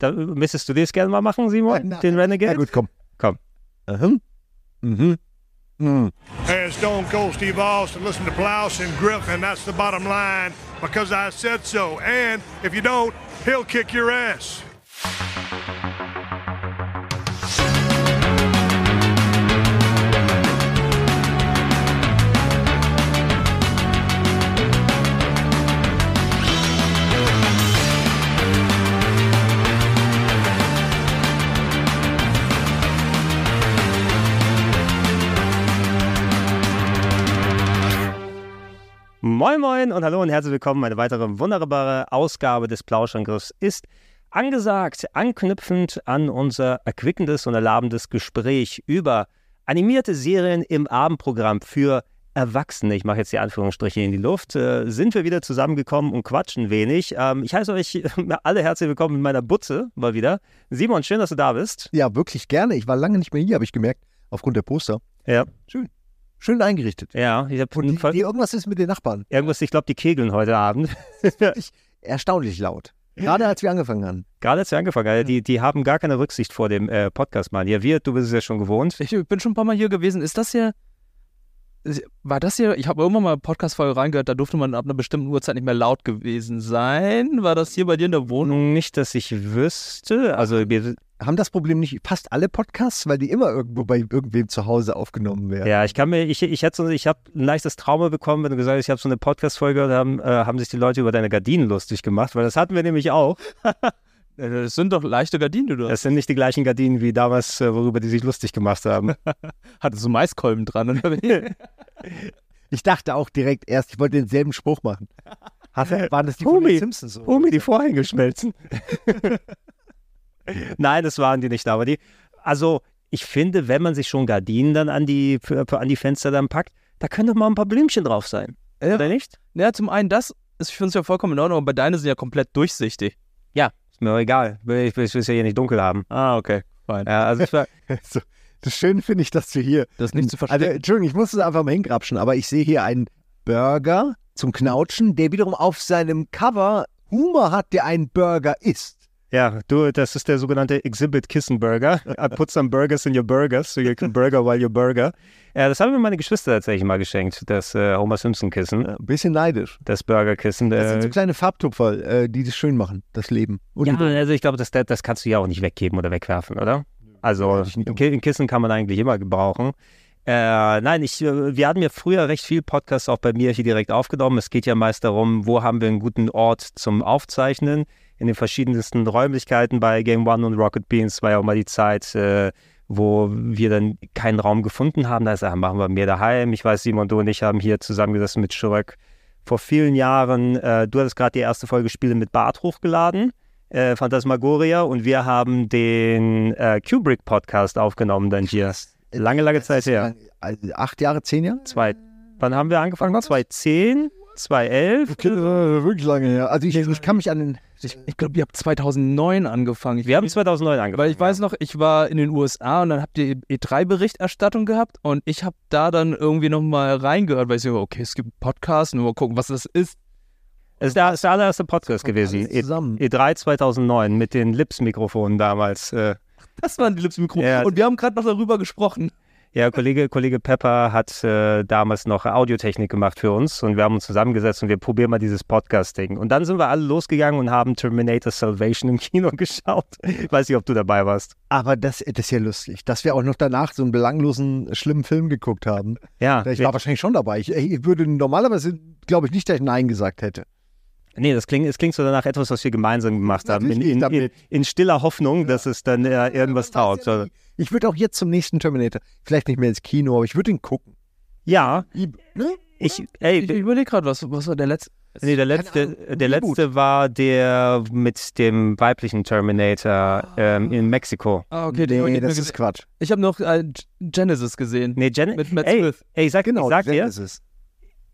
Da, müsstest du das gerne mal machen, Simon? Na, den Renegade? Ja gut, komm. Komm. Mhm. Mhm. Mhm. Hey, Stone Cold Steve Austin. Listen to Plouse and Griffin. That's the bottom line because I said so. And if you don't, he'll kick your ass. Moin Moin und hallo und herzlich willkommen. Eine weitere wunderbare Ausgabe des Plauschangriffs ist angesagt, anknüpfend an unser erquickendes und erlabendes Gespräch über animierte Serien im Abendprogramm für Erwachsene. Ich mache jetzt die Anführungsstriche in die Luft. Äh, sind wir wieder zusammengekommen und quatschen wenig. Ähm, ich heiße euch alle herzlich willkommen in meiner Butze mal wieder. Simon, schön, dass du da bist. Ja, wirklich gerne. Ich war lange nicht mehr hier, habe ich gemerkt, aufgrund der Poster. Ja, Schön eingerichtet. ja. Ich habe Und die, die, irgendwas ist mit den Nachbarn. irgendwas. Ich glaube, die kegeln heute Abend. Wirklich erstaunlich laut. Gerade als wir angefangen haben. Gerade als wir angefangen haben, die, die haben gar keine Rücksicht vor dem äh, Podcast, Mann. Ja, wir, du bist es ja schon gewohnt. Ich bin schon ein paar Mal hier gewesen. Ist das hier. War das hier? Ich habe irgendwann mal eine Podcast-Folge reingehört, da durfte man ab einer bestimmten Uhrzeit nicht mehr laut gewesen sein. War das hier bei dir in der Wohnung? Nicht, dass ich wüsste. Also, wir, Haben das Problem nicht fast alle Podcasts, weil die immer irgendwo bei irgendwem zu Hause aufgenommen werden. ja, ich kann mir, ich, ich hätte so, ich habe ein leichtes Trauma bekommen, wenn du gesagt hast, ich habe so eine Podcast-Folge, da haben, äh, haben sich die Leute über deine Gardinen lustig gemacht, weil das hatten wir nämlich auch. Das sind doch leichte Gardinen, hast. Das sind nicht die gleichen Gardinen wie damals, äh, worüber die sich lustig gemacht haben. Hattest du Maiskolben dran? Oder? Ich dachte auch direkt erst, ich wollte denselben Spruch machen. Hatte, waren das die von Homie, den Simpsons so? Mir die Vorhänge schmelzen. Nein, das waren die nicht, aber die, also ich finde, wenn man sich schon Gardinen dann an die, an die Fenster dann packt, da können doch mal ein paar Blümchen drauf sein. Ja. Oder nicht? ja, zum einen, das ist für uns ja vollkommen in Ordnung, aber deine sind ja komplett durchsichtig. Ist mir auch egal. Ich, will es ja hier nicht dunkel haben. Ah, okay. Fein. Ja, also war, So, das Schöne finde ich, dass du hier. Das nicht zu Also, verstehen. Entschuldigung, ich muss es einfach mal hingrapschen, aber ich sehe hier einen Burger zum Knautschen, der wiederum auf seinem Cover Humor hat, der ein Burger ist. Ja, du, das ist der sogenannte Exhibit Kissen Burger. I put some burgers in your burgers, so you can burger while you burger. Ja, das haben mir meine Geschwister tatsächlich mal geschenkt, das äh, Homer Simpson Kissen, Ja, ein bisschen neidisch. das Burger Kissen. Das sind Äh, so kleine Farbtupfer, äh, die das schön machen, das Leben. Und ja, also ich glaube, das, das kannst du ja auch nicht weggeben oder wegwerfen, oder? Also ein Ki- ein Kissen kann man eigentlich immer gebrauchen. Äh, nein, ich, äh, wir hatten ja früher recht viel Podcasts auch bei mir hier direkt aufgenommen. Es geht ja meist darum, wo haben wir einen guten Ort zum Aufzeichnen. In den verschiedensten Räumlichkeiten bei Game One und Rocket Beans war ja auch mal die Zeit, äh, wo wir dann keinen Raum gefunden haben. Da ist, ja, machen wir mehr daheim. Ich weiß, Simon, du und ich haben hier zusammengesessen mit Shrek vor vielen Jahren. Äh, du hattest gerade die erste Folge Spiele mit Bart hochgeladen äh, Phantasmagoria und wir haben den äh, Kubrick-Podcast aufgenommen dann hier. Lange, lange Zeit her. also acht Jahre, zehn Jahre? Zwei, wann haben wir angefangen? 2010, 2011? Okay, wirklich lange her. Also ich, ich kann mich an den. Ich, ich glaube, ihr habt 2009 angefangen. Ich Wir haben 2009 angefangen. Weil ich weiß noch, ich war in den USA und dann habt ihr E3-Berichterstattung gehabt und ich habe da dann irgendwie nochmal reingehört, weil ich so, okay, es gibt einen Podcast, nur mal gucken, was das ist. Es ist der, ist der allererste Podcast gewesen. E, zusammen. E3 2009 mit den Lips-Mikrofonen damals. Äh, Das waren die Lips-Mikro. Ja. Und wir haben gerade noch darüber gesprochen. Ja, Kollege, Kollege Pepper hat äh, damals noch Audiotechnik gemacht für uns und wir haben uns zusammengesetzt und wir probieren mal dieses Podcast-Ding. Und dann sind wir alle losgegangen und haben Terminator Salvation im Kino geschaut. Ich weiß nicht, ob du dabei warst. Aber das, das ist ja lustig, dass wir auch noch danach so einen belanglosen, schlimmen Film geguckt haben. Ja, Ich war wahrscheinlich schon dabei. Ich, ich würde normalerweise, glaube ich, nicht, dass ich Nein gesagt hätte. nee, das klingt, es klingt so danach etwas, was wir gemeinsam gemacht haben. In, in, in, in stiller Hoffnung, dass es dann äh, irgendwas taugt. ja. Ich würde auch jetzt zum nächsten Terminator, vielleicht nicht mehr ins Kino, aber ich würde ihn gucken. Ja, I- Ne? ich, ey, Ich überlege gerade, was, was war der letzte? nee, der letzte, Ahnung, der letzte war der mit dem weiblichen Terminator ähm, in Mexiko. Ah, okay, ich Nee, mehr das ist. Quatsch. Ich habe noch äh, Genesis gesehen. Nee, Jen Mit Matt ey, Smith. ey, ich sag, Genau, ich sag Jen dir,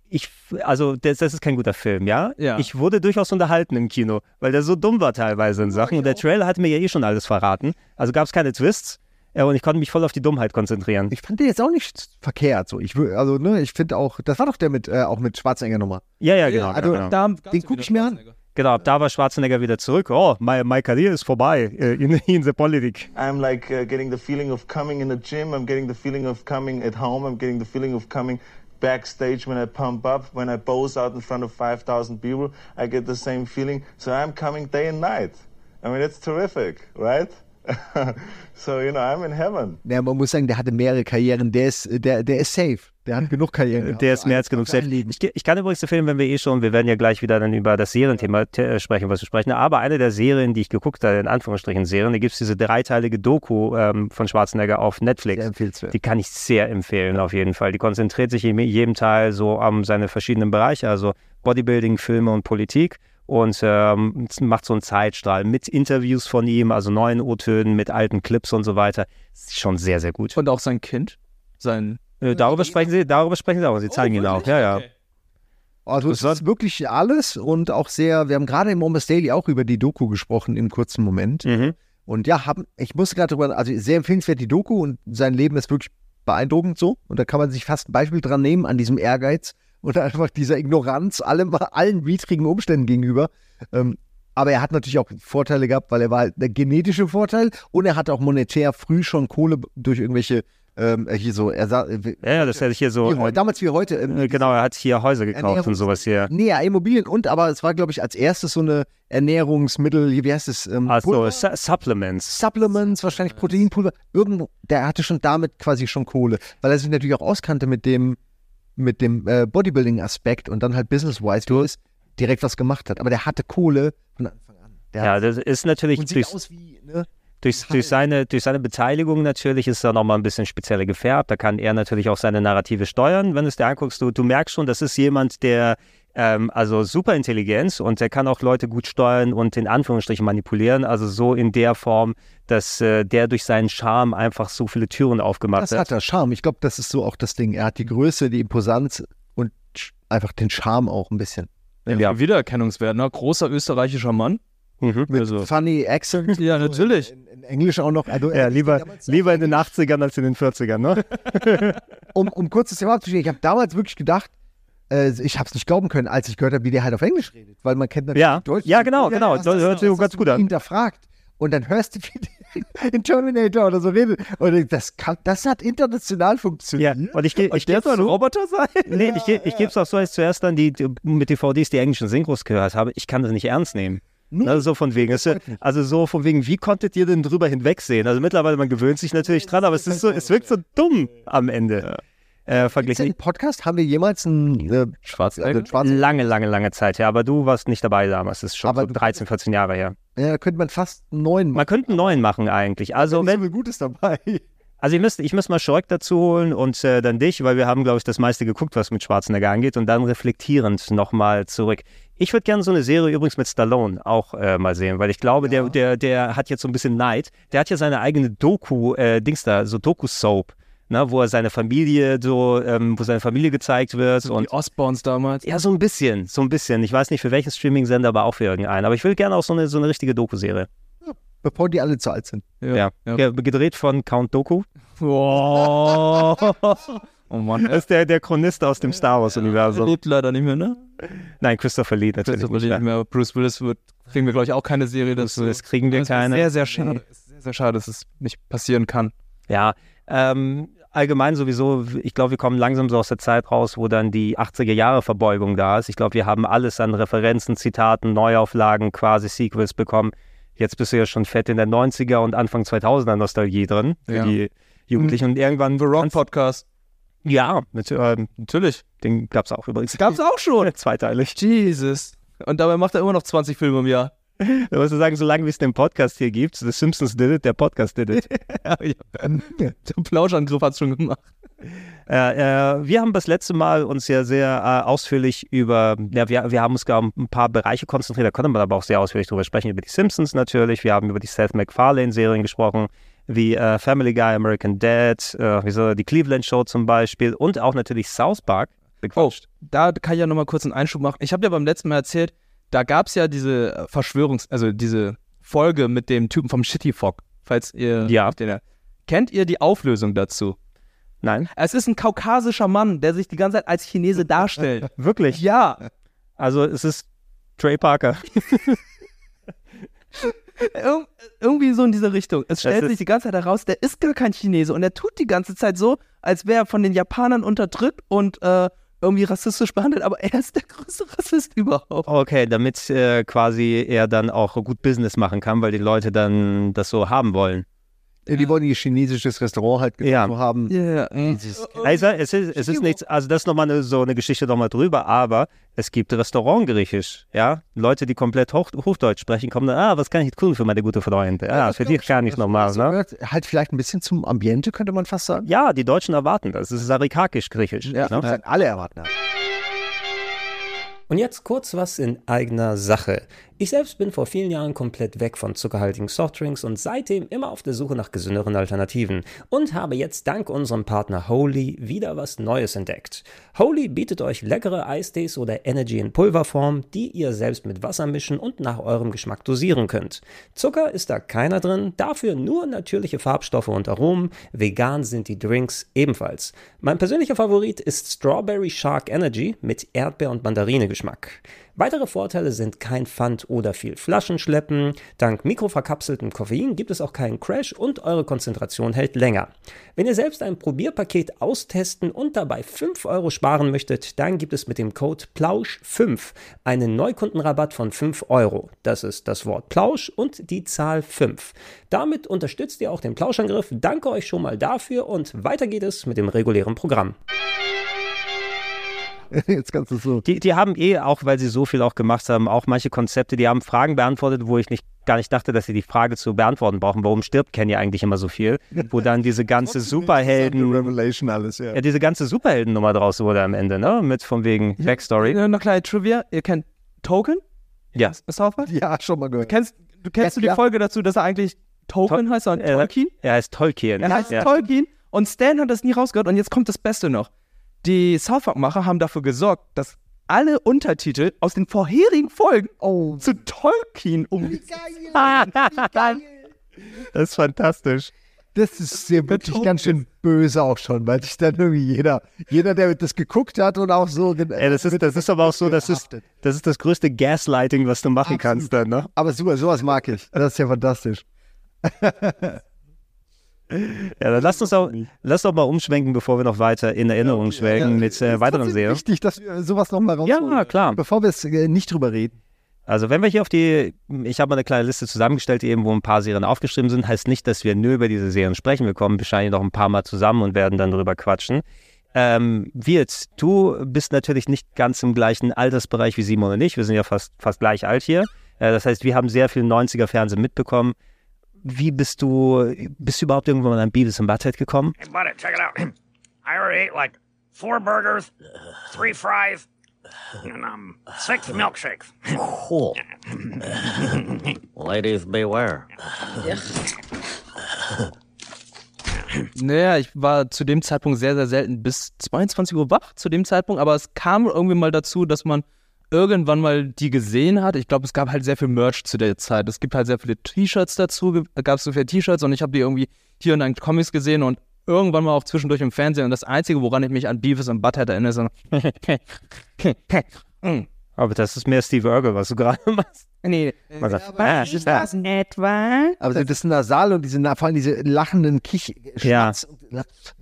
ich, also das, das ist kein guter Film, ja? Ja. Ich wurde durchaus unterhalten im Kino, weil der so dumm war teilweise in Sachen. Und der Trailer hat mir ja eh schon alles verraten. Also gab es keine Twists. Äh, Und ich konnte mich voll auf die Dummheit konzentrieren. Ich fand den jetzt auch nicht verkehrt. So. Ich, also, ne, ich finde auch, das war doch der mit, äh, auch mit Schwarzenegger nochmal. Ja, ja, genau. also genau, genau. Da Den guck ich mir an. Genau, ab da war Schwarzenegger wieder zurück. Oh, my, my career ist vorbei äh, in, in the Politik. I'm like uh, getting the feeling of coming in the gym. I'm getting the feeling of coming at home. I'm getting the feeling of coming backstage when I pump up, when I pose out in front of 5,000 people. I get the same feeling. So I'm coming day and night. I mean, it's terrific, right? so, you know, I'm in heaven. Ja, man muss sagen, der hatte mehrere Karrieren. Der ist, der, der ist safe. Der hat genug Karrieren. Der ist mehr als genug safe. Ich, ich kann übrigens empfehlen, wenn wir eh schon, wir werden ja gleich wieder dann über das Serienthema äh, sprechen, was wir sprechen. Aber eine der Serien, die ich geguckt habe, in Anführungsstrichen Serien, da gibt es diese dreiteilige Doku ähm, von Schwarzenegger auf Netflix. Sehr empfehlenswert. Die kann ich sehr empfehlen, auf jeden Fall. Die konzentriert sich in jedem Teil so um seine verschiedenen Bereiche, also Bodybuilding, Filme und Politik und ähm, macht so einen Zeitstrahl mit Interviews von ihm, also neuen O-Tönen, mit alten Clips und so weiter. Ist schon sehr, sehr gut. Und auch sein Kind? Sein. Äh, darüber sprechen sie, darüber sprechen sie auch. Sie zeigen ihn auch. Ja, ja. Also es ist wirklich alles und auch sehr, wir haben gerade im Almost Daily auch über die Doku gesprochen im kurzen Moment. Mhm. Und ja, haben, ich muss gerade drüber, also sehr empfehlenswert die Doku und sein Leben ist wirklich beeindruckend so. Und da kann man sich fast ein Beispiel dran nehmen an diesem Ehrgeiz und einfach dieser Ignoranz allem, allen widrigen Umständen gegenüber. Ähm, aber er hat natürlich auch Vorteile gehabt, weil er war halt der genetische Vorteil und er hat auch monetär früh schon Kohle durch irgendwelche ähm, hier so, er sah, äh, Ja, das hätte ich hier so. wie heu- damals wie heute. Ähm, Äh, Genau, er hat hier Häuser gekauft und sowas hier. Nee, ja, Immobilien und, aber es war, glaube ich, als erstes so eine Ernährungsmittel, wie heißt es? Ähm, Also? Su Supplements. Supplements, wahrscheinlich Proteinpulver. Irgendwo, der hatte schon damit quasi schon Kohle, weil er sich natürlich auch auskannte mit dem, mit dem äh, Bodybuilding-Aspekt und dann halt business-wise, ist, direkt was gemacht hat. Aber der hatte Kohle von Anfang an. Der Ja, das ist natürlich und sieht durch, aus wie, ne? durch, durch, seine, durch seine Beteiligung natürlich ist er nochmal ein bisschen spezieller gefärbt. Da kann er natürlich auch seine Narrative steuern. Wenn du es dir anguckst, du, du merkst schon, das ist jemand, der ähm, also super Intelligenz und der kann auch Leute gut steuern und in Anführungsstrichen manipulieren. Also so in der Form, dass äh, der durch seinen Charme einfach so viele Türen aufgemacht Das hat. hat er, Charme. Ich glaube, das ist so auch das Ding. Er hat die Größe, die Imposanz und einfach den Charme auch ein bisschen. Ja. Wiedererkennungswert, ne? Großer österreichischer Mann. Mhm. Mit Also- funny Accent. Ja, natürlich. In, in Englisch auch noch. Also, Ja, er- lieber, lieber in den 80ern als in den 40ern, ne? um, um kurz das Thema abzuschließen, ich habe damals wirklich gedacht, äh, ich habe es nicht glauben können, als ich gehört habe, wie der halt auf Englisch redet, weil man kennt natürlich Ja. Deutsch. Ja, genau, genau. hast Das das- hört sich ganz gut an. Hinterfragt. Und dann hörst du, wie der in Terminator oder so redet. Und das, kann, das hat international Ja, funktioniert. und ich, ge- ich Der soll ein so, Roboter sein? nee, ich, ge- ich gebe es auch so, als zuerst dann die, die mit DVDs die englischen Synchros gehört habe, ich kann das nicht ernst nehmen. Also so von wegen, es, also so von wegen, wie konntet ihr denn drüber hinwegsehen? Also mittlerweile, man gewöhnt sich natürlich dran, aber es ist so, es wirkt so dumm am Ende. Äh, verglichen. Podcast haben wir jemals einen äh, Schwarzenegger? einen schwarzen. Lange, lange, lange Zeit her, aber du warst nicht dabei damals. Das ist schon Aber so du- 13, 14 Jahre her. Ja, da könnte man fast einen neuen Man könnte einen neuen machen eigentlich. Also so wenn, viel Gutes dabei. Also ich müsste, ich müsste mal Schreck dazu holen und äh, dann dich, weil wir haben, glaube ich, das meiste geguckt, was mit Schwarzenegger angeht und dann reflektierend nochmal zurück. Ich würde gerne so eine Serie übrigens mit Stallone auch äh, mal sehen, weil ich glaube, der, der, der hat jetzt so ein bisschen Neid. Der hat ja seine eigene Doku, äh, Dings da, so Doku-Soap, ne, wo er seine Familie so, ähm, wo seine Familie gezeigt wird und Die Osborns damals. ja, so ein bisschen, so ein bisschen. Ich weiß nicht für welchen Streaming-Sender, aber auch für irgendeinen. Aber ich will gerne auch so eine, so eine richtige Doku-Serie. Bevor die alle zu alt sind. Ja. Ja, gedreht von Count Doku. Wow. Oh Mann. Das ist der, der Chronist aus dem Star Er Wars-Universum. lebt leider nicht mehr, ne? Nein, Christopher Lee natürlich Christopher nicht Lee mehr. nicht mehr. Bruce Willis wird, kriegen wir, glaube ich, auch keine Serie Das, dazu. das kriegen wir Das ist keine. Sehr, sehr schade. Es ist Sehr, sehr schade, dass es nicht passieren kann. Ja, ähm, allgemein sowieso, ich glaube, wir kommen langsam so aus der Zeit raus, wo dann die 80er Jahre Verbeugung da ist. Ich glaube, wir haben alles an Referenzen, Zitaten, Neuauflagen, quasi Sequels bekommen. Jetzt bist du ja schon fett in der 90er und Anfang 2000er Nostalgie drin für Ja. die Jugendlichen. Und irgendwann The Rock Podcast. Ja, mit, ähm, Natürlich. den gab es auch übrigens. Gab's auch schon. Zweiteilig. Jesus. Und dabei macht er immer noch 20 Filme im Jahr. Da musst du sagen, solange wie es den Podcast hier gibt, The Simpsons did it, der Podcast did it. Der Plauschangriff hat's schon gemacht. Äh, äh, wir haben das letzte Mal uns ja sehr äh, ausführlich über, ja, wir, wir haben uns gar um ein paar Bereiche konzentriert, da konnte man aber auch sehr ausführlich drüber sprechen, über die Simpsons natürlich, wir haben über die Seth MacFarlane-Serien gesprochen, wie äh, Family Guy, American Dad, äh, wie so die Cleveland Show zum Beispiel und auch natürlich South Park. Oh, da kann ich ja nochmal kurz einen Einschub machen. Ich habe ja beim letzten Mal erzählt, da gab es ja diese äh, Verschwörungs-, also diese Folge mit dem Typen vom Shitty Fog, falls ihr Ja. den Kennt ihr die Auflösung dazu? Nein, Es ist ein kaukasischer Mann, der sich die ganze Zeit als Chinese darstellt. wirklich. ja, Also es ist Trey Parker. Ir irgendwie so in diese Richtung. Es stellt sich die ganze Zeit heraus, der ist gar kein Chinese und er tut die ganze Zeit so, als wäre er von den Japanern unterdrückt und äh, irgendwie rassistisch behandelt, aber er ist der größte Rassist überhaupt. Okay, damit äh, quasi er dann auch gut Business machen kann, weil die Leute dann das so haben wollen. Äh, Die wollen ihr chinesisches Restaurant halt Ja. so haben. Ja, Dieses- Also es ist, es ist nichts, also das ist nochmal eine, so eine Geschichte nochmal drüber, aber es gibt Restaurantgriechisch, ja. Leute, die komplett Hoch, Hochdeutsch sprechen, kommen dann, ah, was kann ich tun für meine gute Freunde? Ja, für dich gar nicht normal, Das ne? gehört halt vielleicht ein bisschen zum Ambiente, könnte man fast sagen. Ja, die Deutschen erwarten das. Es ist Sarikakisch-Griechisch. Ja, ne? alle erwarten das. Und jetzt kurz was in eigener Sache. Ich selbst bin vor vielen Jahren komplett weg von zuckerhaltigen Softdrinks und seitdem immer auf der Suche nach gesünderen Alternativen und habe jetzt dank unserem Partner Holy wieder was Neues entdeckt. Holy bietet euch leckere Eistees oder Energy in Pulverform, die ihr selbst mit Wasser mischen und nach eurem Geschmack dosieren könnt. Zucker ist da keiner drin, dafür nur natürliche Farbstoffe und Aromen. Vegan sind die Drinks ebenfalls. Mein persönlicher Favorit ist Strawberry Shark Energy mit Erdbeer- und Mandarine-Geschmack. Weitere Vorteile sind kein Pfand oder viel Flaschenschleppen. Dank mikroverkapseltem Koffein gibt es auch keinen Crash und eure Konzentration hält länger. Wenn ihr selbst ein Probierpaket austesten und dabei 5 Euro sparen möchtet, dann gibt es mit dem Code PLAUSCH5 einen Neukundenrabatt von 5 Euro. Das ist das Wort Plausch und die Zahl 5. Damit unterstützt ihr auch den Plauschangriff. Danke euch schon mal dafür und weiter geht es mit dem regulären Programm. Jetzt kannst du so. Die, die haben eh, auch weil sie so viel auch gemacht haben, auch manche Konzepte, die haben Fragen beantwortet, wo ich nicht, gar nicht dachte, dass sie die Frage zu beantworten brauchen. Warum stirbt Kenny eigentlich immer so viel? Wo dann diese ganze Superhelden, Revelation alles, ja. ja, diese ganze Superhelden-Nummer draus wurde am Ende, ne? Mit von wegen Backstory. Äh, Noch kleine Trivia. Ihr kennt Token? Ja. South Park? Ja, schon mal gehört. Kennst, du kennst Ja, du die. Folge dazu, dass er eigentlich Token heißt, sondern Äh, Tolkien? Er heißt Tolkien. Er heißt ja. Tolkien und Stan hat das nie rausgehört und jetzt kommt das Beste noch. Die South Park-Macher haben dafür gesorgt, dass alle Untertitel aus den vorherigen Folgen Oh, zu Tolkien um. Das ist fantastisch. das ist ja wirklich ganz schön böse auch schon, weil sich dann irgendwie jeder, jeder, der das geguckt hat und auch so. Ey, das ist, das ist aber auch so, das ist, das ist das größte Gaslighting, was du machen kannst dann, ne? Aber super, sowas mag ich. Das ist ja fantastisch. Ja, dann lass uns auch, lass doch mal umschwenken, bevor wir noch weiter in Erinnerung schwelgen mit äh, weiteren Serien. wichtig, dass wir sowas nochmal rausholen. Ja, klar. Bevor wir es äh, nicht drüber reden. Also wenn wir hier auf die, ich habe mal eine kleine Liste zusammengestellt, eben, wo ein paar Serien aufgeschrieben sind, heißt nicht, dass wir nur über diese Serien sprechen. Wir kommen wahrscheinlich noch ein paar Mal zusammen und werden dann drüber quatschen. Ähm, Wirt, du bist natürlich nicht ganz im gleichen Altersbereich wie Simon und ich. Wir sind ja fast, fast gleich alt hier. Äh, das heißt, wir haben sehr viel 90er-Fernsehen mitbekommen. Wie bist du, bist du überhaupt irgendwann mal an Beavis und Butthead gekommen? Hey, buddy, check it out. I already ate like four burgers, three fries, and um six milkshakes. Cool. Ladies beware. Naja, ich war zu dem Zeitpunkt sehr, sehr selten bis 22 Uhr wach zu dem Zeitpunkt, aber es kam irgendwie mal dazu, dass man irgendwann mal die gesehen hat. Ich glaube, es gab halt sehr viel Merch zu der Zeit. Es gibt halt sehr viele T-Shirts dazu, gab es so viele T-Shirts und ich habe die irgendwie hier und da in Comics gesehen und irgendwann mal auch zwischendurch im Fernsehen und das Einzige, woran ich mich an Beavis und Butthead erinnere, ist Mm. Aber das ist mehr Steve Urkel, was du gerade machst. Nee, Man sagt, ah, ist das etwa? Aber so das Nasal und diese, vor allem diese lachenden Kich, Ja.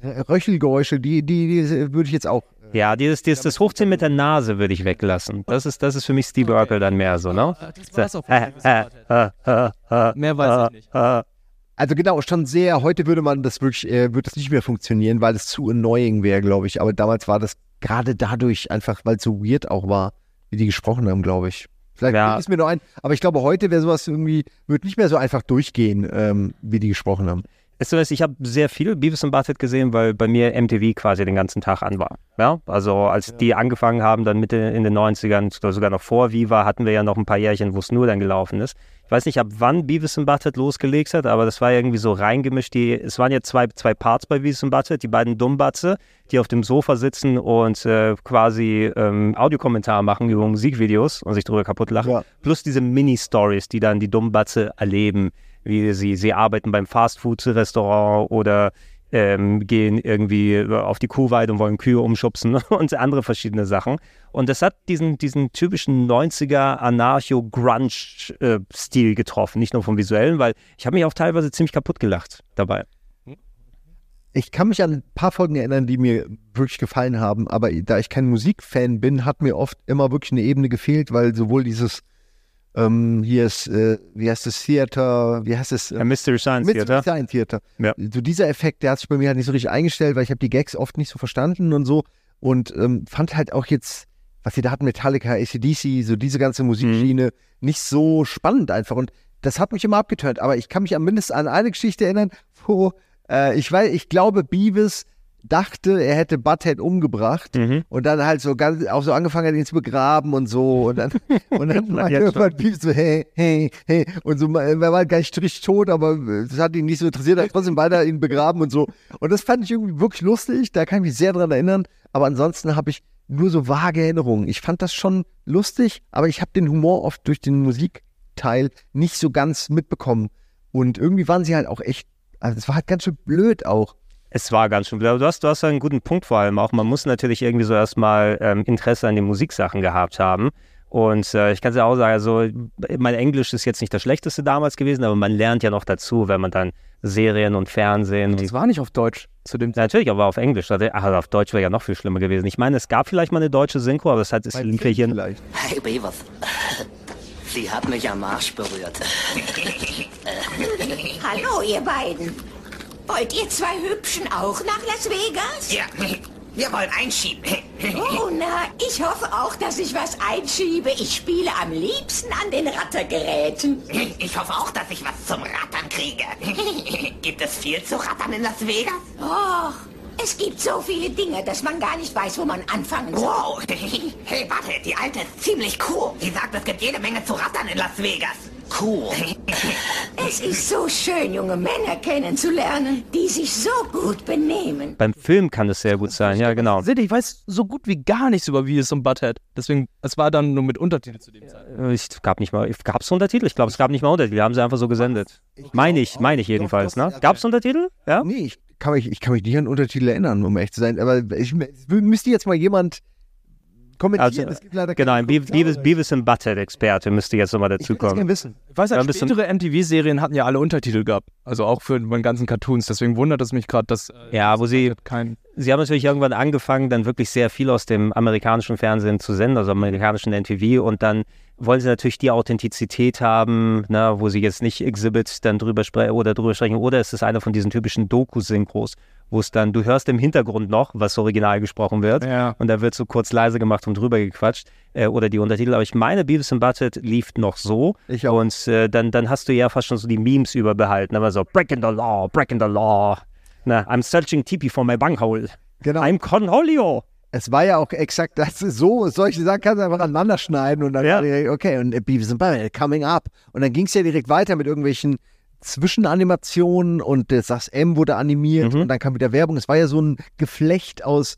Äh, Röchelgeräusche, die, die, die würde ich jetzt auch. Ja, dieses, dieses das Hochziehen mit der Nase würde ich weglassen. Das ist, das ist für mich Steve Urkel dann mehr so, ne? Das war's auch. Äh, äh, äh, Mehr weiß ich nicht. Also genau, schon sehr, heute würde man das wirklich, äh, würde das nicht mehr funktionieren, weil es zu annoying wäre, glaube ich. Aber damals war das gerade dadurch einfach, weil es so weird auch war, wie die gesprochen haben, glaube ich. Vielleicht Ja. ist mir nur ein, aber ich glaube, heute wäre sowas irgendwie, würde nicht mehr so einfach durchgehen, ähm, wie die gesprochen haben. Weißt du was, ich habe sehr viel Beavis und Butthead gesehen, weil bei mir MTV quasi den ganzen Tag an war. Ja, also als die angefangen haben, dann Mitte in den 90ern, oder sogar noch vor Viva, hatten wir ja noch ein paar Jährchen, wo es nur dann gelaufen ist. Ich weiß nicht, ab wann Beavis und Butthead losgelegt hat, aber das war irgendwie so reingemischt. Die, es waren ja zwei, zwei Parts bei Beavis und Butthead, die beiden Dummbatze, die auf dem Sofa sitzen und äh, quasi ähm, Audiokommentar machen über Musikvideos und sich drüber kaputt lachen. Ja. Plus diese Mini-Stories, die dann die Dummbatze erleben, wie sie, sie arbeiten beim Fastfood-Restaurant oder ähm, gehen irgendwie auf die Kuhweide und wollen Kühe umschubsen und andere verschiedene Sachen. Und das hat diesen, diesen typischen 90er Anarcho-Grunge-Stil getroffen, nicht nur vom visuellen, weil ich habe mich auch teilweise ziemlich kaputt gelacht dabei. Ich kann mich an ein paar Folgen erinnern, die mir wirklich gefallen haben, aber da ich kein Musikfan bin, hat mir oft immer wirklich eine Ebene gefehlt, weil sowohl dieses ähm, hier ist, äh, wie heißt das Theater, wie heißt es? Ja, Mystery Science Mystery Theater. Science Theater. Ja. So dieser Effekt, der hat sich bei mir halt nicht so richtig eingestellt, weil ich habe die Gags oft nicht so verstanden und so und ähm, fand halt auch jetzt, was sie da hatten, Metallica, ACDC, so diese ganze Musikschiene, nicht so spannend einfach und das hat mich immer abgetönt, aber ich kann mich am mindestens an eine Geschichte erinnern, wo äh, ich weiß, ich glaube, Beavis dachte, er hätte Butthead umgebracht Mhm. und dann halt so ganz auch so angefangen hat, ihn zu begraben und so. Und dann und dann war irgendwann Beavis so hey hey hey. Und so er war halt gar nicht richtig tot, aber das hat ihn nicht so interessiert, er hat trotzdem weiter ihn begraben und so. Und das fand ich irgendwie wirklich lustig, da kann ich mich sehr dran erinnern, aber ansonsten habe ich nur so vage Erinnerungen. Ich fand das schon lustig, aber ich habe den Humor oft durch den Musikteil nicht so ganz mitbekommen. Und irgendwie waren sie halt auch echt also es war halt ganz schön blöd auch. Es war ganz schön. Du hast, du hast einen guten Punkt vor allem auch. Man muss natürlich irgendwie so erstmal ähm, Interesse an den Musiksachen gehabt haben. Und äh, ich kann es ja auch sagen, also mein Englisch ist jetzt nicht das schlechteste damals gewesen, aber man lernt ja noch dazu, wenn man dann Serien und Fernsehen und Das war nicht auf Deutsch zu dem Zeitpunkt. Natürlich, aber auf Englisch. Also also auf Deutsch wäre ja noch viel schlimmer gewesen. Ich meine, es gab vielleicht mal eine deutsche Synchro, aber das hat es hier. vielleicht. Hey, Beavers. Sie hat mich am Arsch berührt. Hallo, ihr beiden. Wollt ihr zwei Hübschen auch nach Las Vegas? Ja, wir wollen einschieben. Oh, na, ich hoffe auch, dass ich was einschiebe. Ich spiele am liebsten an den Rattergeräten. Ich hoffe auch, dass ich was zum Rattern kriege. Gibt es viel zu rattern in Las Vegas? Och, es gibt so viele Dinge, dass man gar nicht weiß, wo man anfangen soll. Wow. Hey, warte, die Alte ist ziemlich cool. Sie sagt, es gibt jede Menge zu rattern in Las Vegas. Cool. Es ist so schön, junge Männer kennenzulernen, die sich so gut benehmen. Beim Film kann es sehr gut sein, ja, genau. Seht ihr, ich weiß so gut wie gar nichts über Beavis und Butthead. Deswegen, es war dann nur mit Untertitel zu dem Zeitpunkt. Äh, Ich gab nicht mal, gab es Untertitel? Ich glaube, es gab nicht mal Untertitel, die haben sie einfach so gesendet. Meine ich, meine ich jedenfalls, ne? Gab es Untertitel? Ja? Nee, ich kann, mich, ich kann mich nicht an Untertitel erinnern, um echt zu sein. Aber ich müsste jetzt mal jemand kommentieren. Also, es gibt leider Genau, ein keine- Be Beavis, Beavis and Butthead-Experte müsste jetzt nochmal Ich dazukommen. gerne wissen. Ich weiß Ja, halt, ein bisschen- spätere MTV-Serien hatten ja alle Untertitel gehabt. Also auch für meine ganzen Cartoons. Deswegen wundert es mich gerade, dass äh, Ja, wo sie, kein. sie haben natürlich irgendwann angefangen, dann wirklich sehr viel aus dem amerikanischen Fernsehen zu senden, also amerikanischen NTV und dann wollen sie natürlich die Authentizität haben, ne, wo sie jetzt nicht Exhibit dann drüber sprechen oder drüber sprechen oder es ist einer von diesen typischen Doku-Synchros, wo es dann, du hörst im Hintergrund noch, was original gesprochen wird Ja. und da wird so kurz leise gemacht und drüber gequatscht äh, oder die Untertitel, aber ich meine, Beavis and Butthead lief noch so Ich auch. und äh, dann, dann hast du ja fast schon so die Memes überbehalten, aber so Breaking the Law, Breaking the Law, na, I'm searching TP for my bunghole. Genau. I'm Cornholio. Es war ja auch exakt das. So, solche Sachen kannst du einfach aneinander schneiden und dann Ja. okay, und Beavis and Butthead coming up. Und dann ging es ja direkt weiter mit irgendwelchen Zwischenanimationen und das das M wurde animiert Mhm. und dann kam wieder Werbung. Es war ja so ein Geflecht aus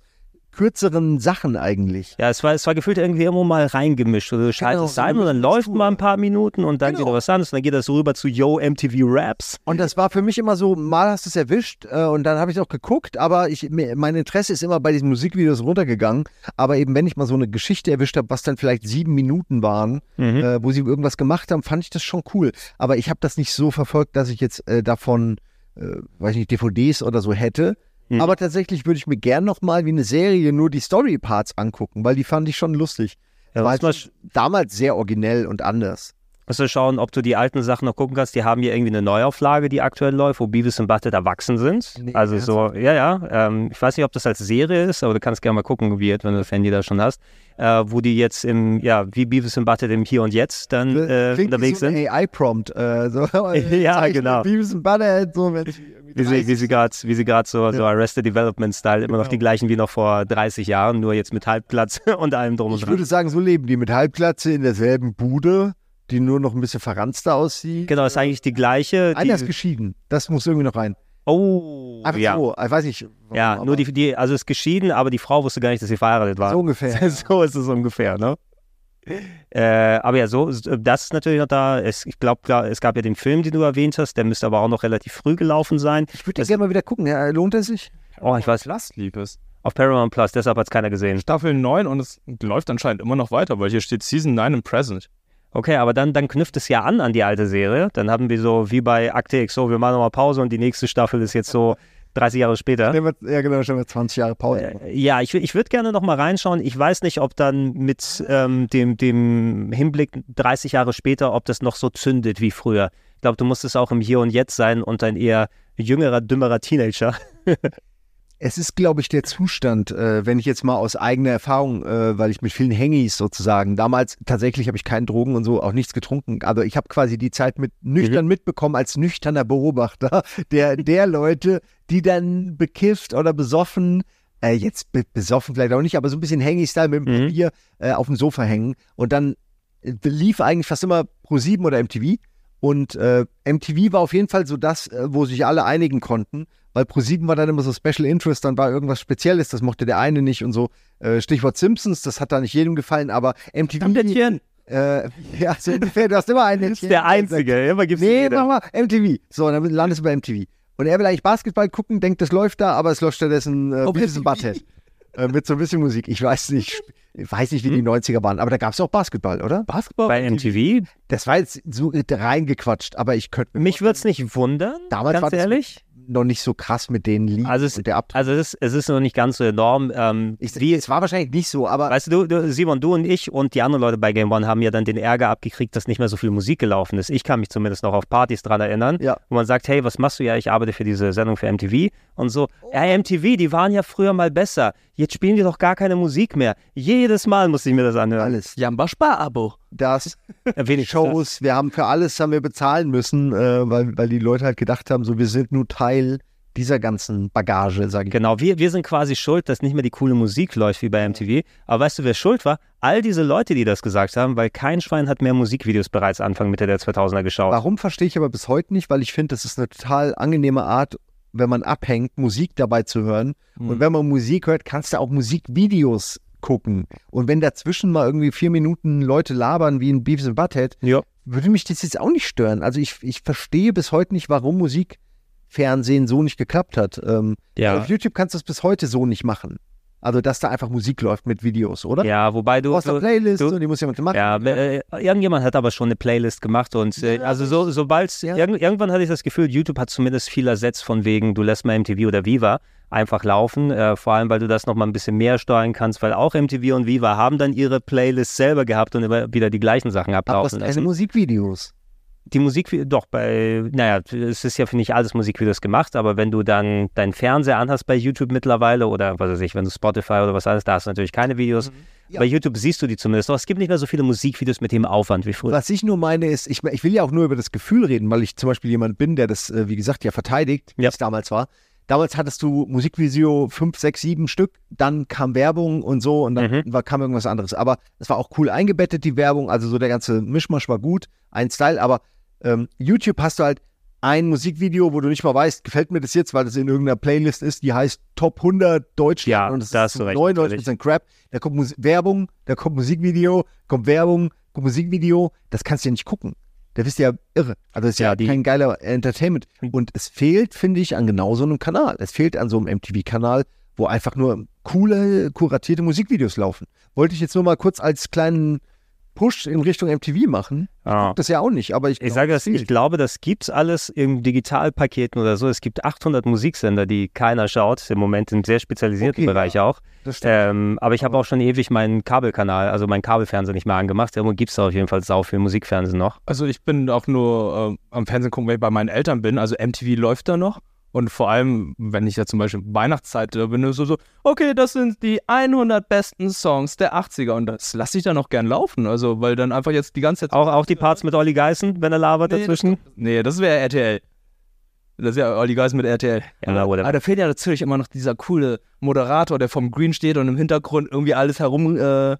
kürzeren Sachen eigentlich. Ja, es war, es war gefühlt irgendwie immer mal reingemischt. Also du schaltest so ein und dann läuft mal ein paar Minuten und dann Genau. geht was anderes und dann geht das rüber zu Yo MTV Raps. Und das war für mich immer so, mal hast du es erwischt äh, und dann habe ich auch geguckt, aber ich, mein Interesse ist immer bei diesen Musikvideos runtergegangen. Aber eben, wenn ich mal so eine Geschichte erwischt habe, was dann vielleicht sieben Minuten waren, Mhm. äh, wo sie irgendwas gemacht haben, fand ich das schon cool. Aber ich habe das nicht so verfolgt, dass ich jetzt äh, davon, äh, weiß ich nicht, DVDs oder so hätte. Mhm. Aber tatsächlich würde ich mir gern noch mal wie eine Serie nur die Story-Parts angucken, weil die fand ich schon lustig. Ja, war halt damals sehr originell und anders. Musst du schauen, ob du die alten Sachen noch gucken kannst. Die haben hier irgendwie eine Neuauflage, die aktuell läuft, wo Beavis und Butthead erwachsen sind. Nee, also so, ja, ja. Ähm, ich weiß nicht, ob das als Serie ist, aber du kannst gerne mal gucken, wie, wenn du das Handy da schon hast. Äh, wo die jetzt im, ja, wie Beavis und Butthead im Hier und Jetzt dann äh, Klingt unterwegs so sind. AI-Prompt. Äh, so, Ja, genau. Beavis and Butthead, so wenn Wie sie, wie sie gerade sie grad so, so Arrested Development-Style, immer Genau. noch die gleichen wie noch vor 30 Jahren, nur jetzt mit Halbplatz und allem drum und Ich dran. würde sagen, so leben die mit Halbglatze in derselben Bude, die nur noch ein bisschen verranzter aussieht. Genau, ist eigentlich die gleiche. Die, Einer ist geschieden. Das muss irgendwie noch rein. oh, Einfach ja. so. Ich weiß nicht. warum, Ja, nur die, die, also ist geschieden, aber die Frau wusste gar nicht, dass sie verheiratet war. So ungefähr. so ist es ungefähr, ne? Äh, aber ja, so, das ist natürlich noch da. Es, ich glaube, es gab ja den Film, den du erwähnt hast, der müsste aber auch noch relativ früh gelaufen sein. Ich würde gerne mal wieder gucken. Ja, lohnt er sich? Oh, ich weiß. Last lief es. Auf Paramount Plus, deshalb hat es keiner gesehen. Staffel 9 und es läuft anscheinend immer noch weiter, weil hier steht Season 9 im Present. Okay, aber dann, dann knüpft es ja an an die alte Serie. Dann haben wir so wie bei Akte X, so wir machen nochmal Pause und die nächste Staffel ist jetzt so 30 Jahre später. Ja, genau, schon mal 20 Jahre Pause. Äh, ja, ich, ich würde gerne nochmal reinschauen. Ich weiß nicht, ob dann mit ähm, dem, dem Hinblick 30 Jahre später, ob das noch so zündet wie früher. Ich glaube, du musst es auch im Hier und Jetzt sein und ein eher jüngerer, dümmerer Teenager. es ist, glaube ich, der Zustand, äh, wenn ich jetzt mal aus eigener Erfahrung, äh, weil ich mit vielen Hengis sozusagen, damals tatsächlich habe ich keine Drogen und so, auch nichts getrunken, aber ich habe quasi die Zeit mit nüchtern mhm. mitbekommen als nüchterner Beobachter der, der Leute, die dann bekifft oder besoffen, äh, jetzt be besoffen vielleicht auch nicht, aber so ein bisschen Hengi-Style mit dem mhm. Papier äh, auf dem Sofa hängen und dann äh, lief eigentlich fast immer Pro7 oder MTV und äh, MTV war auf jeden Fall so das, wo sich alle einigen konnten weil ProSieben war dann immer so Special Interest, dann war irgendwas Spezielles, das mochte der eine nicht und so. Äh, Stichwort Simpsons, das hat da nicht jedem gefallen, aber MTV. Ländchen. Äh, ja, so ungefähr, du hast immer einen. Das ist der Einzige, immer gibt's Nee, mach mal, MTV. So, dann landest du bei MTV. Und er will eigentlich Basketball gucken, denkt, das läuft da, aber es läuft stattdessen äh, Beavis Butthead. Äh, mit so ein bisschen Musik. Ich weiß nicht, ich weiß nicht, wie die 90er hm? waren, aber da gab es auch Basketball, oder? Basketball? Bei MTV? Das war jetzt so reingequatscht, aber ich könnte. Mich würde es nicht wundern, damals ganz ehrlich noch nicht so krass mit denen liegen. Also, es, also es, ist, es ist noch nicht ganz so enorm. Ähm, ich, wie, es war wahrscheinlich nicht so, aber. Weißt du, du, Simon, du und ich und die anderen Leute bei Game One haben ja dann den Ärger abgekriegt, dass nicht mehr so viel Musik gelaufen ist. Ich kann mich zumindest noch auf Partys dran erinnern, ja. wo man sagt, hey, was machst du ja? Ich arbeite für diese Sendung für MTV und so. Oh. Ja, MTV, die waren ja früher mal besser. Jetzt spielen die doch gar keine Musik mehr. Jedes Mal muss ich mir das anhören. Alles. Jamba Spar-Abo. Das, wenig Shows, wir haben für alles haben wir bezahlen müssen, äh, weil, weil die Leute halt gedacht haben, so wir sind nur Teil dieser ganzen Bagage, sage ich. Genau, wir, wir sind quasi schuld, dass nicht mehr die coole Musik läuft wie bei MTV. Aber weißt du, wer schuld war? All diese Leute, die das gesagt haben, weil kein Schwein hat mehr Musikvideos bereits Anfang Mitte der 2000er geschaut. Warum verstehe ich aber bis heute nicht, weil ich finde, das ist eine total angenehme Art, wenn man abhängt, Musik dabei zu hören. Mhm. Und wenn man Musik hört, kannst du auch Musikvideos gucken. Und wenn dazwischen mal irgendwie vier Minuten Leute labern wie ein Beavis and Butthead, ja. würde mich das jetzt auch nicht stören. Also ich, ich verstehe bis heute nicht, warum Musik Fernsehen so nicht geklappt hat. Ähm, ja. Auf YouTube kannst du es bis heute so nicht machen. Also, dass da einfach Musik läuft mit Videos, oder? Ja, wobei du. Du hast eine Playlist du, und die muss jemand machen. Ja, äh, irgendjemand hat aber schon eine Playlist gemacht und äh, also so, sobald ja. irg irgendwann hatte ich das Gefühl, YouTube hat zumindest viel ersetzt von wegen, du lässt mal MTV oder Viva einfach laufen, äh, vor allem weil du das nochmal ein bisschen mehr steuern kannst, weil auch MTV und Viva haben dann ihre Playlist selber gehabt und immer wieder die gleichen Sachen ablaufen lassen. Musikvideos die Musik, doch bei, naja, es ist ja, finde ich, alles Musikvideos gemacht, aber wenn du dann deinen Fernseher anhast bei YouTube mittlerweile oder was weiß ich, wenn du Spotify oder was alles, da hast du natürlich keine Videos. Mhm. Ja. Bei YouTube siehst du die zumindest. Doch es gibt nicht mehr so viele Musikvideos mit dem Aufwand wie früher. Was ich nur meine ist, ich, ich will ja auch nur über das Gefühl reden, weil ich zum Beispiel jemand bin, der das, äh, wie gesagt, ja verteidigt, wie ja. es damals war. Damals hattest du Musikvideo 5, 6, 7 Stück, dann kam Werbung und so und dann mhm. war, kam irgendwas anderes. Aber es war auch cool eingebettet, die Werbung, also so der ganze Mischmasch war gut, ein Style, aber ähm, YouTube hast du halt ein Musikvideo, wo du nicht mal weißt, gefällt mir das jetzt, weil das in irgendeiner Playlist ist, die heißt Top 100 Deutschland ja, und das da ist 99% Crap. Da kommt Mus Werbung, da kommt Musikvideo, kommt Werbung, kommt Musikvideo, das kannst du ja nicht gucken. Da bist du ja irre. Also das ist ja, ja kein geiler Entertainment. Hm. Und es fehlt, finde ich, an genau so einem Kanal. Es fehlt an so einem MTV-Kanal, wo einfach nur coole, kuratierte Musikvideos laufen. Wollte ich jetzt nur mal kurz als kleinen Push in Richtung MTV machen. Ah. Das ja auch nicht, aber ich, ich sage das, ich glaube, das gibt es alles in Digitalpaketen oder so. Es gibt 800 Musiksender, die keiner schaut, im Moment im sehr spezialisierten okay, Bereich ja. auch. Ähm, aber ich habe auch schon ewig meinen Kabelkanal, also meinen Kabelfernseher nicht mehr angemacht. Irgendwo gibt es da auf jeden Fall sau viel Musikfernsehen noch. Also ich bin auch nur äh, am Fernsehen gucken, wenn ich bei meinen Eltern bin. Also MTV läuft da noch. Und vor allem, wenn ich ja zum Beispiel Weihnachtszeit bin, so, so, okay, das sind die 100 besten Songs der 80er und das lasse ich dann auch gern laufen. Also, weil dann einfach jetzt die ganze Zeit. Auch, auch die Parts mit Olli Geißen, wenn er labert nee, dazwischen? Das, nee, das wäre RTL. Das ist ja Olli Geißen mit RTL. Ja, aber, aber da fehlt ja natürlich immer noch dieser coole Moderator, der vom Green steht und im Hintergrund irgendwie alles herum. Äh,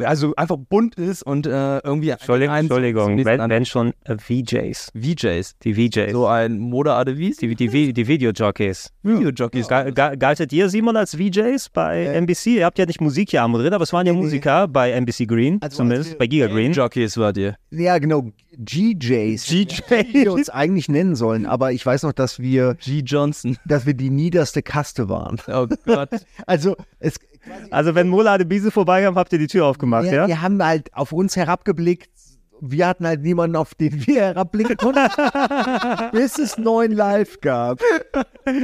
also einfach bunt ist und äh, irgendwie Entschuldigung, Entschuldigung wenn, wenn schon äh, VJs. VJs. Die VJs. So ein Modeade wie die, die, die Videojockeys. Videojockeys. Ga- Galtet ihr, Simon, als VJs bei NBC? Ihr habt ja nicht Musik hier moderiert, aber es waren ja Musiker bei NBC Green, Also zumindest, als wir- bei Giga Green. Jockeys war dir. Ja, genau. GJs. GJs. wir uns eigentlich nennen sollen, aber ich weiß noch, dass wir, G. Johnson. dass wir die niederste Kaste waren. Oh Gott. Also es, Also wenn Mola de Biese vorbeikam, habt ihr die Tür aufgemacht, wir, ja? wir haben halt auf uns herabgeblickt. Wir hatten halt niemanden, auf den wir herabblicken konnten, bis es neuen Live gab.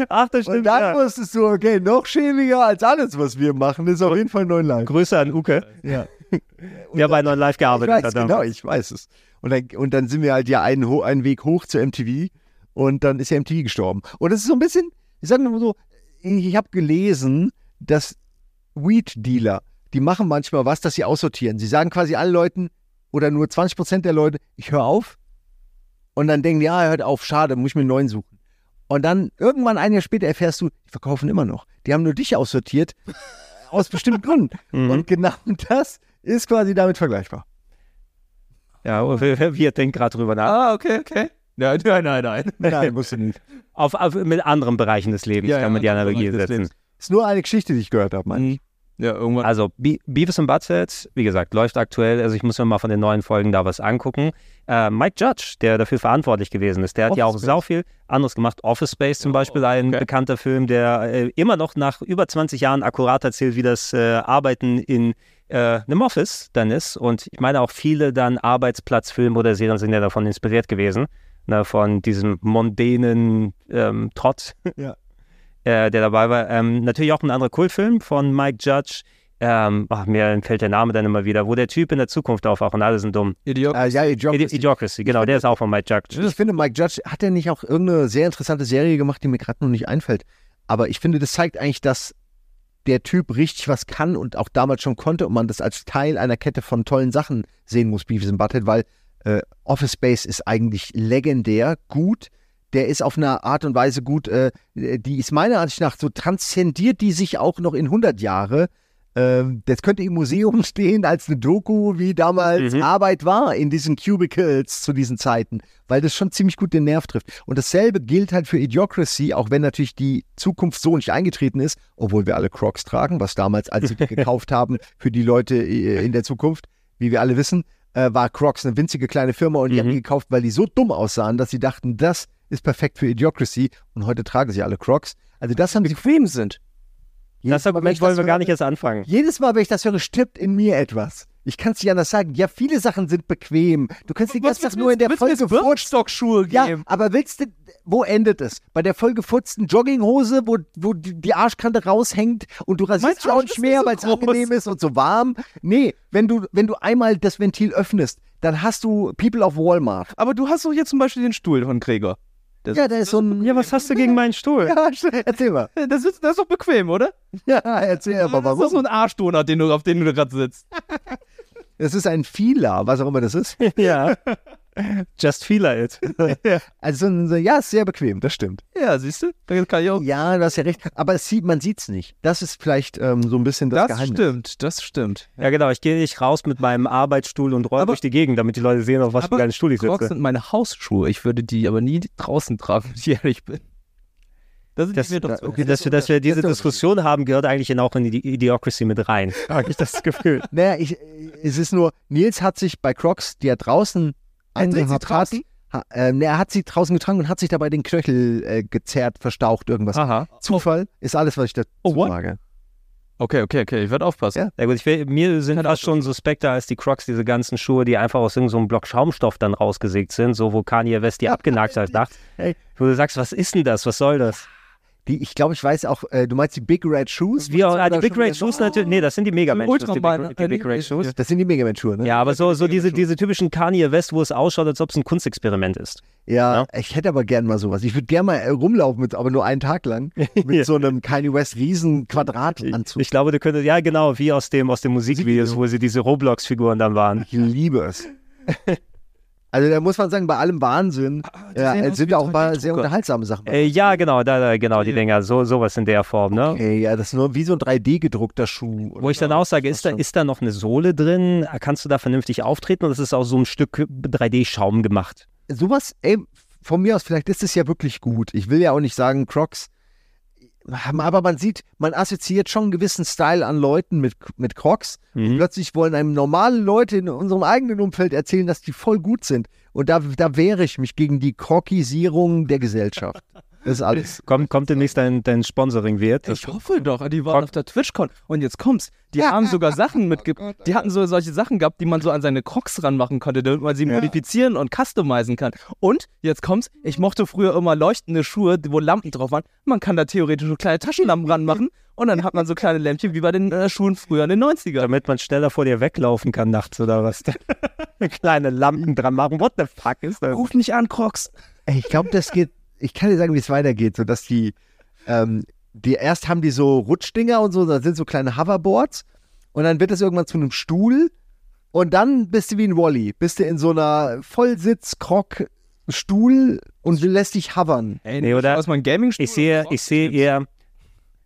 Ach, das Und stimmt. dann Ja. wusstest du, okay, noch schäbiger als alles, was wir machen, ist auf jeden Fall neuen Live. Grüße an Uke, Ja. der bei Non Live Ich gearbeitet weiß, hat. genau, ich weiß es. Und dann, und dann sind wir halt ja einen, einen Weg hoch zur MTV und dann ist ja MTV gestorben. Und es ist so ein bisschen, ich sage mal so, ich habe gelesen, dass Weed-Dealer, die machen manchmal was, dass sie aussortieren. Sie sagen quasi allen Leuten oder nur 20% der Leute, ich höre auf. Und dann denken die, ja, hört auf, schade, muss ich mir einen neuen suchen. Und dann irgendwann ein Jahr später erfährst du, die verkaufen immer noch. Die haben nur dich aussortiert, aus bestimmten Gründen. Mhm. Und genau das ist quasi damit vergleichbar. Ja, wir, wir denken gerade drüber nach. Ah, okay, okay. Nein, nein, nein, nein. Nein, musst du nicht. Auf, auf, mit anderen Bereichen des Lebens Ja, kann ja, man die Analogie setzen. Ist nur eine Geschichte, die ich gehört habe, Mann. Mhm. Ja, irgendwann. Also Be Beavis and Butthead, wie gesagt, läuft aktuell. Also ich muss mir mal von den neuen Folgen da was angucken. Äh, Mike Judge, der dafür verantwortlich gewesen ist, der hat ja auch Office sau viel anderes gemacht. Office Space zum Beispiel, ein okay. bekannter Film, der äh, immer noch nach über 20 Jahren akkurat erzählt, wie das äh, Arbeiten in äh, einem Office dann ist. Und ich meine auch viele dann Arbeitsplatzfilme oder Serien sind ja davon inspiriert gewesen. Ne, von diesem mondänen ähm, Trott, Ja. äh, der dabei war. Ähm, natürlich auch ein anderer Kultfilm von Mike Judge. Ähm, ach, mir entfällt der Name dann immer wieder, wo der Typ in der Zukunft aufwacht und alle sind dumm. Idiot. Äh, ja, Idiocracy. Idi- Idiocracy, genau, der ist auch von Mike Judge. Ich finde, Mike Judge hat er nicht auch irgendeine sehr interessante Serie gemacht, die mir gerade noch nicht einfällt. Aber ich finde, das zeigt eigentlich, dass der Typ richtig was kann und auch damals schon konnte und man das als Teil einer Kette von tollen Sachen sehen muss, Beavis and Butthead, weil äh, Office Space ist eigentlich legendär gut. Der ist auf eine Art und Weise gut, äh, die ist meiner Ansicht nach so transzendiert die sich auch noch in 100 Jahre. Ähm, das könnte im Museum stehen als eine Doku, wie damals Mhm. Arbeit war in diesen Cubicles zu diesen Zeiten, weil das schon ziemlich gut den Nerv trifft. Und dasselbe gilt halt für Idiocracy, auch wenn natürlich die Zukunft so nicht eingetreten ist, obwohl wir alle Crocs tragen, was damals, als sie die gekauft haben für die Leute äh, in der Zukunft, wie wir alle wissen, äh, war Crocs eine winzige kleine Firma und die haben die gekauft, weil die so dumm aussahen, dass sie dachten, das ist perfekt für Idiocracy und heute tragen sie alle Crocs. Also das haben sie bequem sind. Jedes Das Mal, Argument ich wollen wir gar nicht erst anfangen. jedes Mal, wenn ich das höre, stirbt in mir etwas. Ich kann es nicht anders sagen. Ja, viele Sachen sind bequem. Du kannst den ganzen Tag nur in der Folge furzen. Birkenstock-Schuhe Ja, geben? aber willst du, wo endet es? Bei der Folge furzten Jogginghose, wo, wo die die Arschkante raushängt und du rasierst auch nicht mehr, so weil es angenehm ist und so warm. Nee, wenn du, wenn du einmal das Ventil öffnest, dann hast du People of Walmart. Aber du hast doch hier zum Beispiel den Stuhl von Gregor. Das, Ja, da ist so ein. Ja, was hast du gegen meinen Stuhl? Ja, erzähl mal. das, ist, das ist doch bequem, oder? Ja, erzähl aber Das ist doch so warum. ein Arschdonut, den du, auf den du gerade sitzt. Es ist ein Fila, was auch immer das ist. ja. Just feel it. Also, ja, ist sehr bequem, das stimmt. Ja, siehst du? Da kann ich auch. Ja, du hast ja recht. Aber es sieht, man sieht es nicht. Das ist vielleicht ähm, so ein bisschen das, Das Geheimnis. stimmt, das stimmt. Ja, genau. Ich gehe nicht raus mit meinem Arbeitsstuhl und roll Aber- durch die Gegend, damit die Leute sehen, auf was für einen Stuhl ich Crocs sitze. sind meine Hausschuhe. Ich würde die aber nie draußen tragen, wenn ich ehrlich bin. Das sind Das, mir doch okay, dass wir, dass wir diese das Diskussion haben, gehört eigentlich auch in die Idiocracy mit rein. Habe ich das Gefühl. Naja, ich, es ist nur, Nils hat sich bei Crocs, die er draußen angehabt hat, ha, äh, ne, er hat sie draußen getragen und hat sich dabei den Knöchel äh, gezerrt, verstaucht, irgendwas. Aha. Zufall ist alles, was ich dazu Oh, what? sage. Okay, okay, okay, ich werde aufpassen. Ja. Ja gut, ich will, mir sind fast schon suspekter als die Crocs, diese ganzen Schuhe, die einfach aus irgendeinem so einem Block Schaumstoff dann rausgesägt sind, so wo Kanye West die abgenagt hat. Hey. Wo du sagst, was ist denn das? Was soll das? Die, ich glaube, ich weiß auch, äh, du meinst die Big Red Shoes? Wie auch, ah, die Big Red Shoes natürlich. Nee, das sind die Mega Man Shoes. Die, Big, die Big Red Shoes. Das sind die Mega Man Schuhe, ne? Ja, aber so, so diese, diese typischen Kanye West, wo es ausschaut, als ob es ein Kunstexperiment ist. Ja, ich hätte aber gern mal sowas. Ich würde gern mal äh, rumlaufen, mit, aber nur einen Tag lang, mit so einem Kanye West riesen Quadratanzug. Ich glaube, du könntest, ja genau, wie aus dem, aus den Musikvideos, wo sie diese Roblox-Figuren dann waren. Ich liebe es. Also da muss man sagen, bei allem Wahnsinn ja, sehen aus sind ja auch Toy sehr unterhaltsame Sachen. Äh, ja, genau, da, da, genau, die Dinger, so, sowas in der Form, ne? Okay, ja, das ist nur wie so ein 3D-gedruckter Schuh. Wo ich dann auch sage, ist da, ist da noch eine Sohle drin? Kannst du da vernünftig auftreten? Und es ist auch so ein Stück 3D-Schaum gemacht. sowas, ey, von mir aus, vielleicht ist es ja wirklich gut. Ich will ja auch nicht sagen, Crocs. Aber man sieht, man assoziiert schon einen gewissen Style an Leuten mit, mit Crocs. Und plötzlich wollen einem normale Leute in unserem eigenen Umfeld erzählen, dass die voll gut sind. Und da, da wehre ich mich gegen die Crocisierung der Gesellschaft. Das ist alles. Kommt, kommt demnächst dein, dein Sponsoring-Wert? Ich hoffe doch, die waren auf der TwitchCon. Und jetzt kommt's. Die haben sogar Sachen mitge... Die hatten so solche Sachen gehabt, die man so an seine Crocs ranmachen konnte, damit man sie modifizieren und customizen kann. Und jetzt kommt's. Ich mochte früher immer leuchtende Schuhe, wo Lampen drauf waren. Man kann da theoretisch so kleine Taschenlampen ranmachen. Und dann hat man so kleine Lämpchen wie bei den äh, Schuhen früher in den 90ern. Damit man schneller vor dir weglaufen kann nachts oder was? Kleine Lampen dran machen. What the fuck ist das? Ruf mich an, Crocs. Ey, ich glaube, das geht. Ich kann dir sagen, wie es weitergeht, so dass die, ähm, die erst haben die so Rutschdinger und so, da sind so kleine Hoverboards und dann wird es irgendwann zu einem Stuhl und dann bist du wie ein Wally, bist du in so einer Vollsitz-Krog-Stuhl und du lässt dich hovern. Ey, Nee, oder? Aus meinem gaming Ich sehe, ich sehe eher,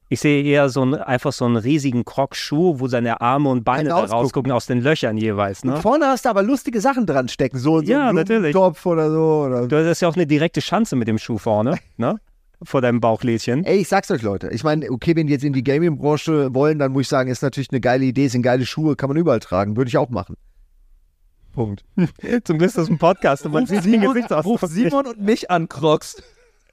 ich sehe eher so ein, einfach so einen riesigen Crocs-Schuh, wo seine Arme und Beine da rausgucken. aus den Löchern jeweils, Und ne? vorne hast du aber lustige Sachen dran stecken, so, so Ja, ein natürlich. Topf oder so. Oder. Du hast ja auch eine direkte Schanze mit dem Schuh vorne, ne? Vor deinem Bauchlädchen. Ey, ich sag's euch, Leute. Ich meine, okay, wenn die jetzt in die Gaming-Branche wollen, dann muss ich sagen, ist natürlich eine geile Idee, sind geile Schuhe, kann man überall tragen. Würde ich auch machen. Punkt. Zum Glück ist das ein Podcast und man sieht Gesichtsausdruck. Ruf Simon und mich an, Crocs.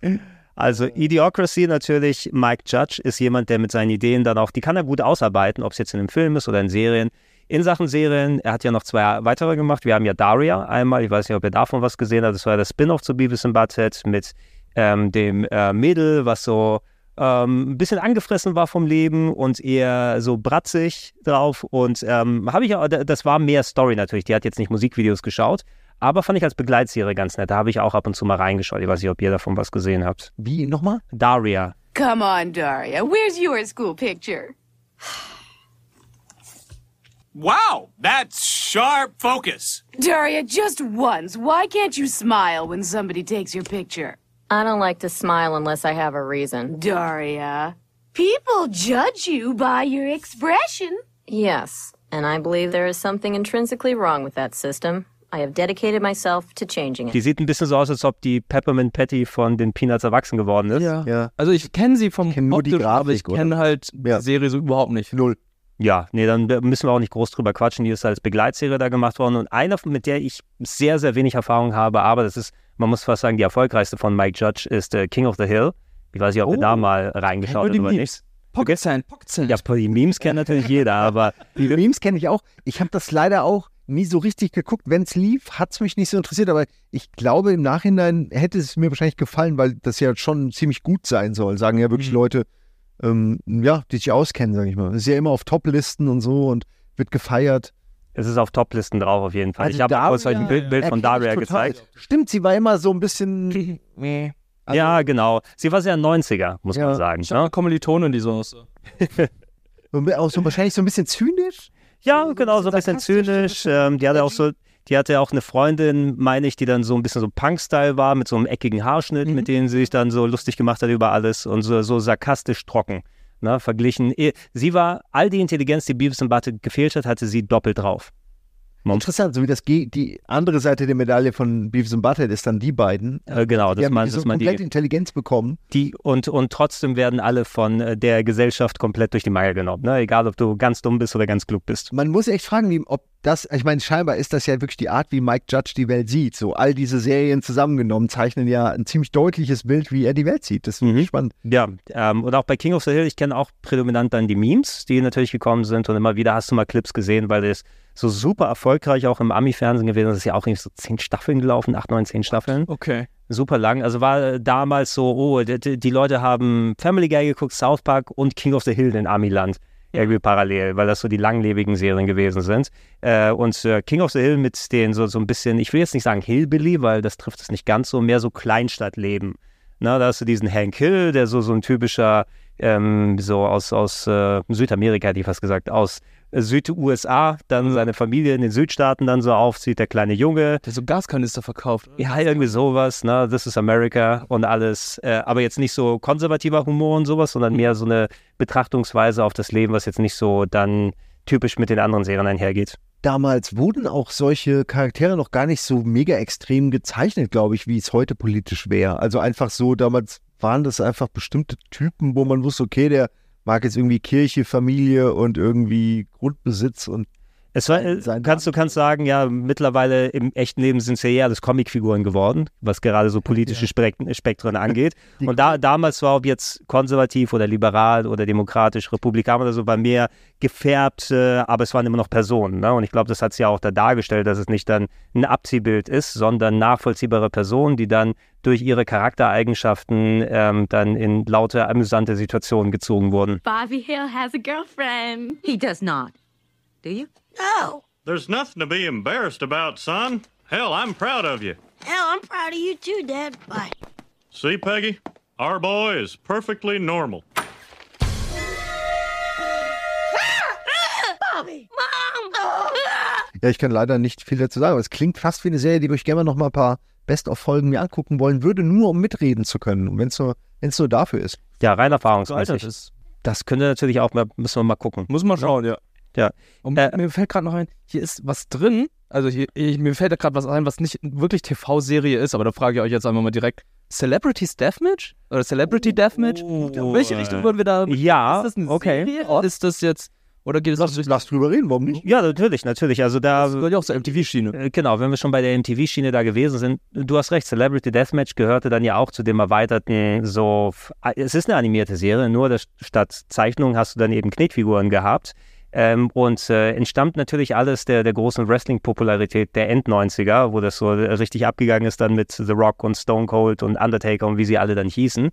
Also Idiocracy natürlich, Mike Judge ist jemand, der mit seinen Ideen dann auch, die kann er gut ausarbeiten, ob es jetzt in einem Film ist oder in Serien. In Sachen Serien, er hat ja noch zwei weitere gemacht. Wir haben ja Daria einmal, ich weiß nicht, ob ihr davon was gesehen habt, das war das Spin-off zu Beavis and Butthead mit ähm, dem äh, Mädel, was so ähm, ein bisschen angefressen war vom Leben und eher so bratzig drauf. Und ähm, habe ich auch, das war mehr Story natürlich. Die hat jetzt nicht Musikvideos geschaut, aber fand ich als Begleitserie ganz nett. Da habe ich auch ab und zu mal reingeschaut. Ich weiß nicht, ob ihr davon was gesehen habt. Wie, nochmal? Daria. Come on, Daria. Where's your school picture? Wow, that's sharp focus. Daria, just once. Why can't you smile when somebody takes your picture? I don't like to smile unless I have a reason. Daria, people judge you by your expression. Yes, and I believe there is something intrinsically wrong with that system. I have dedicated myself to changing it. Die sieht ein bisschen so aus, als ob die Peppermint Patty von den Peanuts erwachsen geworden ist. Ja. Ja. Also ich kenne sie vom kenn nur die optisch, aber ich Grafik, kenne halt Ja. die Serie so überhaupt nicht. Null. Ja, nee, dann müssen wir auch nicht groß drüber quatschen. Die ist als Begleitserie da gemacht worden. Und einer, mit der ich sehr, sehr wenig Erfahrung habe, aber das ist, man muss fast sagen, die erfolgreichste von Mike Judge ist äh, King of the Hill. Ich weiß nicht, ob ihr Oh. da mal reingeschaut habt die oder Memes. nicht. Pocket Sand, Pocket Sand. Ja, die Memes kennt natürlich jeder, aber Die Memes kenne ich auch. Ich habe das leider auch nie so richtig geguckt. Wenn es lief, hat es mich nicht so interessiert. Aber ich glaube, im Nachhinein hätte es mir wahrscheinlich gefallen, weil das ja schon ziemlich gut sein soll. Sagen ja wirklich Leute, ähm, ja, die sich auskennen, sage ich mal. Ist ja immer auf Top-Listen und so und wird gefeiert. es ist auf Toplisten drauf auf jeden Fall. Also ich habe kurz euch ein Bild, Bild von Daria gezeigt. Stimmt, sie war immer so ein bisschen. Also- ja, genau. Sie war sehr 90er, muss Ja. man sagen. Ich Ne? Kommilitonin, die. So, auch so wahrscheinlich so ein bisschen zynisch. Ja, genau, so ein bisschen zynisch. Ähm, die hatte auch so, die hatte auch eine Freundin, meine ich, die dann so ein bisschen so Punk-Style war, mit so einem eckigen Haarschnitt, mit denen sie sich dann so lustig gemacht hat über alles und so, so sarkastisch trocken. Ne, verglichen. Eh, Sie war, all die Intelligenz, die Beavis und Butthead gefehlt hat, hatte sie doppelt drauf. Interessant, so wie das die andere Seite der Medaille von Beavis und Butthead ist dann die beiden. Äh, genau, Die dass man, so dass man komplett die, Intelligenz bekommen. die und, und trotzdem werden alle von äh, der Gesellschaft komplett durch die Mangel genommen. Ne? Egal, ob du ganz dumm bist oder ganz klug bist. Man muss echt fragen, wie, ob das, ich meine, scheinbar ist das ja wirklich die Art, wie Mike Judge die Welt sieht. So all diese Serien zusammengenommen zeichnen ja ein ziemlich deutliches Bild, wie er die Welt sieht. Das ist wirklich spannend. Ja, ähm, und auch bei King of the Hill, ich kenne auch prädominant dann die Memes, die natürlich gekommen sind und immer wieder hast du mal Clips gesehen, weil das so super erfolgreich auch im Ami-Fernsehen gewesen ist. Das ist ja auch irgendwie so zehn Staffeln gelaufen, acht, neun, zehn Staffeln. Okay. Super lang. Also war äh, damals so, oh, die, die Leute haben Family Guy geguckt, South Park und King of the Hill in Amiland. Irgendwie parallel, weil das so die langlebigen Serien gewesen sind. Äh, und äh, King of the Hill mit den so, so ein bisschen, ich will jetzt nicht sagen Hillbilly, weil das trifft es nicht ganz so, mehr so Kleinstadtleben. Na, da hast du diesen Hank Hill, der so, so ein typischer ähm, so aus, aus äh, Südamerika, hätte ich fast gesagt, aus Süd-USA, dann seine Familie in den Südstaaten dann so aufzieht, der kleine Junge. Der so Gaskanister verkauft. Ja, irgendwie sowas, ne? This is America und alles. Äh, aber jetzt nicht so konservativer Humor und sowas, sondern mehr so eine Betrachtungsweise auf das Leben, was jetzt nicht so dann typisch mit den anderen Serien einhergeht. Damals wurden auch solche Charaktere noch gar nicht so mega extrem gezeichnet, glaube ich, wie es heute politisch wäre. Also einfach so, damals waren das einfach bestimmte Typen, wo man wusste, okay, der mag jetzt irgendwie Kirche, Familie und irgendwie Grundbesitz und Es war, äh, kannst du kannst sagen, ja, mittlerweile im echten Leben sind es ja eher alles Comicfiguren geworden, was gerade so politische Spek- Spektren angeht. Und da, damals war, ob jetzt konservativ oder liberal oder demokratisch, republikaner oder so, war mehr gefärbt, äh, aber es waren immer noch Personen. Ne? Und ich glaube, das hat es ja auch da dargestellt, dass es nicht dann ein Abziehbild ist, sondern nachvollziehbare Personen, die dann durch ihre Charaktereigenschaften ähm, dann in laute, amüsante Situationen gezogen wurden. Bobby Hill has a girlfriend. He does not. Do you? No. There's nothing to be embarrassed about, son. Hell, I'm proud of you. Hell, I'm proud of you too, Dad. Bye. See, Peggy? Our boy is perfectly normal. Bobby! Mom! Ja, ich kann leider nicht viel dazu sagen, aber es klingt fast wie eine Serie, die ich gerne noch mal ein paar Best-of-Folgen mir angucken wollen würde, nur um mitreden zu können. Und wenn es nur, wenn's nur dafür ist. Ja, rein erfahrungsmäßig. Das könnte natürlich auch mal, müssen wir mal gucken. Muss man schauen, ja. Ja. Und mir fällt gerade noch ein, hier ist was drin. Also hier, ich, mir fällt da gerade was ein, was nicht wirklich TV-Serie ist, aber da frage ich euch jetzt einmal mal direkt. Celebrities Deathmatch? Oder Celebrity Deathmatch? In welche Richtung würden wir da? Ja, Ist das eine okay. Serie? Ist das jetzt. Oder geht es lass, lass drüber reden, warum nicht? Ja, natürlich, natürlich. Also da. Das gehört ja auch zur MTV-Schiene. Äh, Genau, wenn wir schon bei der MTV-Schiene da gewesen sind, du hast recht, Celebrity Deathmatch gehörte dann ja auch zu dem erweiterten, so, es ist eine animierte Serie, nur das, statt Zeichnung hast du dann eben Knetfiguren gehabt. Ähm, und äh, entstammt natürlich alles der, der großen Wrestling-Popularität der End-90er, wo das so richtig abgegangen ist dann mit The Rock und Stone Cold und Undertaker und wie sie alle dann hießen.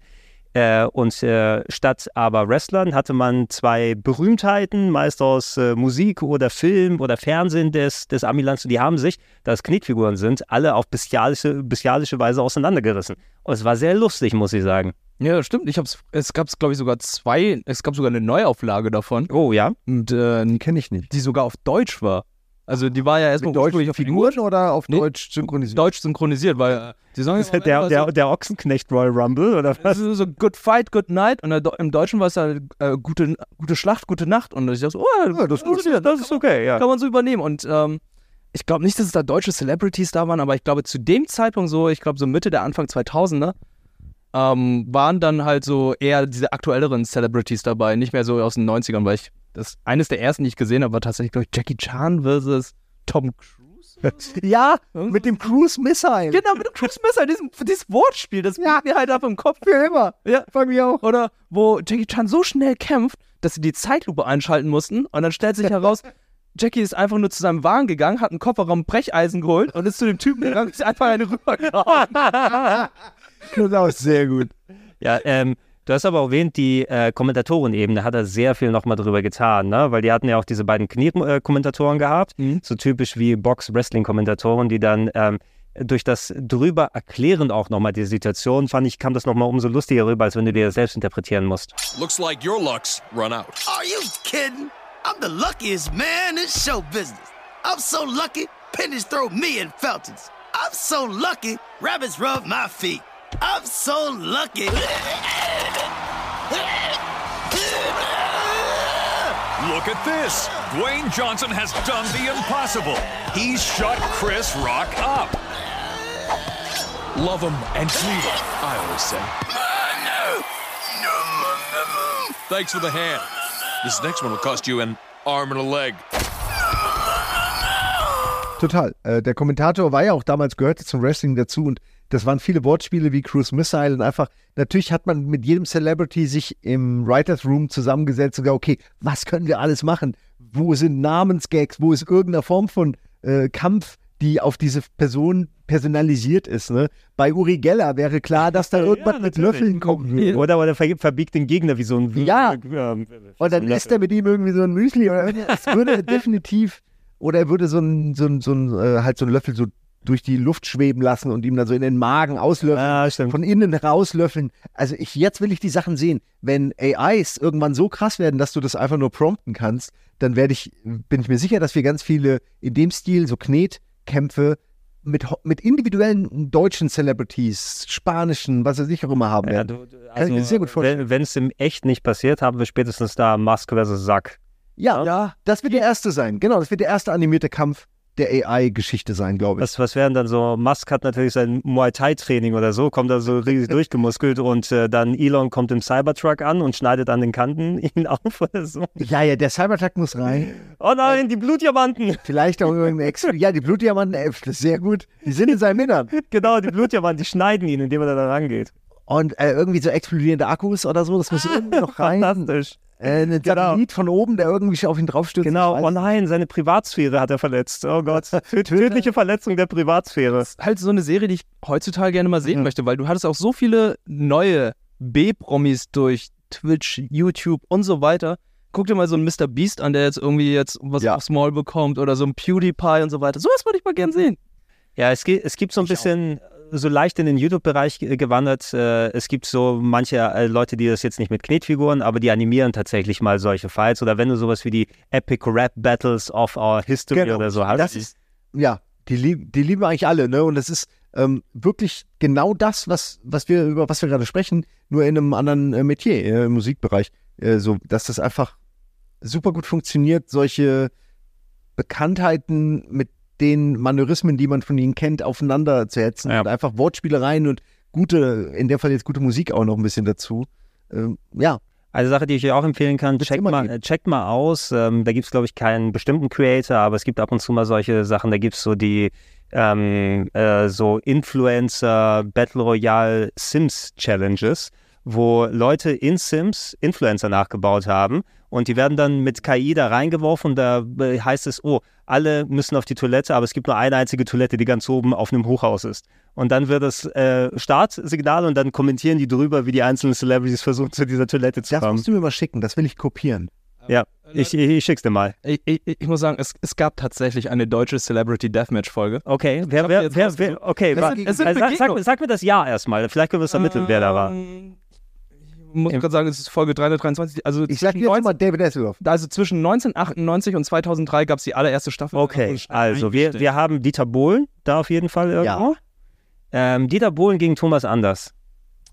Äh, und äh, statt aber Wrestlern hatte man zwei Berühmtheiten, meist aus äh, Musik oder Film oder Fernsehen des, des Amilands. Die haben sich, da es Knetfiguren sind, alle auf bestialische, bestialische Weise auseinandergerissen. Und es war sehr lustig, muss ich sagen. Ja, stimmt. Ich hab's, es gab, glaube ich, sogar zwei, es gab sogar eine Neuauflage davon. Oh ja. Und äh, Die kenne ich nicht. die sogar auf Deutsch war. Also die war ja erstmal ursprünglich auf Figuren oder auf Nee, Deutsch synchronisiert? Deutsch synchronisiert, weil äh, die Song ist Der, der, der Ochsenknecht Royal Rumble oder was? so, so Good Fight, Good Night und Do- im Deutschen war es ja äh, gute, gute Schlacht, gute Nacht und ich dachte so, oh, Ja, das ist gut. das, Das ist okay, ja. kann man so übernehmen und ähm, ich glaube nicht, dass es da deutsche Celebrities da waren, aber ich glaube zu dem Zeitpunkt so, ich glaube so Mitte der Anfang 2000er, ähm, waren dann halt so eher diese aktuelleren Celebrities dabei, nicht mehr so aus den 90ern, weil ich, das eines der ersten, die ich gesehen habe, war tatsächlich, glaube ich, Jackie Chan versus Tom Cruise. Ja, mit dem Cruise Missile. Genau, mit dem Cruise Messer, diesem, dieses Wortspiel, das ja. mir halt ab im Kopf. Für immer. Ja. Bei mir auch. Oder wo Jackie Chan so schnell kämpft, dass sie die Zeitlupe einschalten mussten und dann stellt sich heraus, Jackie ist einfach nur zu seinem Wagen gegangen, hat einen Kofferraum Brecheisen geholt und ist zu dem Typen gegangen ist einfach eine rübergehauen. Das ist auch sehr gut. Ja, ähm, du hast aber erwähnt, die äh, Kommentatorenebene hat er sehr viel nochmal drüber getan, ne? weil die hatten ja auch diese beiden Knie-Kommentatoren gehabt, so typisch wie Box-Wrestling-Kommentatoren, die dann ähm, durch das drüber erklären auch nochmal die Situation, fand ich, kam das nochmal umso lustiger rüber, als wenn du dir das selbst interpretieren musst. Looks like your luck's run out. Are you kidding? I'm the luckiest man in show business. I'm so lucky, pennies throw me in fountains. I'm so lucky, rabbits rub my feet. I'm so lucky. Look at this. Dwayne Johnson has done the impossible. He's shut Chris Rock up. Love him and leave 'em, I always say. Thanks for the hand. This next one will cost you an arm and a leg. Total. Äh, der Kommentator war ja auch damals, gehörte zum Wrestling dazu und das waren viele Wortspiele wie Cruise Missile und einfach, natürlich hat man mit jedem Celebrity sich im Writers Room zusammengesetzt und gesagt, okay, was können wir alles machen? Wo sind Namensgags? Wo ist irgendeine Form von äh, Kampf, die auf diese Person personalisiert ist? Ne? Bei Uri Geller wäre klar, dass da irgendwas mit Löffeln kommen wird. Oder, oder ver verbiegt den Gegner wie so ein Ja. Und dann isst er mit ihm irgendwie so ein Müsli oder es würde definitiv oder er würde so ein, so ein, so ein äh, halt so einen Löffel so durch die Luft schweben lassen und ihm dann so in den Magen auslöffeln, von innen rauslöffeln. Also ich, jetzt will ich die Sachen sehen. Wenn AIs irgendwann so krass werden, dass du das einfach nur prompten kannst, dann werde ich, bin ich mir sicher, dass wir ganz viele in dem Stil, so Knetkämpfe mit, mit individuellen deutschen Celebrities, spanischen, was weiß ich auch immer haben Ja, werden. du, du, Kann ich also, sehr gut vorstellen. wenn es im echt nicht passiert, haben wir spätestens da Musk vs. Sack. Ja, ja, das wird der erste sein. Genau, das wird der erste animierte Kampf der AI-Geschichte sein, glaube ich. Was, was wären dann so? Musk hat natürlich sein Muay Thai-Training oder so, kommt da so riesig durchgemuskelt und äh, dann Elon kommt im Cybertruck an und schneidet an den Kanten ihn auf oder so. Ja, ja, der Cybertruck muss rein. Oh nein, die Blutdiamanten! Vielleicht auch irgendein Ex. Ja, die Blutdiamanten, ey, das ist sehr gut. Die sind in seinem Innern. Genau, die Blutdiamanten, die schneiden ihn, indem er da rangeht. Und äh, irgendwie so explodierende Akkus oder so, das muss irgendwie noch rein. Fantastisch. Äh, ein Satellit von oben, der irgendwie auf ihn draufstürzt. Genau, Ich oh nein, seine Privatsphäre hat er verletzt. Oh Gott, Tö- tödliche Verletzung der Privatsphäre. halt so eine Serie, die ich heutzutage gerne mal Mhm. sehen möchte, weil du hattest auch so viele neue B-Promis durch Twitch, YouTube und so weiter. Guck dir mal so einen Mr. Beast an, der jetzt irgendwie jetzt was aufs Maul bekommt oder so ein PewDiePie und so weiter. Sowas würde ich mal gern sehen. Ja, es gibt, es gibt so ein bisschen so leicht in den YouTube-Bereich ge- gewandert. Äh, es gibt so manche äh, Leute, die das jetzt nicht mit Knetfiguren, aber die animieren tatsächlich mal solche Fights. Oder wenn du sowas wie die Epic Rap Battles of Our History Genau. oder so hast. Das ist, ja, die, lieb, die lieben eigentlich alle, ne? Und es ist ähm, wirklich genau das, was, was wir, über was wir gerade sprechen, nur in einem anderen äh, Metier, äh, im Musikbereich. Äh, so, dass das einfach super gut funktioniert, solche Bekanntheiten mit den Manörismen, die man von ihnen kennt, aufeinander zu hetzen. Und einfach Wortspielereien und gute, in dem Fall jetzt gute Musik auch noch ein bisschen dazu. Ähm, ja, Eine Sache, die ich euch auch empfehlen kann, checkt mal, äh, checkt mal aus. Ähm, da gibt es, glaube ich, keinen bestimmten Creator, aber es gibt ab und zu mal solche Sachen. Da gibt es so die ähm, äh, so Influencer Battle Royale Sims Challenges, wo Leute in Sims Influencer nachgebaut haben und die werden dann mit KI da reingeworfen und da äh, heißt es, oh, alle müssen auf die Toilette, aber es gibt nur eine einzige Toilette, die ganz oben auf einem Hochhaus ist. Und dann wird das äh, Startsignal und dann kommentieren die drüber, wie die einzelnen Celebrities versuchen, zu dieser Toilette zu das kommen. musst du mir mal schicken, das will ich kopieren. Ja, ich, ich, ich schick's dir mal. Ich, ich, ich muss sagen, es, es gab tatsächlich eine deutsche Celebrity Deathmatch-Folge. Okay, wer, wer, wer, wer, okay, Es wa- sind- es sind also sag, sag, sag mir das Jahr erstmal, vielleicht können wir es ermitteln, wer da war. Ich muss gerade sagen, es ist Folge 323. Also Ich sag zwischen jetzt 19 mal David Hasselhoff. Also zwischen 1998 und 2003 gab es die allererste Staffel. Okay, also wir, wir haben Dieter Bohlen da auf jeden Fall irgendwo. Ähm, Dieter Bohlen gegen Thomas Anders.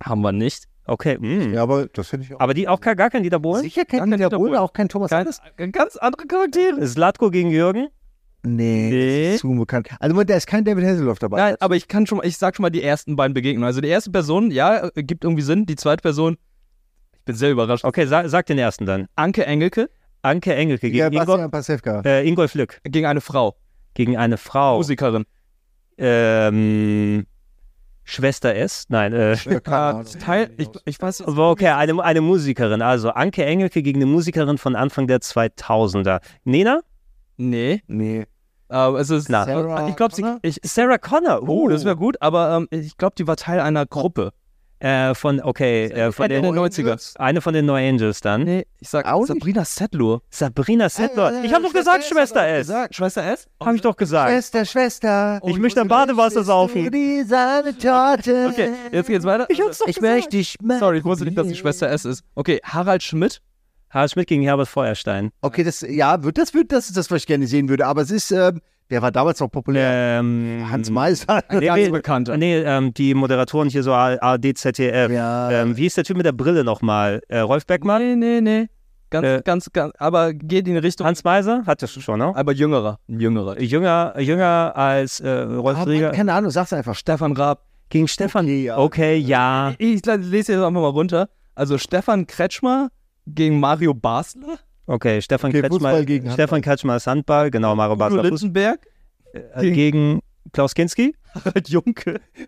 Haben wir nicht. Okay, mh. Ja, aber das finde ich auch. aber die auch kein, gar kein Dieter Bohlen? Sicher kennt Dieter Bohlen auch kein Thomas Anders? Ganz andere Charaktere. Slatko gegen Jürgen? Nee, Nee. Das ist zu unbekannt. Also da ist kein David Hasselhoff dabei. Nein, aber ich kann schon mal, ich sag schon mal die ersten beiden Begegnungen. Also die erste Person, ja, äh, gibt irgendwie Sinn. Die zweite Person, bin sehr überrascht. Okay, sag, sag den ersten dann. Anke Engelke Anke Engelke Ja, gegen Bastian Ingolf, Pasewka. äh, Ingolf Lück. gegen eine Frau, Gegen eine Frau. Musikerin. Ähm, Schwester S? Nein, äh, Ah, Teil, ich, ich weiß es. Aber okay, eine, eine Musikerin. Also Anke Engelke gegen eine Musikerin von Anfang der 2000er. Nena? Nee. Nee. Aber es ist. Na. Sarah ich glaube, Sarah Connor. oh, das wäre gut, aber ähm, ich glaube, die war Teil einer Gruppe. Äh, von, okay, äh, von den der 90er. Eine von den No Angels dann. Nee, ich sag Auch nicht? Sabrina Settler. Sabrina Settler. Äh, ich habe doch gesagt, Schwester S. Schwester S? Habe ich doch gesagt. Schwester, Schwester. Ich möchte am Badewasser saufen. Die seine Torte. Okay, jetzt geht's weiter. Ich hab's doch Ich gesagt. möchte dich Sorry, ich wusste nicht, dass die Schwester S ist. Okay, Harald Schmidt. Harald Schmidt gegen Herbert Feuerstein. Okay, das, ja, wird, das wird, das ist das, was ich gerne sehen würde. Aber es ist, ähm, wer war damals noch populär? Ähm, Hans Meiser. Nee, Ganz bekannter. Nee, ähm, die Moderatoren hier so ARD, ZDF. Ja. Ähm, wie ist der Typ mit der Brille nochmal? Äh, Rolf Beckmann? Nee, nee, nee. Ganz, Äh, ganz, ganz, aber geht in die Richtung. Hans Meiser? Hattest du schon, ne? aber jüngerer. Jüngerer. Jünger, jünger als äh, Rolf Rieger. keine Ahnung, sag's einfach. Stefan Raab. Gegen Stefan. Okay, ja. Okay, ja. Ich lese jetzt einfach mal runter. Also Stefan Kretschmer gegen Mario Basler. Okay, Stefan Okay, Kretschmer. Gegen Stefan Kretschmer ist Handball, genau, Mario Basler Fußball. Littenberg. Äh, gegen Klaus Kinski. Harald Junke.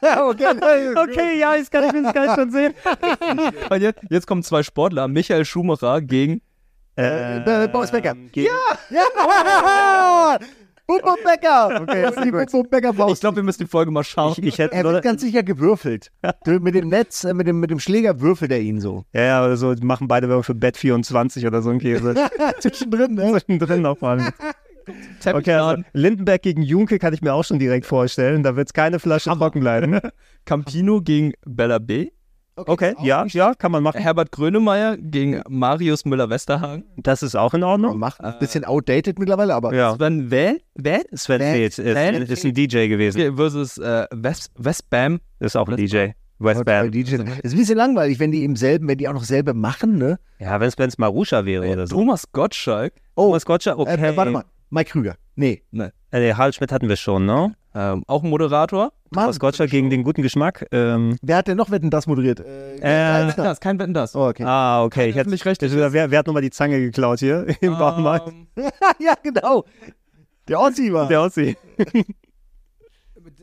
okay, Okay, ja, ich kann es gar schon sehen. Und jetzt, jetzt kommen zwei Sportler. Michael Schumacher gegen Äh, Boris Becker. Gegen, Ja! Bum Bum Becker. Okay, das ist die Bum Bum Becker Ich glaube, wir müssen die Folge mal schauen. ich, ich hätte Er wird ganz sicher gewürfelt. Mit dem Netz, äh, mit dem, mit dem Schläger würfelt er ihn so. ja, ja, oder so, die machen beide Werbung für Bet24 oder so ein Käse. Zwischendrin, ne? Zwischendrin noch vor allem. Okay, also Lindenberg gegen Junke kann ich mir auch schon direkt vorstellen. Da wird es keine Flasche trocken bleiben. Campino gegen Bella B. Okay, ja, ja, kann man machen. Herbert Grönemeyer gegen Marius Müller-Westernhagen. Das ist auch in Ordnung. Macht ein bisschen outdated mittlerweile, aber Ja. Sven Wer? Wer? Sven Feth ist, ist ein DJ gewesen. Versus äh, West, Westbam. Ist auch ein DJ. Westbam. DJ. Das ist ein bisschen langweilig, wenn die im selben, wenn die auch noch selber machen, ne? Ja, wenn es Marusha wäre oder so. Thomas Gottschalk. Oh, Thomas Gottschalk, okay. äh, warte mal. Mike Krüger. Nee. Ne. Äh, nee, Harald Schmidt hatten wir schon, ne? Ähm, auch ein Moderator. Thomas Gottschalk gegen den guten Geschmack. Ähm, Wer hat denn noch Wetten das moderiert? Äh, äh, Das, kein Wetten das. oh, okay. ah, okay. Ich hätte, öffentlich recht. das, wer, wer hat nochmal die Zange geklaut hier im Baumarkt? Ähm, ja, genau. Der Ossi war. Der Ossi.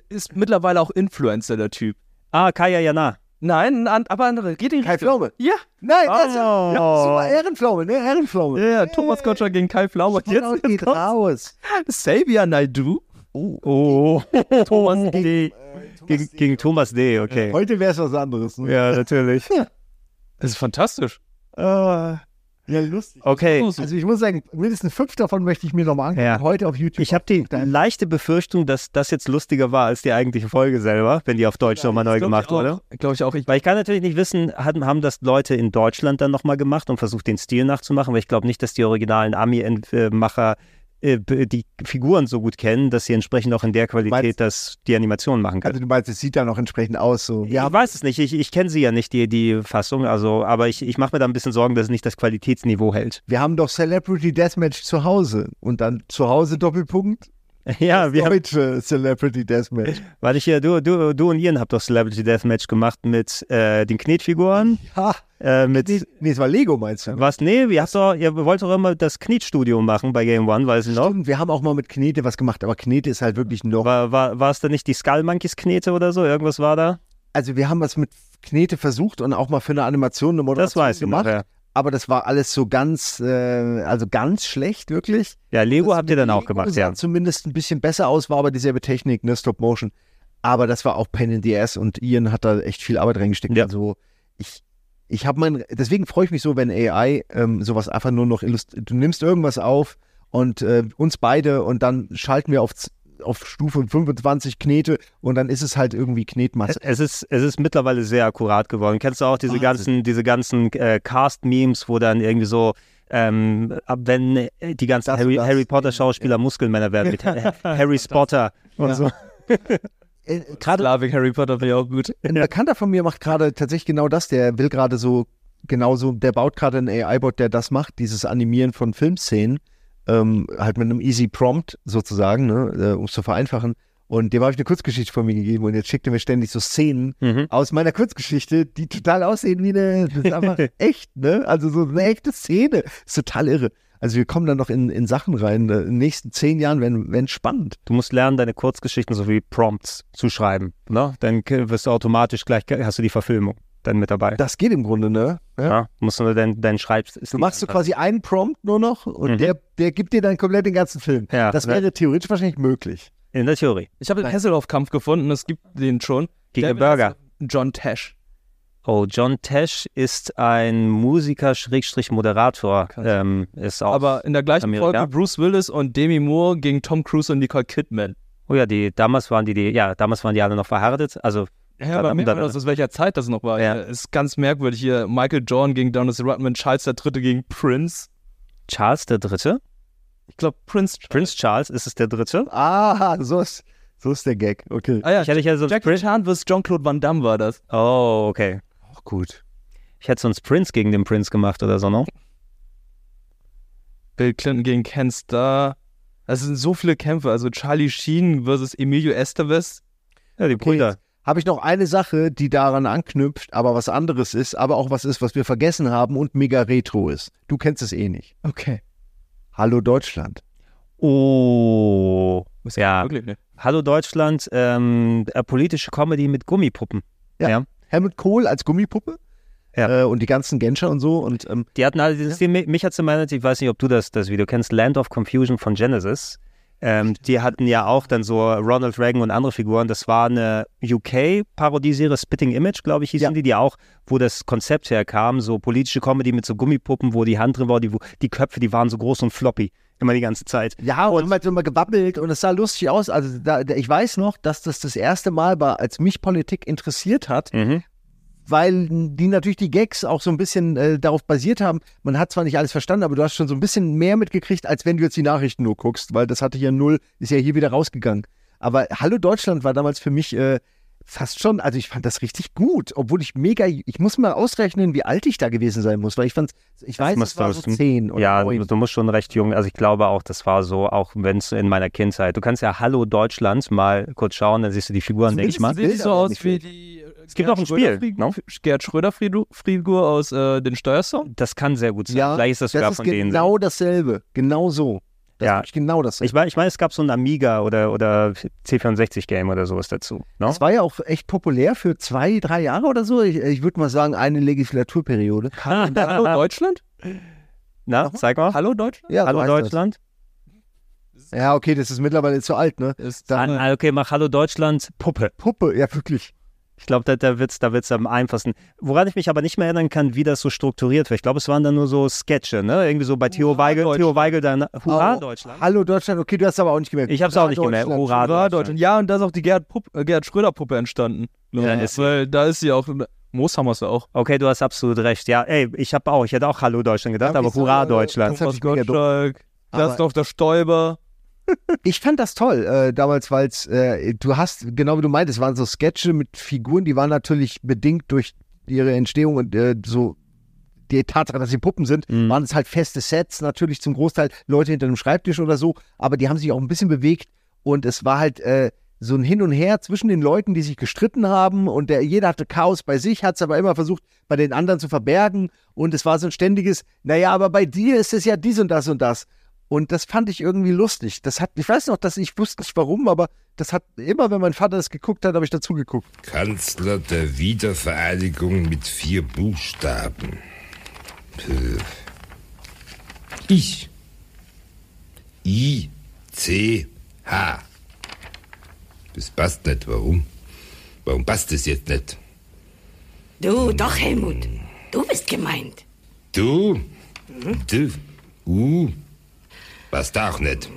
ist mittlerweile auch Influencer, der Typ. Ah, Kaya Jana. Nein, an, aber andere. Geht in Kai Pflaume. Ja. Nein, das ist Oh. ja, super Ehrenpflaume, ne? Ehrenpflaume. Ja, ja, Thomas Gottschalk gegen Kai Pflaume. Genau, Jetzt, geht jetzt kommt's. raus. Xavier Naidu. Oh. Thomas D. Gegen, gegen Thomas D., okay. Heute wäre es was anderes. Ne? Ja, natürlich. Das ist fantastisch. Ah, ja, lustig. Okay. Also ich muss sagen, mindestens fünf davon möchte ich mir nochmal angucken. Ja. Heute auf YouTube. Ich habe die leichte Befürchtung, dass das jetzt lustiger war als die eigentliche Folge selber, wenn die auf Deutsch nochmal neu gemacht wurde. Glaube ich auch. Ich, Weil ich kann natürlich nicht wissen, haben, haben das Leute in Deutschland dann nochmal gemacht und versucht, den Stil nachzumachen, weil ich glaube nicht, dass die originalen Ami-Macher äh, die Figuren so gut kennen, dass sie entsprechend auch in der Qualität Meinst- das, die Animation machen können. also du meinst, es sieht dann auch entsprechend aus. So. ich weiß es nicht, ich, ich kenne sie ja nicht, die, die Fassung, also, aber ich, ich mache mir da ein bisschen Sorgen, dass es nicht das Qualitätsniveau hält. Wir haben doch Celebrity Deathmatch zu Hause. Und dann zu Hause Doppelpunkt. Ja, wir haben, Deutsche Celebrity Deathmatch. weil ich hier, du, du, du und Ian habt doch Celebrity Deathmatch gemacht mit äh, den Knetfiguren, Ha, äh, mit nee, nee, es war Lego, meinst du? Was? Nee, ihr, habt doch, ihr wollt doch immer das Knetstudio machen bei Game One, weiß ich noch. Stimmt, wir haben auch mal mit Knete was gemacht, aber Knete ist halt wirklich noch. War, war, war es da nicht die Skull Monkeys Knete oder so? Irgendwas war da? Also wir haben was mit Knete versucht und auch mal für eine Animation eine Moderation Das weiß ich gemacht. noch, ja. Aber das war alles so ganz, äh, also ganz schlecht, wirklich. Ja, Lego Das habt ihr dann auch Lego gemacht, sah ja. zumindest ein bisschen besser aus, war aber dieselbe Technik, ne, Stop Motion. Aber das war auch Pain in Ass und Ian hat da echt viel Arbeit reingesteckt. Ja. Also ich, ich habe mein, deswegen freue ich mich so, wenn AI ähm, sowas einfach nur noch illustriert. Du nimmst irgendwas auf und äh, uns beide und dann schalten wir auf, auf Stufe 25 Knete und dann ist es halt irgendwie Knetmasse. Es ist, es ist mittlerweile sehr akkurat geworden. Kennst du auch diese Wahnsinn. ganzen, diese ganzen äh, Cast-Memes, wo dann irgendwie so, ähm, ab wenn äh, die ganzen Das Harry, das. Harry Potter-Schauspieler Muskelmänner werden mit Ha- Harry Spotter und Ja. so. Äh, Gerade Slavik Harry Potter finde ich auch gut. Ein Bekannter von mir macht gerade tatsächlich genau das. Der will gerade so, genauso, der baut gerade einen AI-Bot, der das macht, dieses Animieren von Filmszenen, ähm, halt mit einem Easy Prompt sozusagen, ne, äh, um es zu vereinfachen. Und dem habe ich eine Kurzgeschichte von mir gegeben und jetzt schickt er mir ständig so Szenen Mhm. aus meiner Kurzgeschichte, die total aussehen wie eine, das ist einfach echt, ne? Also so eine echte Szene. ist total irre. Also wir kommen dann noch in, in Sachen rein. äh, In den nächsten zehn Jahren werden, werden spannend. Du musst lernen, deine Kurzgeschichten sowie Prompts zu schreiben. Ne? Dann wirst du automatisch gleich, hast du die Verfilmung dann mit dabei. Das geht im Grunde, ne? Ja. Ja, musst du nur deinen dein Schreibst. Du machst so quasi einen Prompt nur noch und Mhm. der, der gibt dir dann komplett den ganzen Film. Ja, das ne? wäre theoretisch wahrscheinlich möglich. In der Theorie. Ich habe den Hasselhoff-Kampf gefunden, es gibt den schon. Gegen Der den Burger. John Tesh. Oh, John Tesh ist ein Musiker, Schrägstrich Moderator. Ähm, ist auch Aber in der gleichen Amerika. Folge Bruce Willis und Demi Moore gegen Tom Cruise und Nicole Kidman. Oh ja, die, damals waren die, die, ja, damals waren die alle noch verheiratet. Also, Ja, aber merkt man das, aus welcher Zeit das noch war. Ja. Ja. Ist ganz merkwürdig hier. Michael Jordan gegen Dennis Rodman, Charles III. gegen Prince. Charles der Dritte. Ich glaube, Prince. Prince Charles ist es der Dritte. Ah, so ist, so ist der Gag. Okay. Ah ja, Ich hätte ja sonst Jackie Prince. Chan vs. Jean-Claude Van Damme war das. Oh, okay. Auch gut. Ich hätte sonst Prince gegen den Prince gemacht oder so, ne? Bill Clinton gegen Ken Starr. Das sind so viele Kämpfe. Also Charlie Sheen versus Emilio Estevez. Ja, die Brüder. Habe ich noch eine Sache, die daran anknüpft, aber was anderes ist, aber auch was ist, was wir vergessen haben und mega retro ist. Du kennst es eh nicht. Okay. Hallo Deutschland. Oh. Ja. Wirklich, ne? Hallo Deutschland, ähm, äh, politische Comedy mit Gummipuppen. Ja. Ja. Helmut Kohl als Gummipuppe. Ja. Äh, und die ganzen Genscher und so. Und ähm, Die hatten alle dieses Ding, mich hat zumindest, ich weiß nicht, ob du das, das Video kennst, Land of Confusion von Genesis. Ähm, die hatten ja auch dann so Ronald Reagan und andere Figuren. Das war eine UK-Parodieserie, Spitting Image, glaube ich, hießen Ja. die, die auch, wo das Konzept herkam, so politische Comedy mit so Gummipuppen, wo die Hand drin war, die, die Köpfe, die waren so groß und floppy. Immer die ganze Zeit. Ja, und halt immer gewabbelt und es sah lustig aus. Also da, ich weiß noch, dass das das erste Mal war, als mich Politik interessiert hat, Mhm. Weil die natürlich die Gags auch so ein bisschen äh, darauf basiert haben. Man hat zwar nicht alles verstanden, aber du hast schon so ein bisschen mehr mitgekriegt, als wenn du jetzt die Nachrichten nur guckst, weil das hatte ja null, ist ja hier wieder rausgegangen. Aber Hallo Deutschland war damals für mich äh, fast schon, also ich fand das richtig gut, obwohl ich mega, ich muss mal ausrechnen, wie alt ich da gewesen sein muss, weil ich fand, ich weiß, muss es war so das- zehn oder Ja, neun. du, du musst schon recht jung, also ich glaube auch, das war so, auch wenn es in meiner Kindheit. Du kannst ja Hallo Deutschland mal kurz schauen, dann siehst du die Figuren, denke ich mal. Sieht so aus wie die. Es gibt auch ein Spiel, ne? Gerd Schröder-Figur aus äh, den Steuersong. Das kann sehr gut sein. Ja, Vielleicht ist das sogar ist von denen. genau dasselbe, genau so. Das Ja. ist genau dasselbe. Ich meine, ich mein, es gab so ein Amiga oder, oder C64-Game oder sowas dazu. Ne? Das war ja auch echt populär für zwei, drei Jahre oder so. Ich, ich würde mal sagen, eine Legislaturperiode. Hallo Deutschland? Na, zeig mal. Hallo Deutschland? Ja, so Hallo heißt das. Deutschland. Ja, okay, das ist mittlerweile zu alt, ne? Da, Ah, okay, mach Hallo Deutschland, Puppe. Puppe, ja, wirklich. Ich glaube, da, da wird es da wird's am einfachsten. Woran ich mich aber nicht mehr erinnern kann, wie das so strukturiert wird. Ich glaube, es waren dann nur so Sketche, ne? Irgendwie so bei Theo Weigel, Theo Weigel dann Hurra Oh, Deutschland. Hallo Deutschland, okay, du hast aber auch nicht gemerkt. Ich habe es auch nicht Hurra gemerkt. Deutschland. Hurra Hurra Deutschland. Deutschland. Ja, und da ist auch die Gerd, Pupp, äh, Gerd Schröder-Puppe entstanden. Ja, ist sie. Weil da ist sie auch. Mooshammer ist ja auch. Okay, du hast absolut recht. Ja, ey, ich habe auch, ich hätte auch Hallo Deutschland gedacht, Ja, aber Hurra äh, Deutschland. das Aber- das ist doch der Stoiber. Ich fand das toll äh, damals, weil es, äh, du hast, genau wie du meintest, waren so Sketche mit Figuren, die waren natürlich bedingt durch ihre Entstehung und äh, so die Tatsache, dass sie Puppen sind, Mhm. waren es halt feste Sets, natürlich zum Großteil Leute hinter einem Schreibtisch oder so, aber die haben sich auch ein bisschen bewegt und es war halt äh, so ein Hin und Her zwischen den Leuten, die sich gestritten haben und der, jeder hatte Chaos bei sich, hat es aber immer versucht, bei den anderen zu verbergen und es war so ein ständiges, naja, aber bei dir ist es ja dies und das und das. Und das fand ich irgendwie lustig. Das hat, ich weiß noch, dass ich wusste nicht warum, aber das hat immer, wenn mein Vater das geguckt hat, habe ich dazu geguckt. Kanzler der Wiedervereinigung mit vier Buchstaben. Puh. Ich. I. C. H. Das passt nicht. Warum? Warum passt das jetzt nicht? Du, doch, Helmut. Du bist gemeint. Du? Du? U? Passt auch nicht.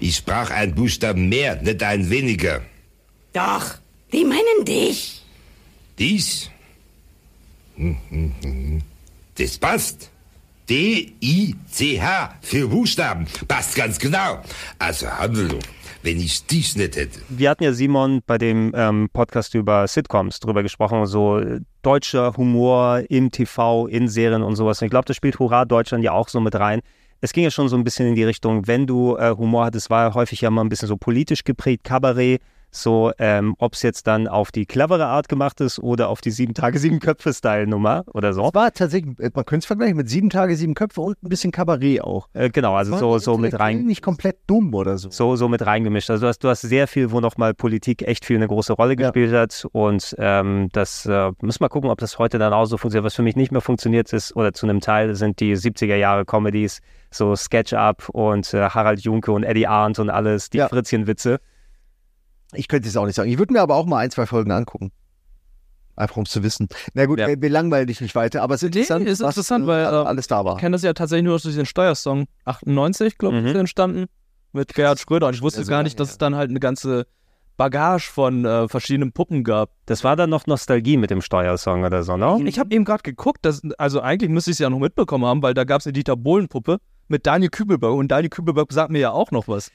Ich sprach einen Buchstaben mehr, nicht einen weniger. Doch, die meinen dich. Dies? Das passt. D-I-C-H für Buchstaben. Passt ganz genau. Also, Handel, wenn ich dich nicht hätte. Wir hatten ja Simon bei dem ähm, Podcast über Sitcoms drüber gesprochen, so äh, deutscher Humor im TV, in Serien und sowas. Und ich glaube, das spielt Hurra Deutschland ja auch so mit rein. Es ging ja schon so ein bisschen in die Richtung, wenn du äh, Humor hattest, war ja häufig ja mal ein bisschen so politisch geprägt, Kabarett, so, ähm, ob es jetzt dann auf die clevere Art gemacht ist oder auf die sieben Tage, sieben Köpfe-Style-Nummer oder so. Es war tatsächlich, äh, man könnte es vergleichen mit sieben Tage, sieben Köpfe und ein bisschen Kabarett auch. Äh, genau, also so, so mit rein. Nicht komplett dumm oder so. so, so mit reingemischt. Also du hast, du hast sehr viel, wo nochmal Politik echt viel eine große Rolle gespielt hat. Und ähm, das äh, müssen wir gucken, ob das heute dann auch so funktioniert. Was für mich nicht mehr funktioniert ist, oder zu einem Teil sind die 70er Jahre Comedies, so Sketch-Up und äh, Harald Junke und Eddie Arndt und alles, die Ja. Fritzchen-Witze. Ich könnte es auch nicht sagen. Ich würde mir aber auch mal ein, zwei Folgen angucken. Einfach um es zu wissen. Na gut, wir, wir langweilen dich nicht weiter, aber es ist interessant, ist was, interessant, äh, weil äh, alles da war. Ich kenne das ja tatsächlich nur durch den Steuersong 98, glaube ich, ist der entstanden mit Gerhard Schröder. Und ich wusste Ja, so gar nicht, dass es dann halt eine ganze Bagage von äh, verschiedenen Puppen gab. Das war dann noch Nostalgie mit dem Steuersong oder so, ne? Ich habe eben gerade geguckt, dass, also eigentlich müsste ich es ja noch mitbekommen haben, weil da gab es eine Dieter Bohlen-Puppe mit Daniel Kübelberg und Daniel Kübelberg sagt mir ja auch noch was.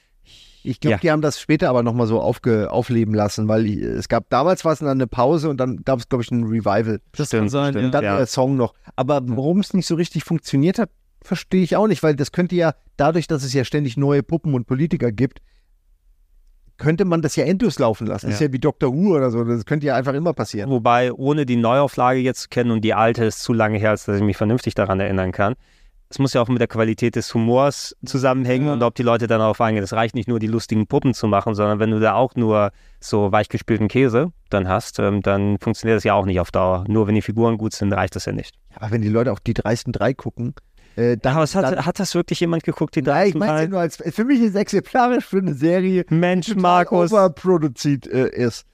Ich glaube, Ja. die haben das später aber nochmal so aufge, aufleben lassen, weil ich, es gab damals war es dann eine Pause und dann gab es, glaube ich, ein Revival. Das kann sein, Und dann ja. der Song noch. Aber warum es nicht so richtig funktioniert hat, verstehe ich auch nicht, weil das könnte ja, dadurch, dass es ja ständig neue Puppen und Politiker gibt, könnte man das ja endlos laufen lassen. Das ist Ja. ja wie Dr. Who oder so. Das könnte ja einfach immer passieren. Wobei, ohne die Neuauflage jetzt zu kennen und die alte ist zu lange her, als dass ich mich vernünftig daran erinnern kann. Es muss ja auch mit der Qualität des Humors zusammenhängen und ob die Leute dann darauf eingehen. Es reicht nicht nur, die lustigen Puppen zu machen, sondern wenn du da auch nur so weichgespülten Käse dann hast, ähm, dann funktioniert das ja auch nicht auf Dauer. Nur wenn die Figuren gut sind, reicht das ja nicht. Aber wenn die Leute auch die dreisten drei gucken, äh, dann, Aber hat, dann, hat das wirklich jemand geguckt, die Nein, ich meine drei? ja nur als, für mich ist es exemplarisch für eine Serie, Mensch, Markus. overproduziert äh, ist.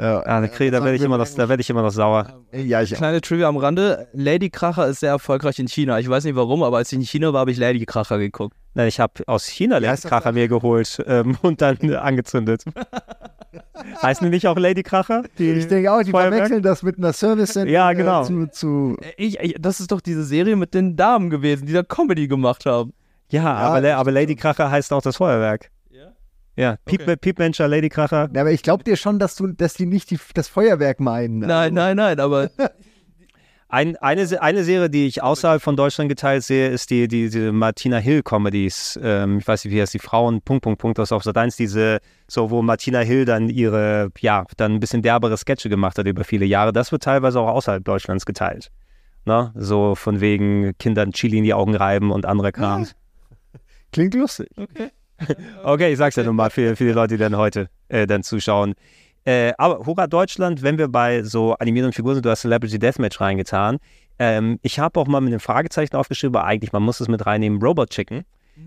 Ja, Ah, da krieg- da werde ich, immer noch- da werd ich immer noch sauer. Ja, ich Kleine Trivia am Rande: Lady Kracher ist sehr erfolgreich in China. Ich weiß nicht warum, aber als ich in China war, habe ich Lady Kracher geguckt. Na, ich habe aus China Lady Kracher mir geholt ähm, und dann äh, angezündet. Heißen die nicht auch Lady Kracher? Die Ich denke auch, die Feuerwerk? verwechseln das mit einer service Ja, genau. zu, zu Ich, ich, das ist doch diese Serie mit den Damen gewesen, die da Comedy gemacht haben. Ja, aber, La- aber Lady Kracher heißt auch das Feuerwerk. Ja? Piep, Piepmenscher, Lady Kracher. Ja, aber ich glaube dir schon, dass du, dass die nicht die, das Feuerwerk meinen. Nein, nein, nein, aber Ein, eine, eine Serie, die ich außerhalb von Deutschland geteilt sehe, ist die, die, die Martina Hill Comedies. Ähm, ich weiß nicht, wie heißt die Frauen, Punkt, Punkt, Punkt, aus auf Sat 1, diese, so, wo Martina Hill dann ihre, ja, dann ein bisschen derbere Sketche gemacht hat über viele Jahre. Das wird teilweise auch außerhalb Deutschlands geteilt. Ne? So von wegen Kindern Chili in die Augen reiben und andere Kram. Klingt lustig. Okay. Okay, ich sag's ja nun mal für, für die Leute, die dann heute äh, dann zuschauen. Äh, aber Hurra Deutschland, wenn wir bei so animierten Figuren sind, du hast Celebrity Deathmatch reingetan. Ähm, ich habe auch mal mit einem Fragezeichen aufgeschrieben, aber eigentlich, man muss es mit reinnehmen, Robot Chicken.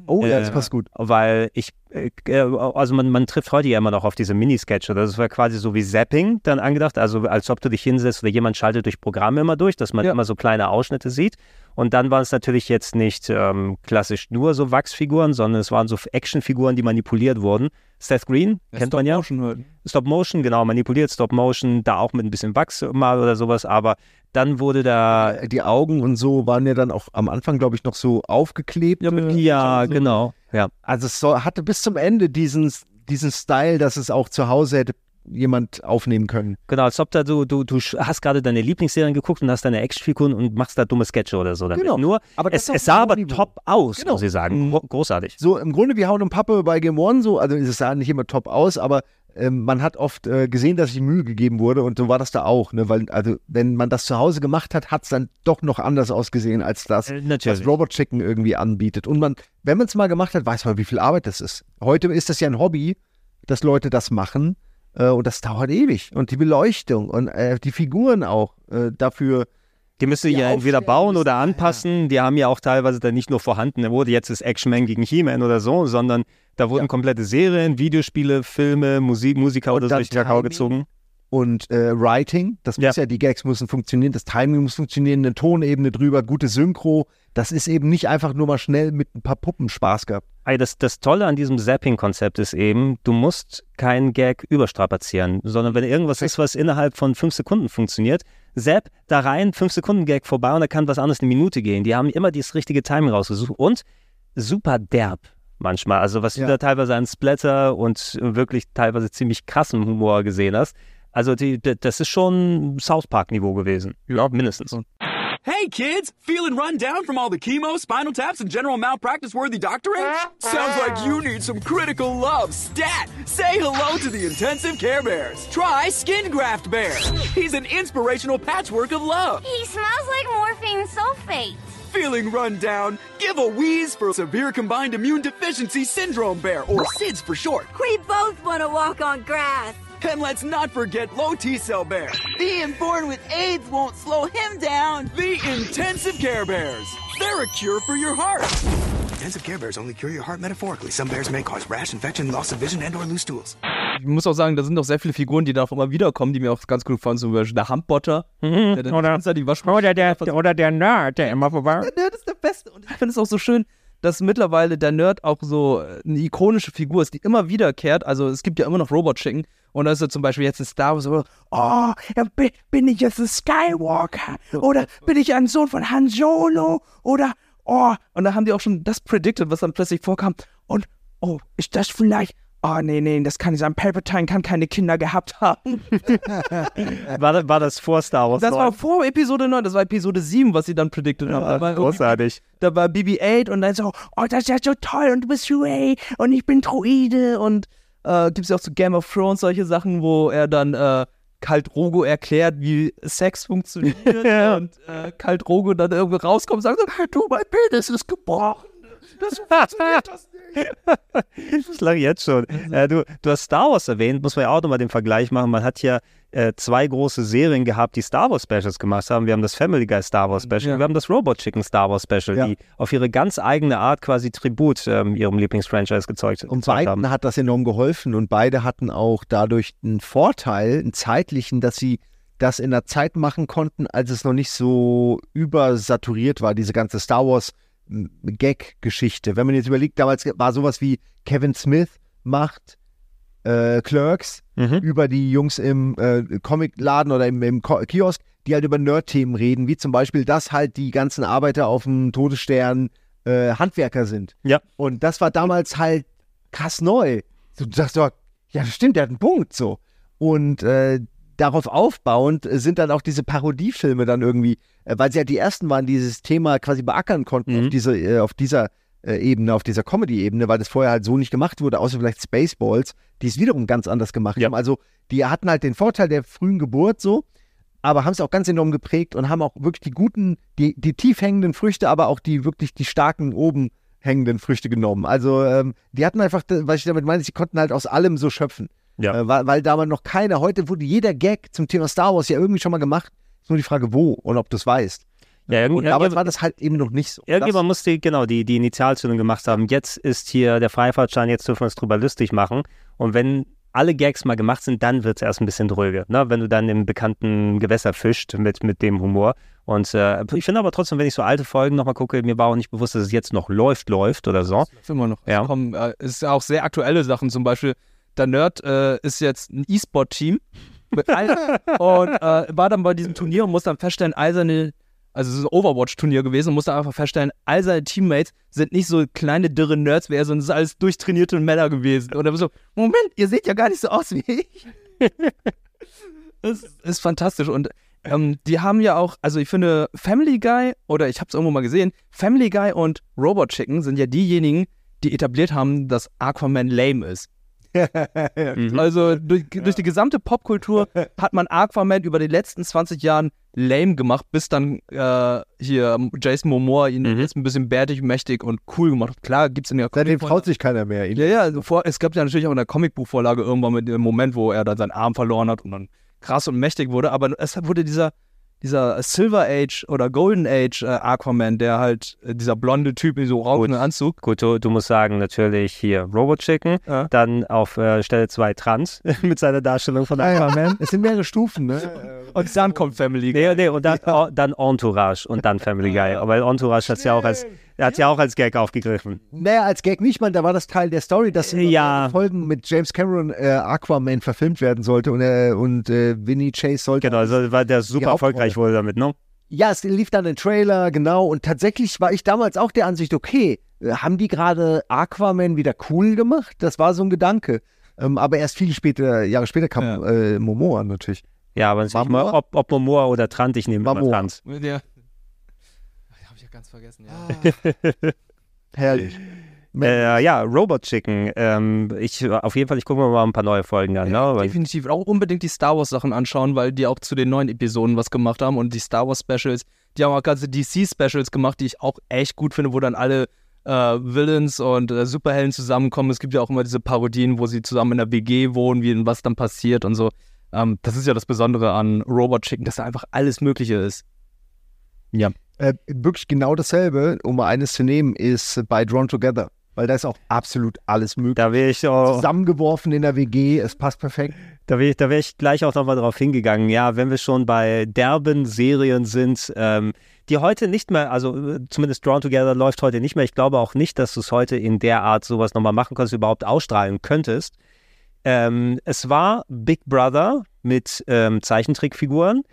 Oh, ja, das passt gut. Weil ich, äh, äh, also man, man trifft heute ja immer noch auf diese Minisketche. Das war quasi so wie Zapping dann angedacht, also als ob du dich hinsetzt oder jemand schaltet durch Programme immer durch, dass man immer so kleine Ausschnitte sieht. Und dann waren es natürlich jetzt nicht ähm, klassisch nur so Wachsfiguren, sondern es waren so Actionfiguren, die manipuliert wurden. Seth Green, kennt man ja. Motion halt. Stop Motion, genau, manipuliert Stop Motion, da auch mit ein bisschen Wachs mal oder sowas, aber dann wurde da. Die Augen und so waren ja dann auch am Anfang, glaube ich, noch so aufgeklebt. Ja, ja genau. Ja. Also es soll, hatte bis zum Ende diesen, diesen Style, dass es auch zu Hause hätte jemand aufnehmen können. Genau, als ob da du, du, du hast gerade deine Lieblingsserien geguckt und hast deine Actionfiguren und machst da dumme Sketche oder so. Damit. Genau. Nur, Aber es, es sah aber Niveau. top aus, Genau. muss ich sagen. Gro- Großartig. So im Grunde wie Hauen und Pappe bei Game One, so, also es sah nicht immer top aus, aber ähm, man hat oft äh, gesehen, dass sich Mühe gegeben wurde und so war das da auch, ne? Weil, also, wenn man das zu Hause gemacht hat, hat es dann doch noch anders ausgesehen als das, Äh, was Robot Chicken irgendwie anbietet. Und man, wenn man es mal gemacht hat, weiß man, wie viel Arbeit das ist. Heute ist das ja ein Hobby, dass Leute das machen. Äh, und das dauert ewig. Und die Beleuchtung und äh, die Figuren auch äh, dafür. Die müssen ja entweder bauen oder anpassen. Die haben ja auch teilweise dann nicht nur vorhanden, da wurde jetzt das Action-Man gegen He-Man oder so, sondern da wurden komplette Serien, Videospiele, Filme, Musik, Musiker oder so durch Kakao gezogen. Und äh, Writing, das muss ja, die Gags müssen funktionieren, das Timing muss funktionieren, eine Tonebene drüber, gute Synchro. Das ist eben nicht einfach nur mal schnell mit ein paar Puppen Spaß gehabt. Ey, das, das Tolle an diesem Zapping-Konzept ist eben, du musst keinen Gag überstrapazieren, sondern wenn irgendwas ist, was innerhalb von fünf Sekunden funktioniert, Zapp da rein, fünf Sekunden Gag vorbei und da kann was anderes eine Minute gehen. Die haben immer dieses richtige Timing rausgesucht und super derb manchmal. Also was Ja. du da teilweise an Splatter und wirklich teilweise ziemlich krassen Humor gesehen hast. Also die, das ist schon South Park-Niveau gewesen. Ja, mindestens. Hey kids, feeling run down from all the chemo, spinal taps, and general malpractice worthy doctoring? Sounds like you need some critical love stat. Say hello to the intensive care bears. Try Skin Graft Bear. He's an inspirational patchwork of love. He smells like morphine sulfate. Feeling run down? Give a wheeze for Severe Combined Immune Deficiency Syndrome Bear, or SIDS for short. We both want to walk on grass. And let's not forget Low T Cell Bear. Being born with AIDS won't slow him down. The Intensive Care Bears. They're a cure for your heart. Intensive care bears only cure your heart metaphorically. Some bears may cause rash, infection, loss of vision, and or loose stools. Ich muss auch sagen, da sind auch sehr viele Figuren, die da auch immer wiederkommen, die mir auch ganz gut gefallen. Zum Beispiel der Handbotter. der dann oder, die oder, der, oder der Nerd, der immer vorbei. Der Nerd ist der Beste. Und ich finde es auch so schön, dass mittlerweile der Nerd auch so äh, eine ikonische Figur ist, die immer wiederkehrt. Also es gibt ja immer noch Robot Chicken. Und da ist er zum Beispiel jetzt in Star Wars oh, bin, bin ich jetzt ein Skywalker? Oder bin ich ein Sohn von Han Solo? Oder, oh, und da haben die auch schon das predicted, was dann plötzlich vorkam. Und, oh, ist das vielleicht, oh, nee, nee, das kann nicht sein. Palpatine kann keine Kinder gehabt haben. War, das- war das vor Star Wars? Das war neun? vor Episode 9, das war Episode 7, was sie dann predicted haben. Da war großartig. Da war BB-8 und dann so, oh, das ist ja so toll und du bist Ray und ich bin Droide und äh, gibt es ja auch zu Game of Thrones solche Sachen, wo er dann äh, Kalt Rogo erklärt, wie Sex funktioniert und äh, Kalt Rogo dann irgendwie rauskommt und sagt du, mein Penis ist gebrochen. Das funktioniert das nicht. Ich lache jetzt schon. Äh, du, du hast Star Wars erwähnt, muss man ja auch nochmal den Vergleich machen. Man hat ja äh, zwei große Serien gehabt, die Star Wars Specials gemacht haben. Wir haben das Family Guy Star Wars Special, Ja. wir haben das Robot Chicken Star Wars Special, Ja. die auf ihre ganz eigene Art quasi Tribut ähm, ihrem Lieblingsfranchise gezeugt, Und gezeugt haben. beiden hat das enorm geholfen und beide hatten auch dadurch einen Vorteil, einen zeitlichen, dass sie das in der Zeit machen konnten, als es noch nicht so übersaturiert war, diese ganze Star Wars Gag-Geschichte. Wenn man jetzt überlegt, damals war sowas wie Kevin Smith macht äh, Clerks Mhm. über die Jungs im äh, Comicladen oder im, im Kiosk, die halt über Nerd-Themen reden, wie zum Beispiel, dass halt die ganzen Arbeiter auf dem Todesstern äh, Handwerker sind. Ja. Und das war damals halt krass neu. So, du sagst doch, ja, das stimmt, der hat einen Punkt so. Und äh, darauf aufbauend äh, sind dann auch diese Parodiefilme dann irgendwie, äh, weil sie ja die ersten waren, die dieses Thema quasi beackern konnten auf, diese, äh, auf dieser Ebene, auf dieser Comedy-Ebene, weil das vorher halt so nicht gemacht wurde, außer vielleicht Spaceballs, die es wiederum ganz anders gemacht haben. Also die hatten halt den Vorteil der frühen Geburt so, aber haben es auch ganz enorm geprägt und haben auch wirklich die guten, die, die tief hängenden Früchte, aber auch die wirklich die starken oben hängenden Früchte genommen. Also ähm, die hatten einfach, was ich damit meine, sie konnten halt aus allem so schöpfen. Ja. Äh, weil, weil damals noch keiner, heute wurde jeder Gag zum Thema Star Wars ja irgendwie schon mal gemacht. Ist nur die Frage, wo und ob du es weißt. Ja, und damals war das halt eben noch nicht so. Irgendjemand musste genau die, die Initialzündung gemacht haben. Jetzt ist hier der Freifahrtschein, jetzt dürfen wir uns drüber lustig machen. Und wenn alle Gags mal gemacht sind, dann wird es erst ein bisschen dröge. Ne? Wenn du dann im bekannten Gewässer fischt mit, mit dem Humor. Und äh, ich finde aber trotzdem, wenn ich so alte Folgen nochmal gucke, mir war auch nicht bewusst, dass es jetzt noch läuft, läuft oder so. Ist immer noch. Ja. Es kommen, äh, es ist auch sehr aktuelle Sachen. Zum Beispiel, der Nerd äh, ist jetzt ein E-Sport-Team und äh, war dann bei diesem Turnier und muss dann feststellen, all seine, also es ist ein Overwatch-Turnier gewesen und muss dann einfach feststellen, all seine Teammates sind nicht so kleine, dürre Nerds wie er, sondern es ist alles durchtrainierte Männer gewesen. Und er war so, Moment, ihr seht ja gar nicht so aus wie ich. Das ist fantastisch und ähm, die haben ja auch, also ich finde Family Guy oder ich habe es irgendwo mal gesehen, Family Guy und Robot Chicken sind ja diejenigen, die etabliert haben, dass Aquaman lame ist. Also durch, durch die gesamte Popkultur hat man Aquaman über die letzten 20 Jahren lame gemacht, bis dann äh, hier Jason Momoa ihn jetzt ein bisschen bärtig, mächtig und cool gemacht hat. Klar gibt es in der Seitdem traut sich keiner mehr. ihn- ja, ja, also vor, es gab ja natürlich auch in der Comicbuchvorlage irgendwann mit dem Moment, wo er dann seinen Arm verloren hat und dann krass und mächtig wurde, aber es wurde dieser, dieser Silver Age oder Golden Age äh, Aquaman, der halt, äh, dieser blonde Typ in so rauchenden Anzug. Gut, du, du musst sagen, natürlich hier Robot Chicken, dann auf äh, Stelle 2 Trans mit seiner Darstellung von Aquaman. Es sind mehrere Stufen, ne? Und dann kommt Family Guy. Nee, nee, und dann, oh, dann Entourage und dann Family Guy. Weil Entourage hat ja auch als, hat's ja auch als Gag aufgegriffen. Naja, als Gag nicht, man, da war das Teil der Story, dass Ja. Folgen mit James Cameron äh, Aquaman verfilmt werden sollte und, äh, und äh, Vinny Chase sollte. Genau, also war der super erfolgreich wurde damit, ne? Ja, es lief dann ein Trailer, genau. Und tatsächlich war ich damals auch der Ansicht, okay, äh, haben die gerade Aquaman wieder cool gemacht? Das war so ein Gedanke. Ähm, aber erst viel später, Jahre später kam äh, Momoa natürlich. Ja, aber mal, ob, ob Momoa oder Trant, ich nehme immer Momoa. Trant. Ja. Ganz vergessen, ja. Herrlich. Äh, ja, Robot Chicken. Ähm, ich, auf jeden Fall, ich gucke mir mal ein paar neue Folgen an. ne? Definitiv auch unbedingt die Star Wars Sachen anschauen, weil die auch zu den neuen Episoden was gemacht haben und die Star Wars Specials, die haben auch ganze DC Specials gemacht, die ich auch echt gut finde, wo dann alle äh, Villains und äh, Superhelden zusammenkommen. Es gibt ja auch immer diese Parodien, wo sie zusammen in der WG wohnen, wie und was dann passiert und so. Ähm, das ist ja das Besondere an Robot Chicken, dass da einfach alles Mögliche ist. Ja. Äh, wirklich genau dasselbe, um mal eines zu nehmen, ist bei Drawn Together. Weil da ist auch absolut alles möglich. Da wäre ich auch. Zusammengeworfen in der WG, es passt perfekt. Da wäre ich, da wär ich gleich auch nochmal drauf hingegangen. Ja, wenn wir schon bei derben Serien sind, ähm, die heute nicht mehr, also äh, zumindest Drawn Together läuft heute nicht mehr. Ich glaube auch nicht, dass du es heute in der Art sowas nochmal machen kannst, überhaupt ausstrahlen könntest. Ähm, es war Big Brother mit ähm, Zeichentrickfiguren.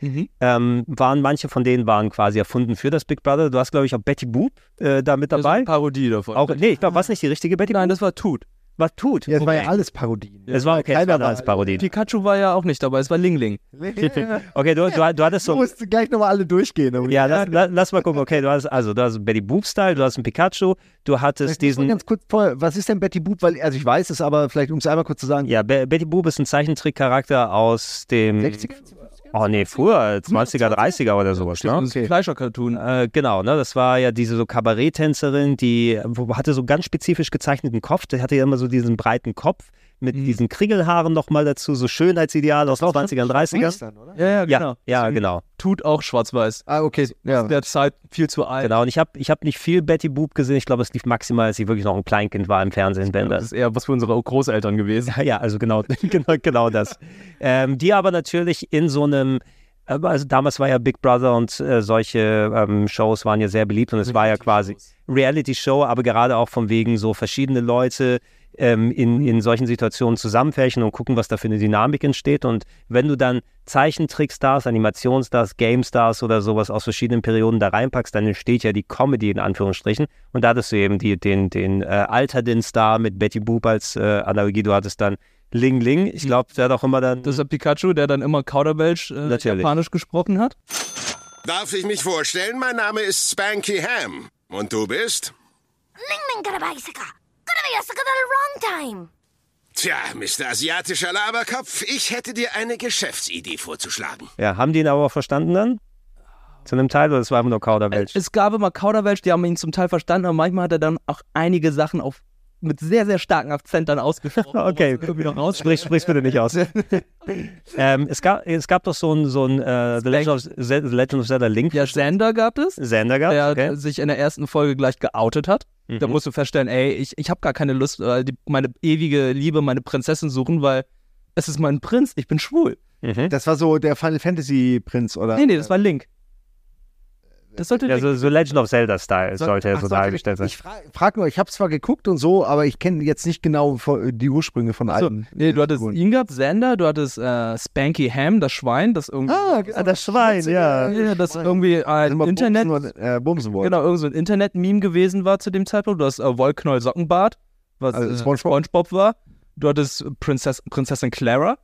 Ähm, waren manche von denen waren quasi erfunden für das Big Brother. Du hast, glaube ich, auch Betty Boop äh, da mit Das ist dabei. eine Parodie davon. Auch, nee, ich glaube, war es nicht die richtige Betty Nein, das war Tut. Was tut? Ja, es war ja Okay. alles Parodien. Es war okay, es Keiner war war- alles Parodien. Pikachu war ja auch nicht dabei, es war Ling Ling. Okay, du, du, du hattest Du so. musst gleich nochmal alle durchgehen. aber- Ja, lass, lass, lass mal gucken. Okay, du hast also du hast einen Betty Boop Style, du hast einen Pikachu, du hattest man diesen. ganz kurz vorher, was ist denn Betty Boop? Weil, also ich weiß es, aber vielleicht um es einmal kurz zu sagen. Ja, Be Betty Boop ist ein Zeichentrickcharakter aus dem. 60er? Oh nee, früher, 20er, 30er oder sowas, ne? Ein Fleischer-Cartoon. Äh, genau, ne? Das war ja diese so Kabaretttänzerin, die hatte so ganz spezifisch gezeichneten Kopf. Die hatte ja immer so diesen breiten Kopf mit Mhm. diesen Kriegelhaaren nochmal dazu, so Schönheitsideal aus den 20ern, 30ern. Ja, ja, Ja, genau. ja, genau. Tut auch schwarz-weiß. Ah, okay. Ja. Der Zeit viel zu alt. Genau, und ich habe ich hab nicht viel Betty Boop gesehen. Ich glaube, es lief maximal, als ich wirklich noch ein Kleinkind war im Fernsehen. Wenn Das ist eher was für unsere Großeltern gewesen. Ja, ja, also genau, genau, genau das. Ähm, die aber natürlich in so einem Aber also damals war ja Big Brother und äh, solche ähm, Shows waren ja sehr beliebt und es war ja quasi Reality-Show, aber gerade auch von wegen so verschiedene Leute ähm, in, in solchen Situationen zusammenfärchen und gucken, was da für eine Dynamik entsteht. Und wenn du dann Zeichentrickstars, Animationsstars, Game-Stars oder sowas aus verschiedenen Perioden da reinpackst, dann entsteht ja die Comedy in Anführungsstrichen. Und da hattest du eben die, den, den äh, Alterdin-Star mit Betty Boop als äh, Analogie. Du hattest dann Ling Ling. Ich glaube, der hat auch immer dann. Das ist der Pikachu, der dann immer Kauderwelsch äh, japanisch gesprochen hat. Darf ich mich vorstellen? Mein Name ist Spanky Ham. Und du bist? Ling Ling Wrong time. Tja, Mr. Asiatischer Laberkopf, ich hätte dir eine Geschäftsidee vorzuschlagen. Ja, haben die ihn aber auch verstanden dann? Zu einem Teil oder es war einfach nur Kauderwelsch? Es gab immer Kauderwelsch, die haben ihn zum Teil verstanden, aber manchmal hat er dann auch einige Sachen auf mit sehr, sehr starken Akzent dann ausgesprochen. Okay, sprich, sprich bitte nicht aus. ähm, es, gab, es gab doch so ein, so ein äh, The, Legend of, The Legend of Zelda Link. Ja, Xander gab es. Xander gab Der okay. sich in der ersten Folge gleich geoutet hat. Da Mhm. musst du feststellen, ey, ich, ich habe gar keine Lust, äh, die, meine ewige Liebe, meine Prinzessin suchen, weil es ist mein Prinz, ich bin schwul. Das war so der Final Fantasy Prinz, oder? Nee, nee, das war Link. Das sollte Ja, so, so Legend of Zelda-Style Soll- sollte er ach, so dargestellt sein. Ich fra frag nur, ich habe zwar geguckt und so, aber ich kenne jetzt nicht genau die Ursprünge von So, alten. nee, du hattest ihn gehabt, Xander, du hattest äh, Spanky Ham, das Schwein, das irgendwie. Ah, das Schwein, ja. Ja, das irgendwie ein Immer Internet. Bumsen, äh, Bumsen. Genau, irgend so ein Internet-Meme gewesen war zu dem Zeitpunkt. Du hast äh, Wollknoll Sockenbart, was Also äh, SpongeBob. SpongeBob war. Du hattest Prinzess, Prinzessin Clara.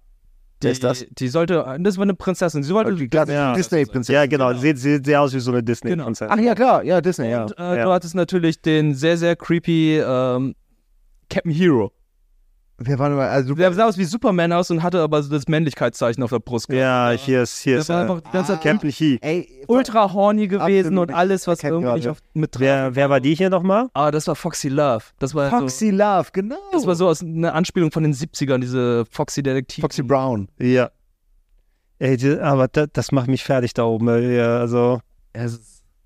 Die, ist das? Die sollte, das war eine Prinzessin. Sie wollte Die Ja. Disney-Prinzessin. Ja, genau. Sieht, sieht sehr aus wie so eine Genau. Disney-Konzert. Ach ja, klar, ja, Disney, ja. Und äh, Ja. du hattest natürlich den sehr, sehr creepy ähm, Captain Hero. Wer war denn mal, also Der sah aus wie Superman aus und hatte aber so das Männlichkeitszeichen auf der Brust. Ja, hier ist, hier Das ist war äh, einfach die ganze Zeit. Ey, ultra horny gewesen und alles, was kenn irgendwie gerade. nicht auf, mit Wer, wer war die hier nochmal? Ah, das war Foxy Love. Das war Foxy Love, genau. so, das war so aus eine Anspielung von den 70ern, diese Foxy Detektiv. Foxy Brown. Ja. Ey, die, aber das, das macht mich fertig da oben. ey, Ja, also,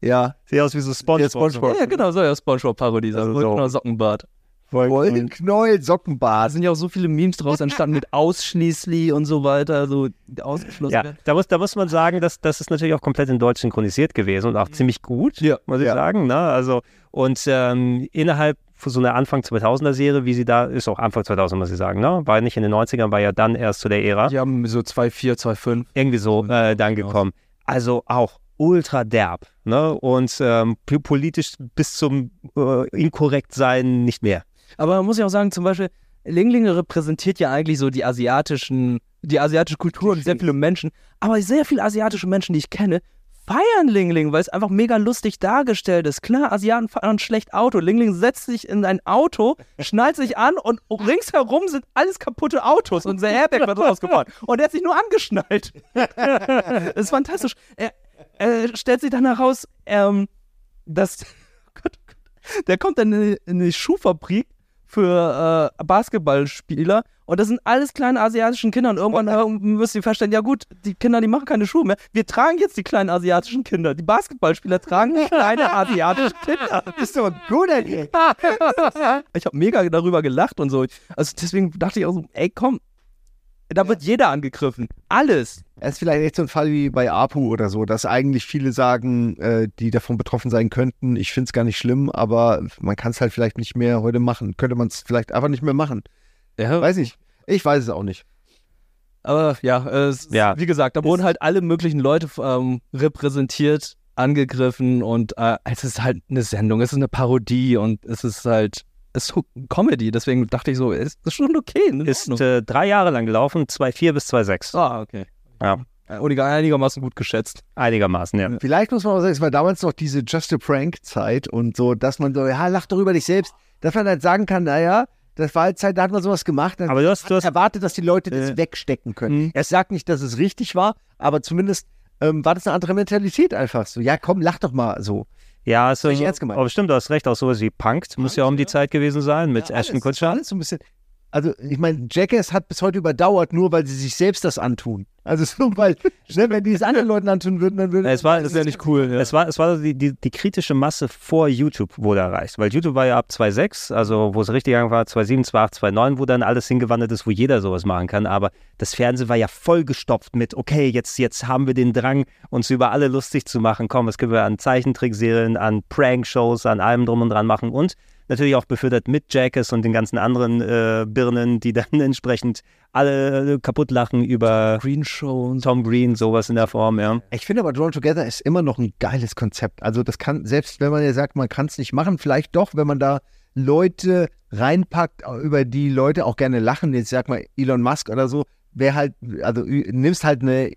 Ja. sieht aus wie so SpongeBob. SpongeBob. Ja, genau, so ja, Spongebob-Parodie. Also so. so. Sockenbart. Wollknäuel Da Sockenbart. sind ja auch so viele Memes draus entstanden mit ausschließlich und so weiter, so ausgeschlossen Ja, werden. da muss, da muss man sagen, dass das ist natürlich auch komplett in Deutsch synchronisiert gewesen und auch ziemlich gut, Ja. muss ich Ja. sagen. Ne? Also, und ähm, innerhalb von so einer Anfang 2000er Serie, wie sie da ist, auch Anfang 2000, muss ich sagen, ne? war nicht in den 90ern, war ja dann erst zu der Ära, Die haben so 2,4, 2,5. irgendwie so äh, dann gekommen. Also auch ultra derb ne? und ähm, politisch bis zum äh, Inkorrektsein nicht mehr. Aber man muss ja auch sagen, zum Beispiel, Linglinge repräsentiert ja eigentlich so die asiatischen, die asiatische Kultur und sehr viele Menschen. Aber sehr viele asiatische Menschen, die ich kenne, feiern Lingling, weil es einfach mega lustig dargestellt ist. Klar, Asiaten fahren schlecht Auto. Lingling setzt sich in ein Auto, schnallt sich an und ringsherum sind alles kaputte Autos und sein Airbag wird rausgefahren. Und er hat sich nur angeschnallt. das ist fantastisch. Er, er stellt sich dann heraus, ähm, dass Gott, Gott, der kommt dann in eine Schuhfabrik für äh, Basketballspieler und das sind alles kleine asiatischen Kinder und irgendwann äh, müsst ihr feststellen, ja gut, die Kinder, die machen keine Schuhe mehr. Wir tragen jetzt die kleinen asiatischen Kinder. Die Basketballspieler tragen kleine asiatische Kinder. Das ist doch ein guter Gag. Ich habe mega darüber gelacht und so. Also deswegen dachte ich auch so, ey komm, da wird jeder angegriffen. Alles. Es ist vielleicht echt so ein Fall wie bei Apu oder so, dass eigentlich viele sagen, äh, die davon betroffen sein könnten, ich finde es gar nicht schlimm, aber man kann es halt vielleicht nicht mehr heute machen. Könnte man es vielleicht einfach nicht mehr machen. Ja. Weiß nicht. Ich weiß es auch nicht. Aber ja, es, Ja. wie gesagt, da wurden halt alle möglichen Leute ähm, repräsentiert, angegriffen und äh, es ist halt eine Sendung, es ist eine Parodie und es ist halt, ist Comedy, deswegen dachte ich so, es ist schon okay. Ist äh, drei Jahre lang gelaufen, 2,4 bis 2,6. ah, okay. Ja, Äh, Und einigermaßen gut geschätzt. einigermaßen, ja. Vielleicht muss man auch sagen, es war damals noch diese Just a Prank-Zeit und so, dass man so, ja, lach doch über dich selbst, dass man halt sagen kann, naja, das war halt Zeit, da hat man sowas gemacht. Aber du hast, du hast erwartet, dass die Leute das Äh. wegstecken können. Mhm. Er sagt nicht, dass es richtig war, aber zumindest ähm, war das eine andere Mentalität einfach so. Ja, komm, lach doch mal so. Ja, also, Nicht ernst gemeint. aber stimmt, du hast recht, auch sowas wie Punked muss ja um die Zeit gewesen sein mit Ja, Ashton alles, Kutcher. Alles so ein bisschen. Also, ich meine, Jackass hat bis heute überdauert, nur weil sie sich selbst das antun. Also, so, weil, ne, wenn die es anderen Leuten antun würden, dann würde Es war, Das ist ja nicht cool. Ja. Es war, es war die, die, die kritische Masse vor YouTube wurde erreicht. Weil YouTube war ja ab 2.6, also wo es richtig angefangen war, 2.7, 2.8, 2.9, wo dann alles hingewandert ist, wo jeder sowas machen kann. Aber das Fernsehen war ja vollgestopft mit, okay, jetzt, jetzt haben wir den Drang, uns über alle lustig zu machen. Komm, das können wir an Zeichentrickserien, an Prankshows, an allem drum und dran machen. Und natürlich auch befördert mit Jackass und den ganzen anderen äh, Birnen, die dann entsprechend alle kaputt lachen über Green Show und Tom Green, sowas in der Form, ja. Ich finde aber Drawn Together ist immer noch ein geiles Konzept. Also das kann, selbst wenn man ja sagt, man kann es nicht machen, vielleicht doch, wenn man da Leute reinpackt, über die Leute auch gerne lachen. Jetzt sag mal Elon Musk oder so, wer halt, also nimmst halt eine,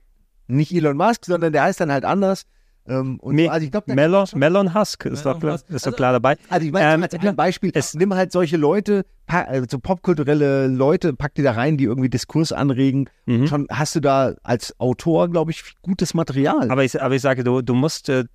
nicht Elon Musk, sondern der heißt dann halt anders. Ähm, und Me- so, also ich glaube, Melon, Melon Husk ist doch, klar- ist doch klar dabei. Also ich meine, Ähm, als ein Beispiel, nimm halt solche Leute, also so popkulturelle Leute, pack die da rein, die irgendwie Diskurs anregen. Mhm. Schon hast du da als Autor, glaube ich, gutes Material. Aber ich, aber ich sage, du, du musst, äh,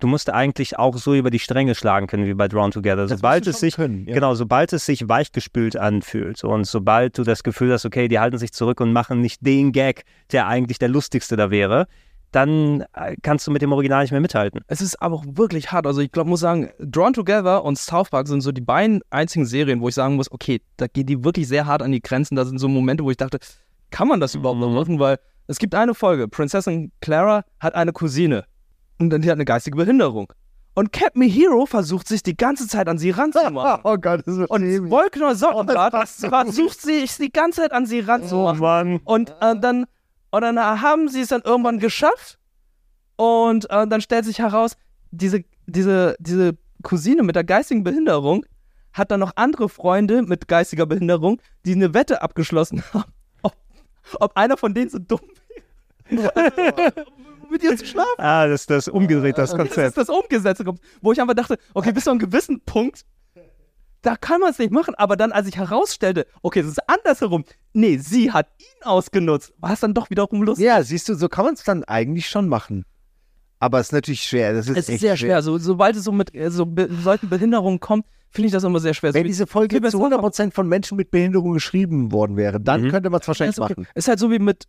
du musst eigentlich auch so über die Stränge schlagen können wie bei Drawn Together. Das Sobald es sich, können, ja. genau, sobald es sich weichgespült anfühlt und sobald du das Gefühl hast, okay, die halten sich zurück und machen nicht den Gag, der eigentlich der lustigste da wäre, dann äh, kannst du mit dem Original nicht mehr mithalten. Es ist aber auch wirklich hart. Also ich glaube, muss sagen, Drawn Together und South Park sind so die beiden einzigen Serien, wo ich sagen muss, okay, da gehen die wirklich sehr hart an die Grenzen. Da sind so Momente, wo ich dachte, kann man das überhaupt noch machen? Weil es gibt eine Folge, Prinzessin Clara hat eine Cousine und dann die hat eine geistige Behinderung. Und Captain Hero versucht sich die ganze Zeit an sie ranzumachen. oh Gott, das ist Und Wolkener Sockenblatt versucht sich die ganze Zeit an sie ranzumachen. Und äh, dann und dann haben sie es dann irgendwann geschafft. Und äh, dann stellt sich heraus, diese, diese, diese Cousine mit der geistigen Behinderung hat dann noch andere Freunde mit geistiger Behinderung, die eine Wette abgeschlossen haben, ob, ob einer von denen so dumm wäre, mit ihr zu schlafen. Ah, das ist das umgedreht, das Das Konzept. ist das Umgesetzte, wo ich einfach dachte, okay, bis zu einem gewissen Punkt, da kann man es nicht machen. Aber dann, als ich herausstellte, okay, es ist andersherum. Nee, sie hat ihn ausgenutzt. War es dann doch wiederum lustig. Ja, siehst du, so kann man es dann eigentlich schon machen. Aber es ist natürlich schwer. Das ist Es ist echt sehr schwer. So, sobald es so mit äh, so be solchen Behinderungen kommt, finde ich das immer sehr schwer. Wenn So diese Folge zu 100% von Menschen mit Behinderung geschrieben worden wäre, dann könnte man es wahrscheinlich ist, okay. machen. ist halt so wie mit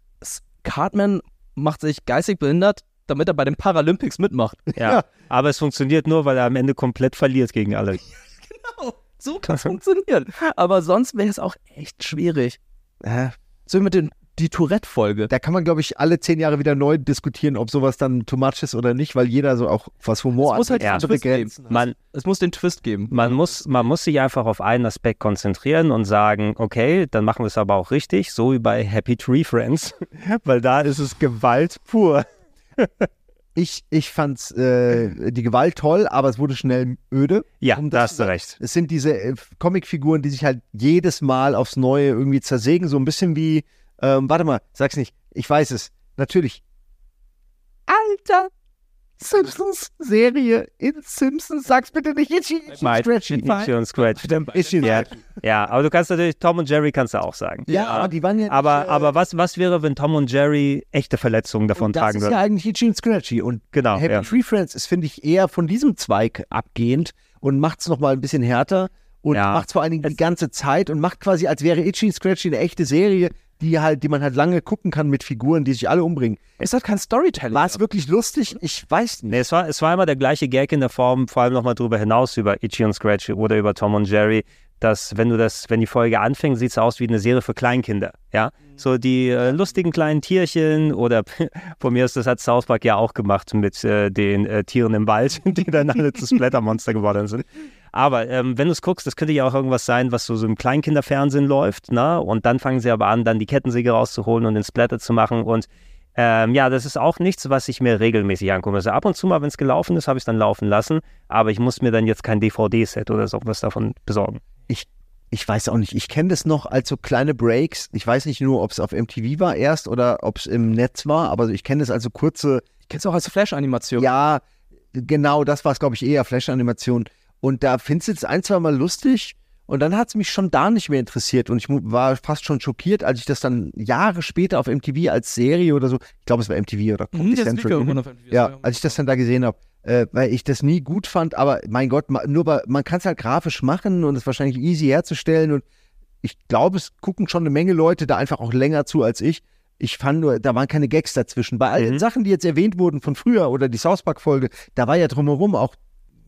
Cartman macht sich geistig behindert, damit er bei den Paralympics mitmacht. Ja. Aber es funktioniert nur, weil er am Ende komplett verliert gegen alle. So kann es funktionieren. Aber sonst wäre es auch echt schwierig. Äh, So wie mit den, die Tourette-Folge. da kann man, glaube ich, alle zehn Jahre wieder neu diskutieren, ob sowas dann too much ist oder nicht, weil jeder so auch was Humor Es muss halt andere Twist geben. Man, Es muss den Twist geben. Man muss, man muss sich einfach auf einen Aspekt konzentrieren und sagen, okay, dann machen wir es aber auch richtig, so wie bei Happy Tree Friends, weil da ist es Gewalt pur. Ich, ich fand äh, die Gewalt toll, aber es wurde schnell öde. Ja, Um da das hast du recht. Es sind diese äh, Comicfiguren, die sich halt jedes Mal aufs Neue irgendwie zersägen, so ein bisschen wie, ähm, warte mal, sag's nicht, ich weiß es, natürlich. Alter, Simpsons-Serie in Simpsons, sag's bitte nicht, Itchy, Itchy, Scratchy. Itchy und Scratch. Itchy, Ja, ja, aber du kannst natürlich, Tom und Jerry kannst du auch sagen. Ja, aber die waren ja Aber, nicht, äh, aber was, was wäre, wenn Tom und Jerry echte Verletzungen davon Und das tragen ist würden? ja eigentlich Itchy und Scratchy. Und Genau, Happy ja. Tree Friends ist, finde ich, eher von diesem Zweig abgehend und macht es nochmal ein bisschen härter und Ja. macht es vor allen Dingen die ganze Zeit und macht quasi, als wäre Itchy und Scratchy eine echte Serie, die halt, die man halt lange gucken kann mit Figuren, die sich alle umbringen. Es hat kein Storytelling. War es wirklich lustig? Ich weiß nicht. Nee, es war, es war immer der gleiche Gag in der Form, vor allem nochmal drüber hinaus über Itchy und Scratchy oder über Tom und Jerry, dass wenn du das, wenn die Folge anfängt, sieht es aus wie eine Serie für Kleinkinder, ja. So die äh, lustigen kleinen Tierchen oder von mir aus, das hat South Park ja auch gemacht mit äh, den äh, Tieren im Wald, die dann alle zu Splattermonster geworden sind. Aber ähm, wenn du es guckst, das könnte ja auch irgendwas sein, was so, so im Kleinkinderfernsehen läuft, ne? Und dann fangen sie aber an, dann die Kettensäge rauszuholen und den Splatter zu machen und ähm, ja, das ist auch nichts, was ich mir regelmäßig angucke. Also ab und zu mal, wenn es gelaufen ist, habe ich es dann laufen lassen. Aber ich muss mir dann jetzt kein DVD-Set oder so was davon besorgen. Ich, ich weiß auch nicht. Ich kenne das noch als so kleine Breaks. Ich weiß nicht nur, ob es auf MTV war erst oder ob es im Netz war, aber ich kenne das also kurze. Ich kenne es auch als Flash-Animation. Ja, genau, das war es, glaube ich, eher Flash-Animation. Und da findest du es ein, zwei Mal lustig. Und dann hat es mich schon da nicht mehr interessiert. Und ich war fast schon schockiert, als ich das dann Jahre später auf MTV als Serie oder so, ich glaube, es war MTV oder Comedy Mhm, lief Central. MTV, war Ja, als ich das dann da gesehen habe. Äh, weil ich das nie gut fand, aber mein Gott, nur bei, man kann es halt grafisch machen und es wahrscheinlich easy herzustellen und ich glaube, es gucken schon eine Menge Leute da einfach auch länger zu als ich. Ich fand nur, da waren keine Gags dazwischen. Bei all den Sachen, die jetzt erwähnt wurden von früher oder die South Park-Folge, da war ja drumherum auch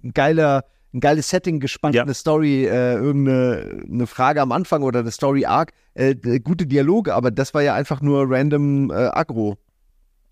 ein geiler, ein geiles Setting gespannt, eine Story, äh, irgendeine eine Frage am Anfang oder eine Story Arc, äh, äh, gute Dialoge, aber das war ja einfach nur random äh, Agro.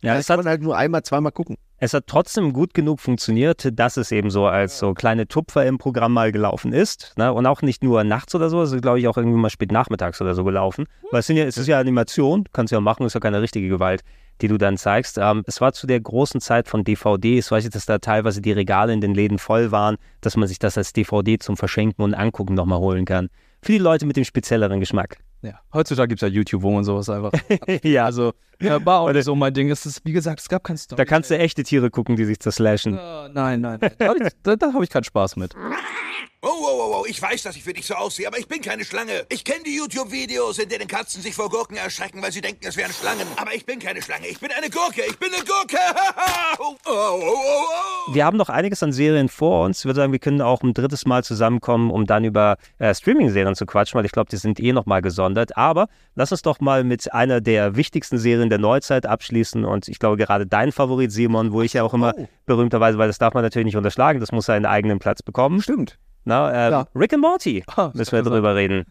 Ja, das kann hat- man halt nur einmal, zweimal gucken. Es hat trotzdem gut genug funktioniert, dass es eben so als so kleine Tupfer im Programm mal gelaufen ist. Ne? Und auch nicht nur nachts oder so, es ist, glaube ich, auch irgendwie mal spät nachmittags oder so gelaufen. Weil es, sind ja, es ist ja Animation, kannst du ja machen, ist ja keine richtige Gewalt, die du dann zeigst. Ähm, es war zu der großen Zeit von DVDs, weiß ich, dass da teilweise die Regale in den Läden voll waren, dass man sich das als DVD zum Verschenken und Angucken nochmal holen kann. Für die Leute mit dem spezielleren Geschmack. Ja. Heutzutage gibt es ja YouTube, wo man sowas einfach. ja. Also, ja, war auch nicht so mein Ding. Es ist, wie gesagt, es gab kein Story. Da kannst du echte Tiere gucken, die sich zerslashen. Nein, nein, nein. Da, da, da habe ich keinen Spaß mit. Oh, oh, oh, oh, ich weiß, dass ich für dich so aussehe, aber ich bin keine Schlange. Ich kenne die YouTube-Videos, in denen Katzen sich vor Gurken erschrecken, weil sie denken, es wären Schlangen. Aber ich bin keine Schlange, ich bin eine Gurke, ich bin eine Gurke. oh, oh, oh, oh, oh. Wir haben noch einiges an Serien vor uns. Ich würde sagen, wir können auch ein drittes Mal zusammenkommen, um dann über äh, Streaming-Serien zu quatschen, weil ich glaube, die sind eh nochmal gesondert. Aber lass uns doch mal mit einer der wichtigsten Serien der Neuzeit abschließen. Und ich glaube, gerade dein Favorit, Simon, wo ich ja auch immer berühmterweise, weil das darf man natürlich nicht unterschlagen, das muss seinen eigenen Platz bekommen. Stimmt. Na, äh, Ja. Rick and Morty müssen wir drüber reden.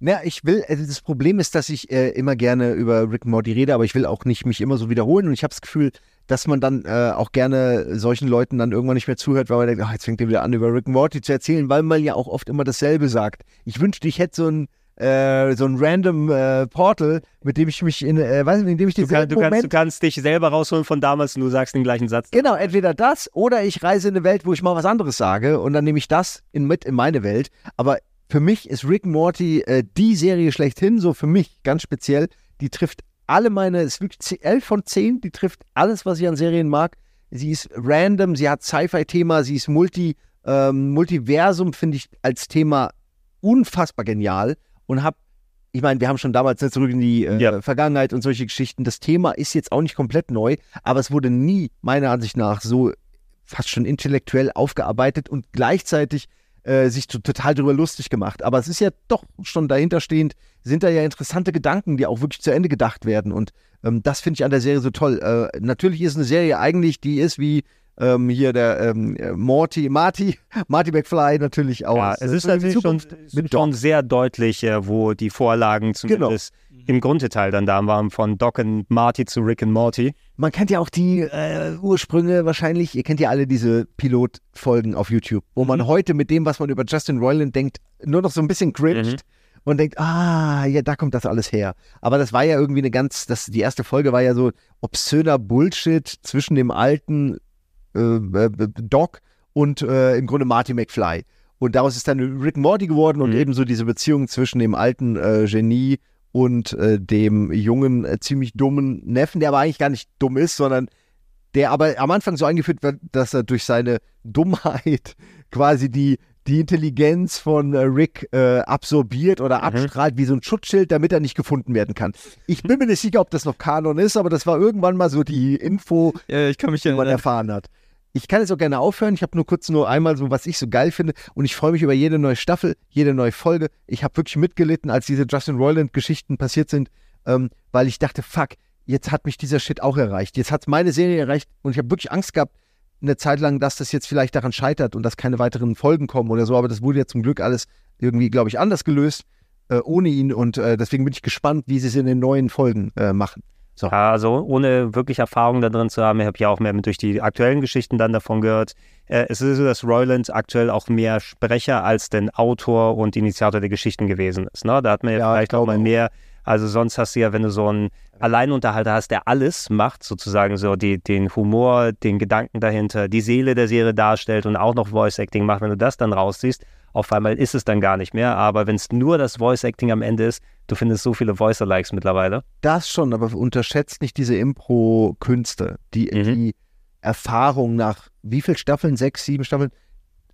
Na, ich will, also das Problem ist, dass ich äh, immer gerne über Rick and Morty rede, aber ich will auch nicht mich immer so wiederholen und ich habe das Gefühl, dass man dann äh, auch gerne solchen Leuten dann irgendwann nicht mehr zuhört, weil man denkt, ach, jetzt fängt er wieder an, über Rick and Morty zu erzählen, weil man ja auch oft immer dasselbe sagt. Ich wünschte, ich hätte so ein äh, so ein random äh, Portal, mit dem ich mich in, äh, weiß nicht, in dem ich Du, den kann, du, kannst, du kannst dich selber rausholen von damals und du sagst den gleichen Satz. Genau, entweder das oder ich reise in eine Welt, wo ich mal was anderes sage und dann nehme ich das in, mit in meine Welt. Aber für mich ist Rick Morty äh, die Serie schlechthin, so für mich ganz speziell. Die trifft alle meine, es ist wirklich 10 11 von 10, die trifft alles, was ich an Serien mag. Sie ist random, sie hat Sci-Fi-Thema, sie ist Multi, ähm, Multiversum, finde ich als Thema unfassbar genial und habe ich meine, wir haben schon damals ne, zurück in die äh, Vergangenheit und solche Geschichten. Das Thema ist jetzt auch nicht komplett neu, aber es wurde nie, meiner Ansicht nach, so fast schon intellektuell aufgearbeitet und gleichzeitig äh, sich total darüber lustig gemacht. Aber es ist ja doch schon dahinterstehend, sind da ja interessante Gedanken, die auch wirklich zu Ende gedacht werden. Und ähm, das finde ich an der Serie so toll. Äh, natürlich ist eine Serie eigentlich, die ist wie ähm, hier der ähm, äh, Morty, Marty, Marty McFly natürlich auch. Ja, es ist natürlich schon, schon sehr deutlich, äh, wo die Vorlagen zumindest im Grundteil dann da waren, von Doc und Marty zu Rick und Morty. Man kennt ja auch die äh, Ursprünge wahrscheinlich. Ihr kennt ja alle diese Pilotfolgen auf YouTube, wo man heute mit dem, was man über Justin Roiland denkt, nur noch so ein bisschen cringed und denkt, ah, ja, da kommt das alles her. Aber das war ja irgendwie eine ganz, das, die erste Folge war ja so obszöner Bullshit zwischen dem alten Doc und äh, im Grunde Marty McFly. Und daraus ist dann Rick Morty geworden und ebenso diese Beziehung zwischen dem alten äh, Genie und äh, dem jungen, äh, ziemlich dummen Neffen, der aber eigentlich gar nicht dumm ist, sondern der aber am Anfang so eingeführt wird, dass er durch seine Dummheit quasi die, die Intelligenz von äh, Rick äh, absorbiert oder abstrahlt wie so ein Schutzschild, damit er nicht gefunden werden kann. Ich bin mir nicht sicher, ob das noch Kanon ist, aber das war irgendwann mal so die Info, mich die man erfahren hat. Ich kann jetzt auch gerne aufhören. Ich habe nur kurz nur einmal so, was ich so geil finde. Und ich freue mich über jede neue Staffel, jede neue Folge. Ich habe wirklich mitgelitten, als diese Justin Roiland-Geschichten passiert sind, ähm, weil ich dachte, fuck, jetzt hat mich dieser Shit auch erreicht. Jetzt hat meine Serie erreicht und ich habe wirklich Angst gehabt, eine Zeit lang, dass das jetzt vielleicht daran scheitert und dass keine weiteren Folgen kommen oder so. Aber das wurde ja zum Glück alles irgendwie, glaube ich, anders gelöst, äh, ohne ihn. Und äh, deswegen bin ich gespannt, wie sie es in den neuen Folgen äh, machen. So. Ja, also ohne wirklich Erfahrung da drin zu haben, ich habe ja auch mehr durch die aktuellen Geschichten dann davon gehört. Äh, es ist so, dass Roiland aktuell auch mehr Sprecher als den Autor und Initiator der Geschichten gewesen ist. Ne? Da hat man ja, vielleicht auch mal mehr. Also sonst hast du ja, wenn du so einen Alleinunterhalter hast, der alles macht, sozusagen so die, den Humor, den Gedanken dahinter, die Seele der Serie darstellt und auch noch Voice Acting macht, wenn du das dann rausziehst, auf einmal ist es dann gar nicht mehr. Aber wenn es nur das Voice Acting am Ende ist, du findest so viele Voice-Likes mittlerweile. Das schon, aber unterschätzt nicht diese Impro-Künste, die, die Erfahrung nach wie viel Staffeln, sechs, sieben Staffeln,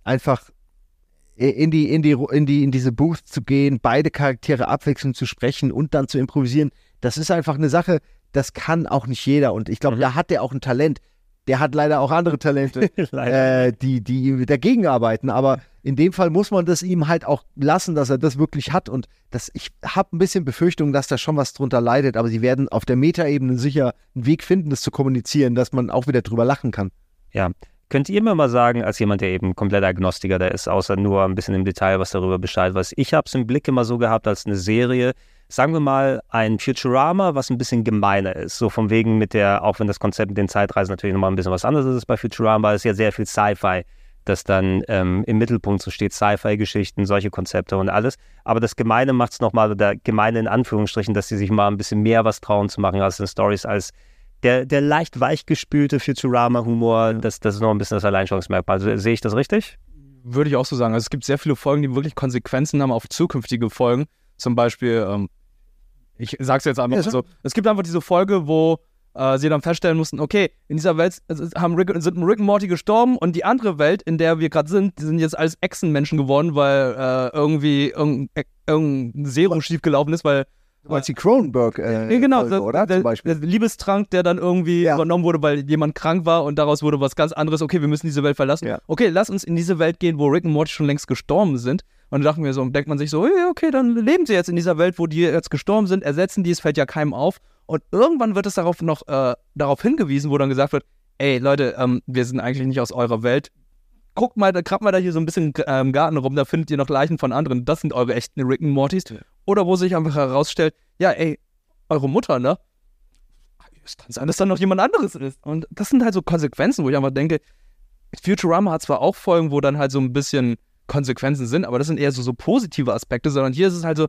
einfach in die, in die, in die, in diese Booth zu gehen, beide Charaktere abwechselnd zu sprechen und dann zu improvisieren. Das ist einfach eine Sache, das kann auch nicht jeder. Und ich glaube, da hat er auch ein Talent. Der hat leider auch andere Talente, äh, die, die dagegen arbeiten. Aber in dem Fall muss man das ihm halt auch lassen, dass er das wirklich hat. Und das, ich habe ein bisschen Befürchtung, dass da schon was drunter leidet. Aber sie werden auf der Metaebene sicher einen Weg finden, das zu kommunizieren, dass man auch wieder drüber lachen kann. Ja. Könnt ihr mir mal sagen, als jemand, der eben kompletter Agnostiker da ist, außer nur ein bisschen im Detail was darüber Bescheid weiß, ich habe es im Blick immer so gehabt als eine Serie, sagen wir mal, ein Futurama, was ein bisschen gemeiner ist. So von wegen mit der, auch wenn das Konzept mit den Zeitreisen natürlich nochmal ein bisschen was anderes ist bei Futurama, ist ja sehr viel Sci-Fi, das dann ähm, im Mittelpunkt so steht, Sci-Fi-Geschichten, solche Konzepte und alles. Aber das Gemeine macht es nochmal, oder Gemeine in Anführungsstrichen, dass sie sich mal ein bisschen mehr was trauen zu machen als in Stories, als der, der leicht weichgespülte Futurama-Humor, das, das ist noch ein bisschen das Alleinstellungsmerkmal. Also, sehe ich das richtig? Würde ich auch so sagen. Also es gibt sehr viele Folgen, die wirklich Konsequenzen haben auf zukünftige Folgen. Zum Beispiel, ähm, ich sag's jetzt einfach Ja, so, es gibt einfach diese Folge, wo äh, sie dann feststellen mussten, okay, in dieser Welt haben Rick, sind Rick und Morty gestorben und die andere Welt, in der wir gerade sind, die sind jetzt alles Echsenmenschen geworden, weil äh, irgendwie irgendein, irgendein Serum schiefgelaufen ist, weil Du meinst die Cronenberg, äh, ja, genau, Folge, der, oder? Der, Zum Beispiel. der Liebestrank, der dann irgendwie übernommen wurde, weil jemand krank war und daraus wurde was ganz anderes. Okay, wir müssen diese Welt verlassen. Okay, lass uns in diese Welt gehen, wo Rick und Morty schon längst gestorben sind. Und dann dachten wir so, denkt man sich so, okay, dann leben sie jetzt in dieser Welt, wo die jetzt gestorben sind, ersetzen die, es fällt ja keinem auf. Und irgendwann wird es darauf noch äh, darauf hingewiesen, wo dann gesagt wird, ey Leute, ähm, wir sind eigentlich nicht aus eurer Welt. Guckt mal, da krabbt mal da hier so ein bisschen äh, im Garten rum, da findet ihr noch Leichen von anderen. Das sind eure echten Rick und Mortys. Oder wo sich einfach herausstellt, ja, ey, eure Mutter, ne? Es kann sein, dass da noch jemand anderes ist. Und das sind halt so Konsequenzen, wo ich einfach denke, Futurama hat zwar auch Folgen, wo dann halt so ein bisschen Konsequenzen sind, aber das sind eher so, so positive Aspekte, sondern hier ist es halt so,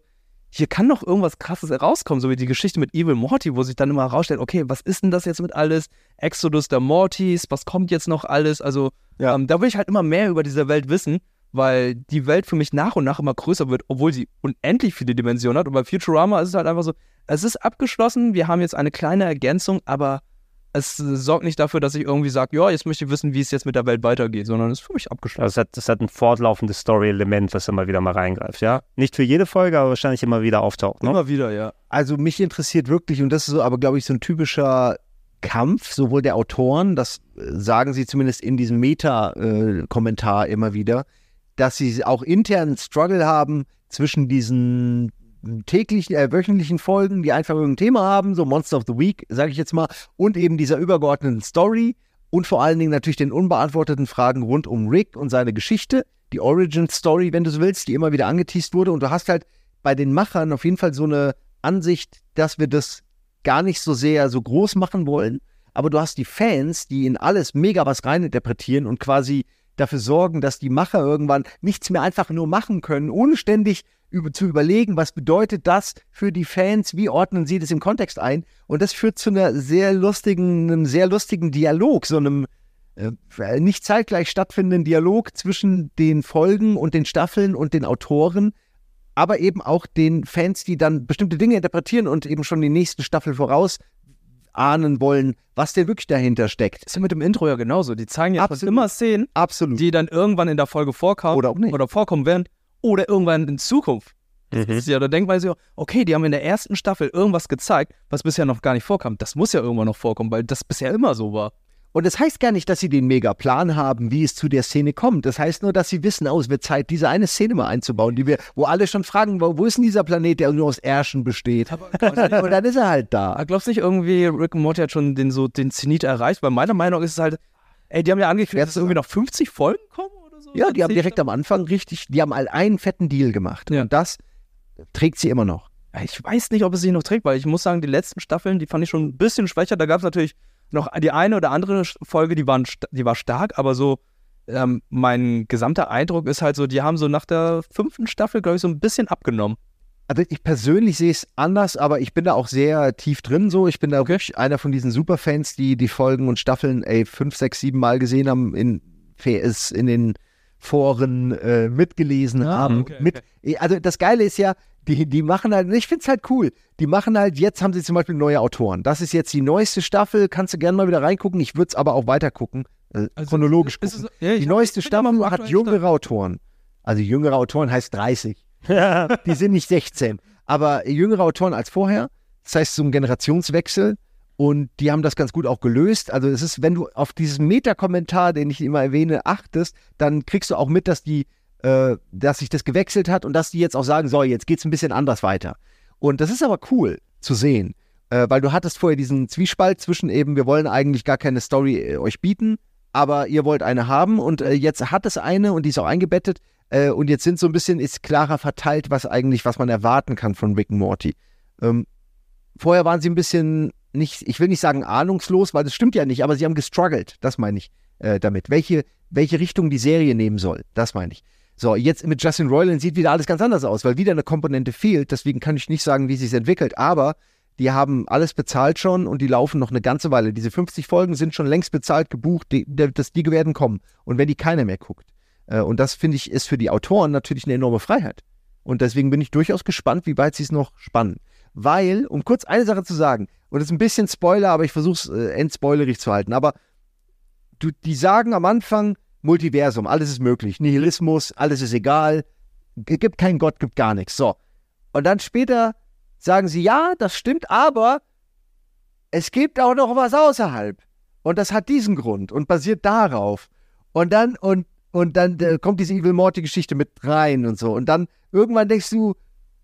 hier kann noch irgendwas krasses herauskommen, so wie die Geschichte mit Evil Morty, wo sich dann immer herausstellt, okay, was ist denn das jetzt mit alles? Exodus der Mortys, was kommt jetzt noch alles? Also, ähm, da will ich halt immer mehr über diese Welt wissen, weil die Welt für mich nach und nach immer größer wird, obwohl sie unendlich viele Dimensionen hat. Und bei Futurama ist es halt einfach so, es ist abgeschlossen, wir haben jetzt eine kleine Ergänzung, aber es sorgt nicht dafür, dass ich irgendwie sage, ja, jetzt möchte ich wissen, wie es jetzt mit der Welt weitergeht, sondern es ist für mich abgeschlossen. Also es hat, das hat ein fortlaufendes Story-Element, was immer wieder mal reingreift, ja? Nicht für jede Folge, aber wahrscheinlich immer wieder auftaucht. Ne? Immer wieder, ja. Also mich interessiert wirklich, und das ist so, aber glaube ich, so ein typischer Kampf, sowohl der Autoren, das äh, sagen sie zumindest in diesem Meta-Kommentar immer wieder, dass sie auch intern Struggle haben zwischen diesen täglichen, äh, wöchentlichen Folgen, die einfach irgendein Thema haben, so Monster of the Week, sage ich jetzt mal, und eben dieser übergeordneten Story und vor allen Dingen natürlich den unbeantworteten Fragen rund um Rick und seine Geschichte, die Origin Story, wenn du so willst, die immer wieder angeteased wurde. Und du hast halt bei den Machern auf jeden Fall so eine Ansicht, dass wir das gar nicht so sehr so groß machen wollen. Aber du hast die Fans, die in alles mega was reininterpretieren und quasi dafür sorgen, dass die Macher irgendwann nichts mehr einfach nur machen können, ohne ständig über, zu überlegen, was bedeutet das für die Fans, wie ordnen sie das im Kontext ein. Und das führt zu einer sehr lustigen, einem sehr lustigen Dialog, so einem äh, nicht zeitgleich stattfindenden Dialog zwischen den Folgen und den Staffeln und den Autoren, aber eben auch den Fans, die dann bestimmte Dinge interpretieren und eben schon die nächsten Staffel voraus ahnen wollen, was denn wirklich dahinter steckt. Ist ja mit dem Intro ja genauso. Die zeigen ja schon immer Szenen, Absolut. die dann irgendwann in der Folge vorkamen Oder auch nicht. oder vorkommen werden oder irgendwann in Zukunft. Das Mhm. ist ja, da denkt man sich, okay, die haben in der ersten Staffel irgendwas gezeigt, was bisher noch gar nicht vorkam. Das muss ja irgendwann noch vorkommen, weil das bisher immer so war. Und das heißt gar nicht, dass sie den mega Plan haben, wie es zu der Szene kommt. Das heißt nur, dass sie wissen, oh, es wird Zeit, diese eine Szene mal einzubauen, die wir, wo alle schon fragen, wo, wo ist denn dieser Planet, der nur aus Ärschen besteht? und dann ist er halt da. Aber glaubst du nicht irgendwie, Rick und Morty hat schon den, so, den Zenit erreicht? Weil meiner Meinung nach ist es halt, ey, die haben ja angekündigt, dass irgendwie noch 50 Folgen kommen so. Ja, die haben direkt am Anfang richtig, die haben all einen fetten Deal gemacht. Und das trägt sie immer noch. Ich weiß nicht, ob es sich noch trägt, weil ich muss sagen, die letzten Staffeln, die fand ich schon ein bisschen schwächer. Da gab es natürlich noch die eine oder andere Folge, die, waren, die war stark, aber so ähm, mein gesamter Eindruck ist halt so, die haben so nach der fünften Staffel, glaube ich, so ein bisschen abgenommen. Also ich persönlich sehe es anders, aber ich bin da auch sehr tief drin so. Ich bin da wirklich einer von diesen Superfans, die die Folgen und Staffeln ey, fünf, sechs, sieben Mal gesehen haben, in, in den Foren äh, mitgelesen haben. okay, mit, Also das Geile ist ja, die, die machen halt, ich finde es halt cool, die machen halt, jetzt haben sie zum Beispiel neue Autoren. Das ist jetzt die neueste Staffel, kannst du gerne mal wieder reingucken. Ich würde es aber auch weiter gucken, äh, chronologisch ist gucken. es- ja, die neueste Staffel hat jüngere Autoren. Also jüngere Autoren heißt 30. die sind nicht 16. Aber jüngere Autoren als vorher. Das heißt, so ein Generationswechsel. Und die haben das ganz gut auch gelöst. Also es ist, wenn du auf diesen Meta-Kommentar, den ich immer erwähne, achtest, dann kriegst du auch mit, dass die, äh, dass sich das gewechselt hat und dass die jetzt auch sagen, so, jetzt geht's ein bisschen anders weiter. Und das ist aber cool zu sehen, äh, weil du hattest vorher diesen Zwiespalt zwischen eben, wir wollen eigentlich gar keine Story äh, euch bieten, aber ihr wollt eine haben und äh, jetzt hat es eine und die ist auch eingebettet äh, und jetzt sind so ein bisschen, ist klarer verteilt, was eigentlich, was man erwarten kann von Rick und Morty. Ähm, vorher waren sie ein bisschen nicht, ich will nicht sagen ahnungslos, weil das stimmt ja nicht, aber sie haben gestruggelt, das meine ich äh, damit. Welche, welche Richtung die Serie nehmen soll, das meine ich. So, jetzt mit Justin Roiland sieht wieder alles ganz anders aus, weil wieder eine Komponente fehlt. Deswegen kann ich nicht sagen, wie sie es entwickelt. Aber die haben alles bezahlt schon und die laufen noch eine ganze Weile. Diese 50 Folgen sind schon längst bezahlt, gebucht, die, das, die werden kommen. Und wenn die keiner mehr guckt. Äh, und das finde ich ist für die Autoren natürlich eine enorme Freiheit. Und deswegen bin ich durchaus gespannt, wie weit sie es noch spannen. Weil, um kurz eine Sache zu sagen, und das ist ein bisschen Spoiler, aber ich versuche es äh, endspoilerig zu halten, aber du, die sagen am Anfang, Multiversum, alles ist möglich. Nihilismus, alles ist egal. Gibt keinen Gott, gibt gar nichts. So. Und dann später sagen sie, ja, das stimmt, aber es gibt auch noch was außerhalb. Und das hat diesen Grund und basiert darauf. Und dann, und, und dann äh, kommt diese Evil Morty-Geschichte mit rein und so. Und dann irgendwann denkst du,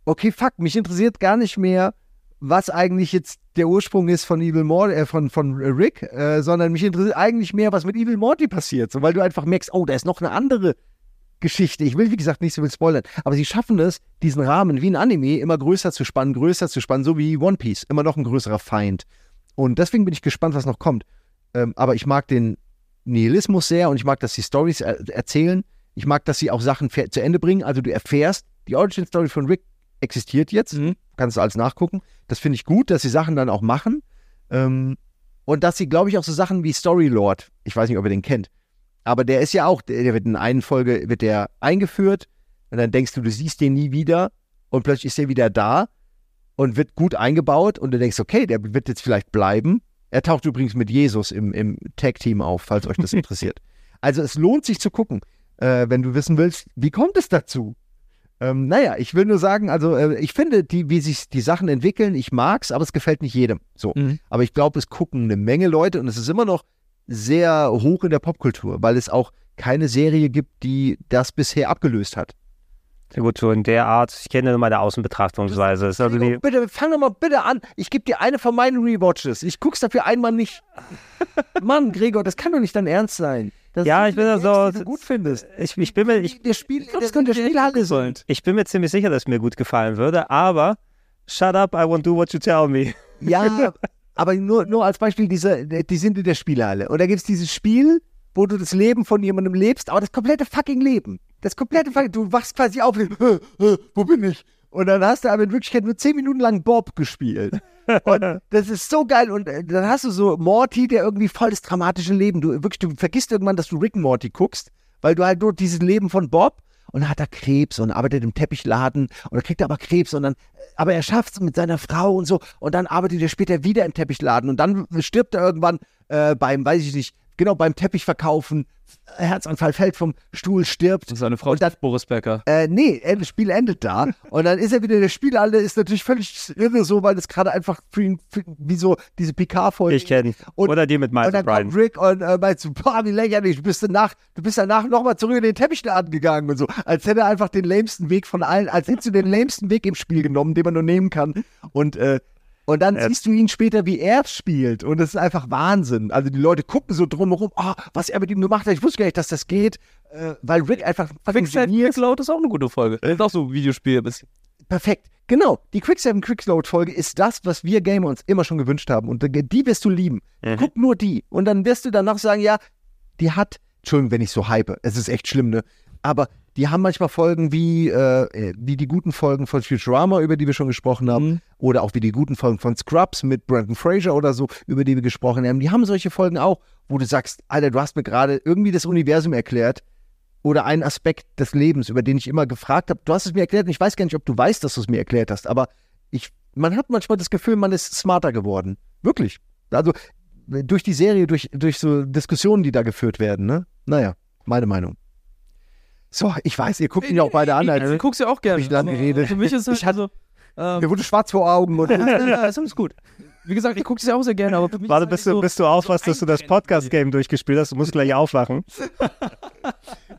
okay, fuck, mich interessiert gar nicht mehr, was eigentlich jetzt der Ursprung ist von Evil Morty, äh, von, von Rick, äh, sondern mich interessiert eigentlich mehr, was mit Evil Morty passiert. So, weil du einfach merkst, oh, da ist noch eine andere Geschichte. Ich will, wie gesagt, nicht so viel spoilern, aber sie schaffen es, diesen Rahmen wie ein Anime immer größer zu spannen, größer zu spannen, so wie One Piece, immer noch ein größerer Feind. Und deswegen bin ich gespannt, was noch kommt. Ähm, aber ich mag den Nihilismus sehr und ich mag, dass sie Stories er erzählen. Ich mag, dass sie auch Sachen zu Ende bringen. Also du erfährst, die Origin Story von Rick existiert jetzt. Mhm. Kannst du alles nachgucken. Das finde ich gut, dass sie Sachen dann auch machen. Ähm, und dass sie, glaube ich, auch so Sachen wie Storylord, ich weiß nicht, ob ihr den kennt, aber der ist ja auch, der wird in einer Folge wird der eingeführt und dann denkst du, du siehst den nie wieder und plötzlich ist er wieder da und wird gut eingebaut und du denkst, okay, der wird jetzt vielleicht bleiben. Er taucht übrigens mit Jesus im, im Tag-Team auf, falls euch das interessiert. Also es lohnt sich zu gucken, äh, wenn du wissen willst, wie kommt es dazu? Ähm, naja, ich will nur sagen, also äh, ich finde, die, wie sich die Sachen entwickeln, ich mag's, aber es gefällt nicht jedem. So. Mhm. Aber ich glaube, es gucken eine Menge Leute und es ist immer noch sehr hoch in der Popkultur, weil es auch keine Serie gibt, die das bisher abgelöst hat. Sehr gut, so in der Art. Ich kenne nur meine Außenbetrachtungsweise. Das, also die bitte, fang doch mal bitte an. Ich gebe dir eine von meinen Rewatches. Ich guck's dafür einmal nicht. Mann, Gregor, das kann doch nicht dein Ernst sein. Das ja, ich bin da so, du gut findest. Ich, ich bin mir, ich, der Spiel, ich glaub, das könnte der Spielhalle sein. Ich bin mir ziemlich sicher, dass es mir gut gefallen würde, aber shut up, I won't do what you tell me. Ja, aber nur, nur als Beispiel, diese, die sind in der Spielhalle. Und da gibt es dieses Spiel, wo du das Leben von jemandem lebst, aber das komplette fucking Leben. Das komplette fucking, du wachst quasi auf, und, wo bin ich? Und dann hast du aber in Wirklichkeit nur zehn Minuten lang Bob gespielt. Und das ist so geil. Und äh, dann hast du so Morty, der irgendwie voll das dramatische Leben. Du wirklich, du vergisst irgendwann, dass du Rick und Morty guckst, weil du halt nur dieses Leben von Bob und dann hat er Krebs und arbeitet im Teppichladen und dann kriegt er aber Krebs und dann, aber er schafft es mit seiner Frau und so und dann arbeitet er später wieder im Teppichladen und dann stirbt er irgendwann äh, beim, weiß ich nicht, genau beim Teppichverkaufen, Herzanfall, fällt vom Stuhl, stirbt. Seine Frau und dann, Boris Becker. Äh, nee, das Spiel endet da. und dann ist er wieder der Spielhalle, ist natürlich völlig irre so, weil das gerade einfach für ihn, für, wie so diese Picard-Folge. Ich kenne. Oder die mit Miles Und dann kommt Rick und äh, meinst du, boah, wie lächerlich, du bist danach, du bist danach nochmal zurück in den Teppichladen gegangen und so. Als hätte er einfach den lämsten Weg von allen, als hättest du den lämsten Weg im Spiel genommen, den man nur nehmen kann. Und äh, und dann siehst du ihn später, wie er spielt. Und es ist einfach Wahnsinn. Also die Leute gucken so drumherum, oh, was er mit ihm gemacht hat. Ich wusste gar nicht, dass das geht. Äh, weil Rick einfach Quicksave Quickload ist auch eine gute Folge. Das ist auch so ein Videospiel. Perfekt. Genau, die Quicksave Quickload Folge ist das, was wir Gamer uns immer schon gewünscht haben. Und die wirst du lieben. Mhm. Guck nur die. Und dann wirst du danach sagen, ja, die hat, Entschuldigung, wenn ich so hype. Es ist echt schlimm, ne? Aber die haben manchmal Folgen wie, äh, äh, wie die guten Folgen von Futurama, über die wir schon gesprochen haben, mhm. oder auch wie die guten Folgen von Scrubs mit Brandon Fraser oder so, über die wir gesprochen haben. Die haben solche Folgen auch, wo du sagst, Alter, du hast mir gerade irgendwie das Universum erklärt oder einen Aspekt des Lebens, über den ich immer gefragt habe. Du hast es mir erklärt und ich weiß gar nicht, ob du weißt, dass du es mir erklärt hast, aber ich, man hat manchmal das Gefühl, man ist smarter geworden. Wirklich. Also durch die Serie, durch, durch so Diskussionen, die da geführt werden, ne? Naja, meine Meinung. So, ich weiß, ihr guckt ihn ja auch beide an. Als ich guck's ja auch gerne. Ich dann geredet. Für mich ist es ich hatte, also, ähm, mir wurde schwarz vor Augen. Und ja, ist alles gut. Wie gesagt, ich gucke es ja auch sehr gerne, aber für mich Warte, ist bis halt du, so, bis du aufwachst, dass du das Podcast-Game durchgespielt hast. Du musst gleich aufwachen.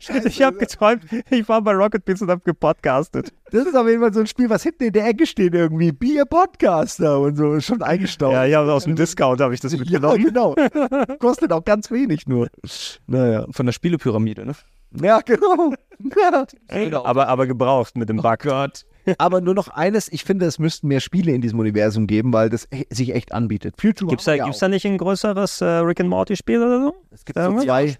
ich habe geträumt, ich war bei Rocket Beans und habe gepodcastet. Das ist auf jeden Fall so ein Spiel, was hinten in der Ecke steht irgendwie. Be a Podcaster und so. Schon eingestaubt. Ja, ja, aus dem Discount habe ich das Ja, mitgenommen. genau. Kostet auch ganz wenig nur. Naja. von der Spielepyramide, ne? Ja, genau. aber, aber gebraucht mit dem Bug. Gott. Aber nur noch eines, ich finde, es müssten mehr Spiele in diesem Universum geben, weil das e- sich echt anbietet. Future Gibt's da, gibt's da nicht ein größeres äh, Rick and Morty Spiel oder so? Es gibt so zwei.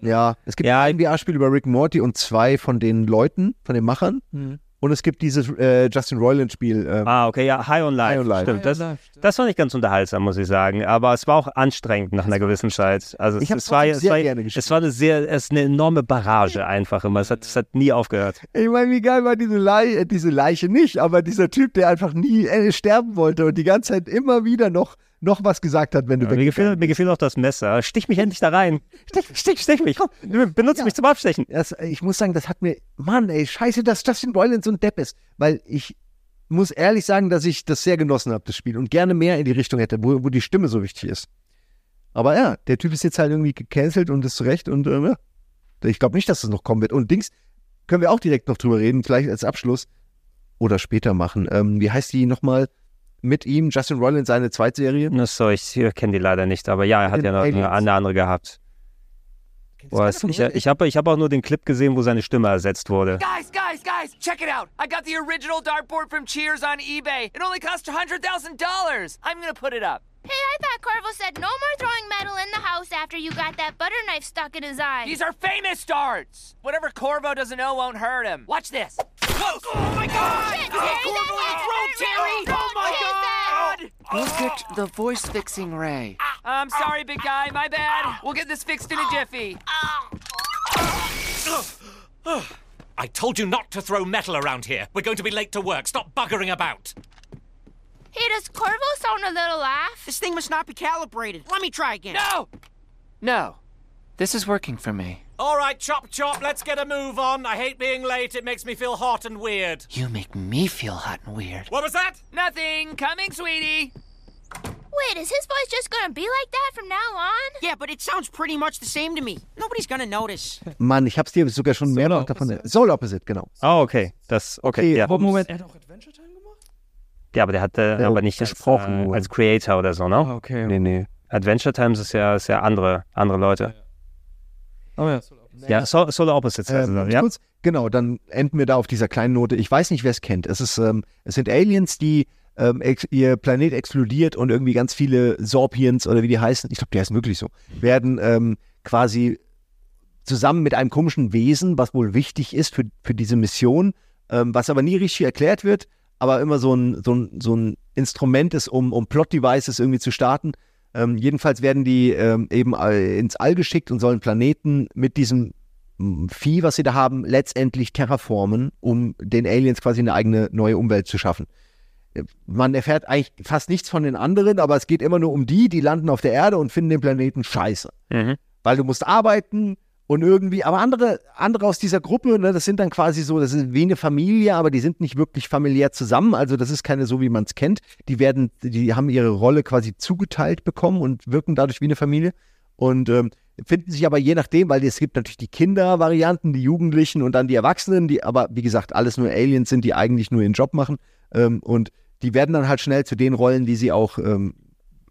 Ja, es gibt Ja, ein VR-Spiel über Rick and Morty und zwei von den Leuten, von den Machern. Mhm. Und es gibt dieses äh, Justin Roiland-Spiel. Ähm, Ah, okay, ja, High on Life. High on Life. Stimmt, das, das war nicht ganz unterhaltsam, muss ich sagen. Aber es war auch anstrengend nach einer gewissen Zeit. Also es, Ich hab's es, war, trotzdem es, sehr war, gerne gespielt. es war eine sehr, es ist eine enorme Barrage einfach immer. Es hat, es hat nie aufgehört. Ich meine, wie geil war diese, Lei äh, diese Leiche nicht, aber dieser Typ, der einfach nie äh, sterben wollte und die ganze Zeit immer wieder noch, noch was gesagt hat, wenn du Ja, mir, gefiel, mir gefiel auch das Messer. Stich mich endlich da rein. Stich, stich, stich mich. Komm, benutze mich zum Abstechen. Das, äh, ich muss sagen, das hat mir, Mann, ey, scheiße, dass Justin Roiland so ein Depp ist. Weil ich muss ehrlich sagen, dass ich das sehr genossen habe, das Spiel. Und gerne mehr in die Richtung hätte, wo, wo die Stimme so wichtig ist. Aber ja, der Typ ist jetzt halt irgendwie gecancelt und ist zurecht. Und ähm, ja, ich glaube nicht, dass das noch kommen wird. Und Dings, können wir auch direkt noch drüber reden, vielleicht als Abschluss. Oder später machen. Ähm, wie heißt die nochmal mit ihm? Justin Roiland, seine Zweitserie? So, ich kenne die leider nicht, aber ja, er hat Den ja noch eine, Aliens. eine andere gehabt. Boah, es, ich ich habe ich hab auch nur den Clip gesehen, wo seine Stimme ersetzt wurde. Guys, guys, guys, check it out. I got the original dartboard from Cheers on eBay. It only cost $100,000. I'm gonna put it up. Hey, I thought Corvo said no more throwing metal in the house after you got that butter knife stuck in his eye. These are famous darts. Whatever Corvo doesn't know won't hurt him. Watch this. Oh my god! Oh, shit, You hit Terry, Corvo that in the hurt. Terry! Oh my god! Look at the voice fixing ray. I'm sorry, big guy. My bad. We'll get this fixed in a jiffy. I told you not to throw metal around here. We're going to be late to work. Stop buggering about. Hey, does Corvo sound a little off? This thing must not be calibrated. Let me try again. No! No, this is working for me. All right, chop chop, let's get a move on. I hate being late. It makes me feel hot and weird. You make me feel hot and weird. What was that? Nothing. Coming, sweetie. Wait, is his voice just gonna be like that from now on? Yeah, but it sounds pretty much the same to me. Nobody's gonna notice. Mann, ich hab's dir sogar schon mehrfach davon. Soul Opposite, genau. Ah, okay. Das, okay, ja. Aber Moment, Ja, aber der hat äh, Ja, aber nicht als, gesprochen äh, als Creator oder so, ne? Ah, okay. Nee, nee. Adventure Times ist ja, ist ja andere, andere Leute. Oh ja. Ja, Sol- Solar Opposites heißt Ähm, ganz ja. kurz, genau, dann enden wir da auf dieser kleinen Note. Ich weiß nicht, wer es kennt. Es, ist, ähm, es sind Aliens, die ähm, ex ihr Planet explodiert und irgendwie ganz viele Sorpiens oder wie die heißen, ich glaube, die heißen wirklich so, werden ähm, quasi zusammen mit einem komischen Wesen, was wohl wichtig ist für, für diese Mission, ähm, was aber nie richtig erklärt wird, aber immer so ein, so ein, so ein Instrument ist, um, um Plot-Devices irgendwie zu starten. Ähm, jedenfalls werden die ähm, eben ins All geschickt und sollen Planeten mit diesem Vieh, was sie da haben, letztendlich terraformen, um den Aliens quasi eine eigene neue Umwelt zu schaffen. Äh, Man erfährt eigentlich fast nichts von den anderen, aber es geht immer nur um die, die landen auf der Erde und finden den Planeten scheiße. Mhm. Weil du musst arbeiten und irgendwie, aber andere, andere aus dieser Gruppe, ne, das sind dann quasi so, das ist wie eine Familie, aber die sind nicht wirklich familiär zusammen. Also das ist keine so, wie man es kennt. Die werden, die haben ihre Rolle quasi zugeteilt bekommen und wirken dadurch wie eine Familie. Und ähm, finden sich aber je nachdem, weil es gibt natürlich die Kindervarianten, die Jugendlichen und dann die Erwachsenen, die aber, wie gesagt, alles nur Aliens sind, die eigentlich nur ihren Job machen. Ähm, und die werden dann halt schnell zu den Rollen, die sie auch ähm,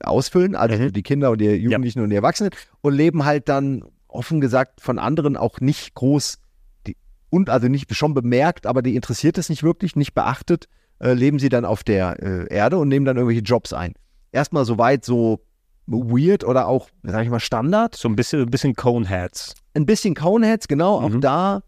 ausfüllen, also die Kinder und die Jugendlichen und die Erwachsenen und leben halt dann offen gesagt von anderen auch nicht groß die, und also nicht schon bemerkt, aber die interessiert es nicht wirklich, nicht beachtet, äh, leben sie dann auf der äh, Erde und nehmen dann irgendwelche Jobs ein. Erstmal soweit so weird oder auch, sag ich mal, Standard. So ein bisschen, ein bisschen Coneheads. Ein bisschen Coneheads, genau, auch da.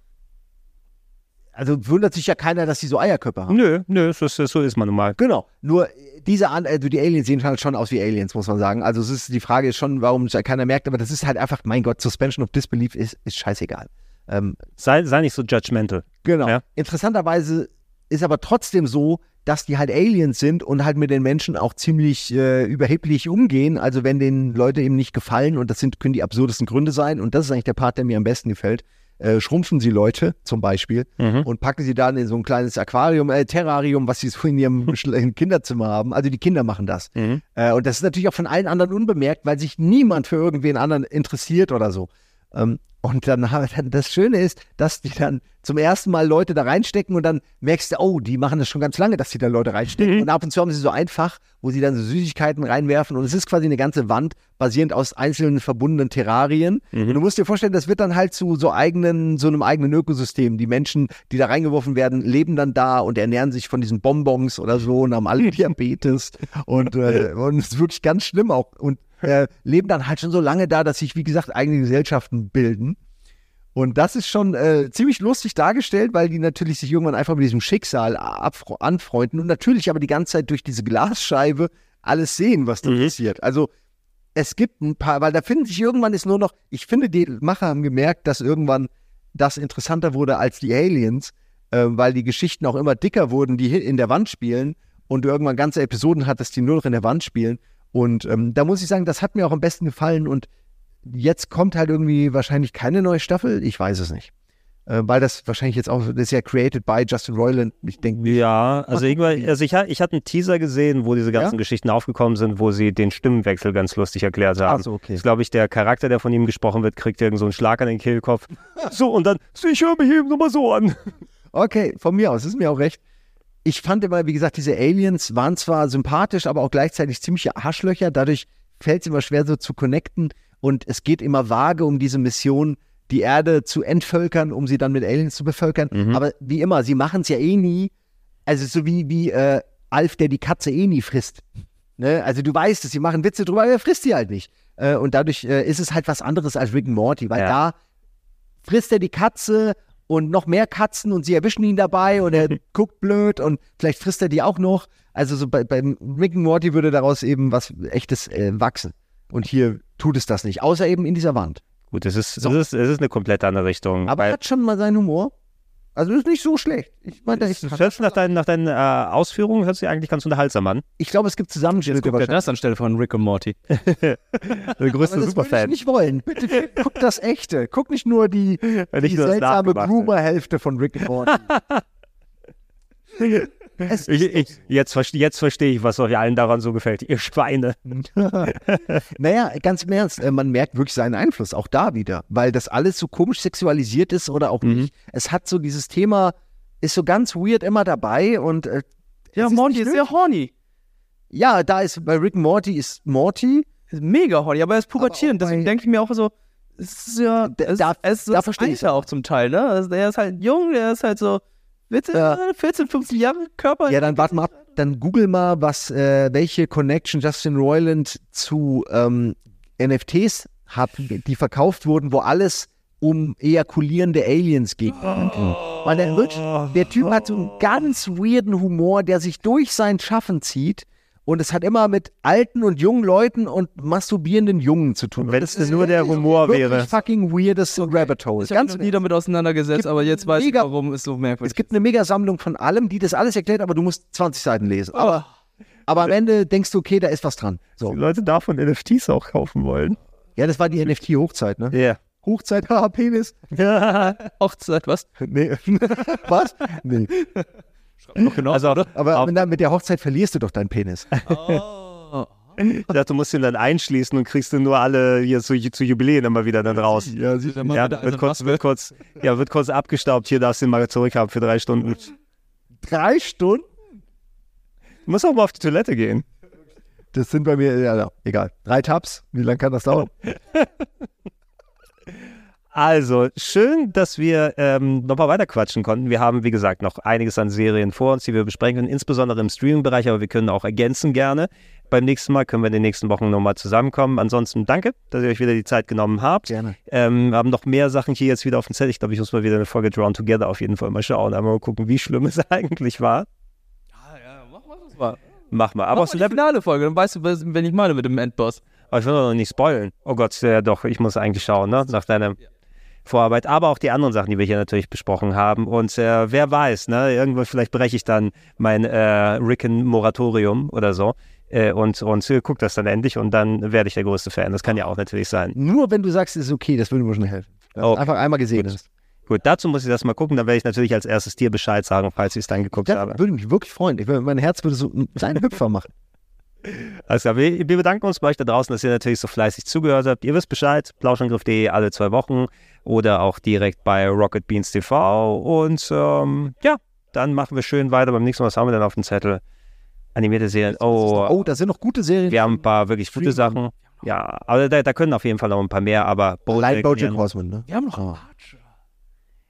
Also wundert sich ja keiner, dass sie so Eierköpfe haben. Nö, nö, so, ist- so ist man nun mal. Genau. Nur diese An also die Aliens sehen halt schon aus wie Aliens, muss man sagen. Also es ist die Frage ist schon, warum es ja keiner merkt, aber das ist halt einfach, mein Gott, Suspension of Disbelief ist, ist scheißegal. Ähm, Sei, sei nicht so judgmental. Genau. Ja. Interessanterweise ist aber trotzdem so, dass die halt Aliens sind und halt mit den Menschen auch ziemlich äh, überheblich umgehen. Also wenn den Leute eben nicht gefallen und das sind, können die absurdesten Gründe sein und das ist eigentlich der Part, der mir am besten gefällt. Äh, schrumpfen sie Leute zum Beispiel Mhm. und packen sie dann in so ein kleines Aquarium, äh, Terrarium, was sie so in ihrem Kinderzimmer haben. Also die Kinder machen das. Mhm. Äh, und das ist natürlich auch von allen anderen unbemerkt, weil sich niemand für irgendwen anderen interessiert oder so. Ähm, und dann, das Schöne ist, dass die dann zum ersten Mal Leute da reinstecken und dann merkst du, oh, die machen das schon ganz lange, dass die da Leute reinstecken. Und ab und zu haben sie so ein Fach, wo sie dann so Süßigkeiten reinwerfen und es ist quasi eine ganze Wand basierend aus einzelnen verbundenen Terrarien. Und du musst dir vorstellen, das wird dann halt zu so eigenen, so einem eigenen Ökosystem. Die Menschen, die da reingeworfen werden, leben dann da und ernähren sich von diesen Bonbons oder so und haben alle Diabetes und, äh, und es ist wirklich ganz schlimm auch. Und äh, leben dann halt schon so lange da, dass sich, wie gesagt, eigene Gesellschaften bilden. Und das ist schon äh, ziemlich lustig dargestellt, weil die natürlich sich irgendwann einfach mit diesem Schicksal anfreunden und natürlich aber die ganze Zeit durch diese Glasscheibe alles sehen, was da passiert. Also es gibt ein paar, weil da finden sich irgendwann ist nur noch, ich finde, die Macher haben gemerkt, dass irgendwann das interessanter wurde als die Aliens, äh, weil die Geschichten auch immer dicker wurden, die in der Wand spielen und du irgendwann ganze Episoden hattest, die nur noch in der Wand spielen. Und ähm, da muss ich sagen, das hat mir auch am besten gefallen und jetzt kommt halt irgendwie wahrscheinlich keine neue Staffel. Ich weiß es nicht. Äh, weil das wahrscheinlich jetzt auch, das ist ja created by Justin Roiland. Ich denke, Ja, also irgendwann, also ich, ich hatte einen Teaser gesehen, wo diese ganzen Ja? Geschichten aufgekommen sind, wo sie den Stimmenwechsel ganz lustig erklärt haben. So, okay. Das ist, glaube ich, der Charakter, der von ihm gesprochen wird, kriegt irgend so einen Schlag an den Kehlkopf. So, und dann, ich höre mich eben nochmal so an. Okay, von mir aus, ist mir auch recht. Ich fand immer, wie gesagt, diese Aliens waren zwar sympathisch, aber auch gleichzeitig ziemliche Arschlöcher. Dadurch fällt es immer schwer, so zu connecten. Und es geht immer vage um diese Mission, die Erde zu entvölkern, um sie dann mit Aliens zu bevölkern. Aber wie immer, sie machen es ja eh nie. Also so wie, wie äh, Alf, der die Katze eh nie frisst. Ne? Also du weißt es, sie machen Witze drüber, aber er frisst sie halt nicht. Äh, und dadurch äh, ist es halt was anderes als Rick and Morty, weil da frisst er die Katze und noch mehr Katzen und sie erwischen ihn dabei und er guckt blöd und vielleicht frisst er die auch noch. Also so bei, beim Rick and Morty würde daraus eben was echtes äh, wachsen. Und hier tut es das nicht, außer eben in dieser Wand. Gut, es ist, es ist, es ist eine komplett andere Richtung. Aber er hat schon mal seinen Humor. Also ist nicht so schlecht. Ich meine, ich, Das hört sich nach deinen, nach deinen äh, Ausführungen hört sich eigentlich ganz unterhaltsam an. ich glaube, es gibt Zusammenschnitte Guck dir das anstelle von Rick und Morty. Der größte Aber das würde ich Superfan. nicht wollen. Bitte guck das Echte. Guck nicht nur die, die Nicht nur das seltsame. Groomer-Hälfte von Rick and Morty. es Ich, ich, jetzt verste- jetzt verstehe ich, was euch allen daran so gefällt. Ihr Schweine. naja, ganz im Ernst, äh, man merkt wirklich seinen Einfluss, auch da wieder, weil das alles so komisch sexualisiert ist oder auch Mhm. nicht. Es hat so dieses Thema, ist so ganz weird immer dabei und äh, Ja, es Morty nicht ist sehr horny. Ja, da ist bei Rick Morty ist Morty. Ist mega horny, aber er ist pubertierend. Deswegen denke ich mir auch so, es ist ja, es, da- es ist so da verstehe ich's Alter auch zum Teil, ne? Also der ist halt jung, der ist halt so 14, 14 15 Jahre Körper. Ja, dann warte mal ab, dann google mal, was, äh, welche Connection Justin Roiland zu ähm, NFTs hat, die verkauft wurden, wo alles um ejakulierende Aliens geht. Weil der, der Typ hat so einen ganz weirden Humor, der sich durch sein Schaffen zieht. Und es hat immer mit alten und jungen Leuten und masturbierenden Jungen zu tun. Wenn es nur der Humor wirklich wäre. fucking weirdes Rabbit Hole. Ich habe mich nie damit auseinandergesetzt, aber jetzt weiß ich, mega- warum es so merkwürdig Es gibt eine Mega-Sammlung von allem, die das alles erklärt, aber du musst 20 Seiten lesen. Aber, aber am Ende denkst du, okay, da ist was dran. So. Die Leute davon NFTs auch kaufen wollen. Ja, das war die NFT-Hochzeit, ne? Ja. Hochzeit, haha, Penis. Hochzeit, was? Nee. was? Nee. Noch genau, Also, oder? Aber Auf- mit der- mit der Hochzeit verlierst du doch deinen Penis. Ich dachte, du musst ihn dann einschließen und kriegst du nur alle hier zu, zu Jubiläen immer wieder dann raus. Ja, siehst Dann mal Ja, wieder wird also kurz, wird kurz, ja, wird kurz abgestaubt. Hier darfst du ihn mal zurückhaben für drei Stunden. Drei Stunden? Du musst auch mal auf die Toilette gehen. Das sind bei mir, ja, egal. Drei Tabs. Wie lange kann das dauern? Also, schön, dass wir ähm, nochmal weiter quatschen konnten. Wir haben, wie gesagt, noch einiges an Serien vor uns, die wir besprechen können, insbesondere im Streaming-Bereich, aber wir können auch ergänzen gerne. Beim nächsten Mal können wir in den nächsten Wochen nochmal zusammenkommen. Ansonsten danke, dass ihr euch wieder die Zeit genommen habt. Gerne. Ähm, wir haben noch mehr Sachen hier jetzt wieder auf dem Zettel. Ich glaube, ich muss mal wieder eine Folge Drawn Together auf jeden Fall mal schauen. Einmal mal gucken, wie schlimm es eigentlich war. War. Mach mal. Aber Aber aus die Level. finale Folge, dann weißt du, was- wenn ich meine mit dem Endboss. Aber ich will doch noch nicht spoilen. Oh Gott, ja doch, ich muss eigentlich schauen, ne? Nach deiner Vorarbeit. Aber auch die anderen Sachen, die wir hier natürlich besprochen haben. Und äh, wer weiß, ne? Irgendwann vielleicht breche ich dann mein äh, Ricken-Moratorium oder so. Äh, und und äh, guck das dann endlich und dann werde ich der größte Fan. Das kann ja auch natürlich sein. Nur wenn du sagst, es ist okay, das würde mir schon helfen. Oh. einfach einmal gesehen hast. Gut, dazu muss ich das mal gucken. Dann werde ich natürlich als erstes dir Bescheid sagen, falls ich es dann geguckt Das habe. würde mich wirklich freuen. Ich, mein Herz würde so einen Hüpfer machen. Alles klar, wir, wir bedanken uns bei euch da draußen, dass ihr natürlich so fleißig zugehört habt. Ihr wisst Bescheid, plauschangriff.de alle zwei Wochen oder auch direkt bei Rocket Beans TV. Und ähm, ja, dann machen wir schön weiter. Beim nächsten Mal, was haben wir denn auf dem Zettel? Animierte Serien. Oh, Oh, da sind noch gute Serien. wir haben ein paar wirklich gute Sachen. Ja, aber da, da können auf jeden Fall noch ein paar mehr, aber Allein Bojack ja. Horseman, ne? Wir haben noch Oh.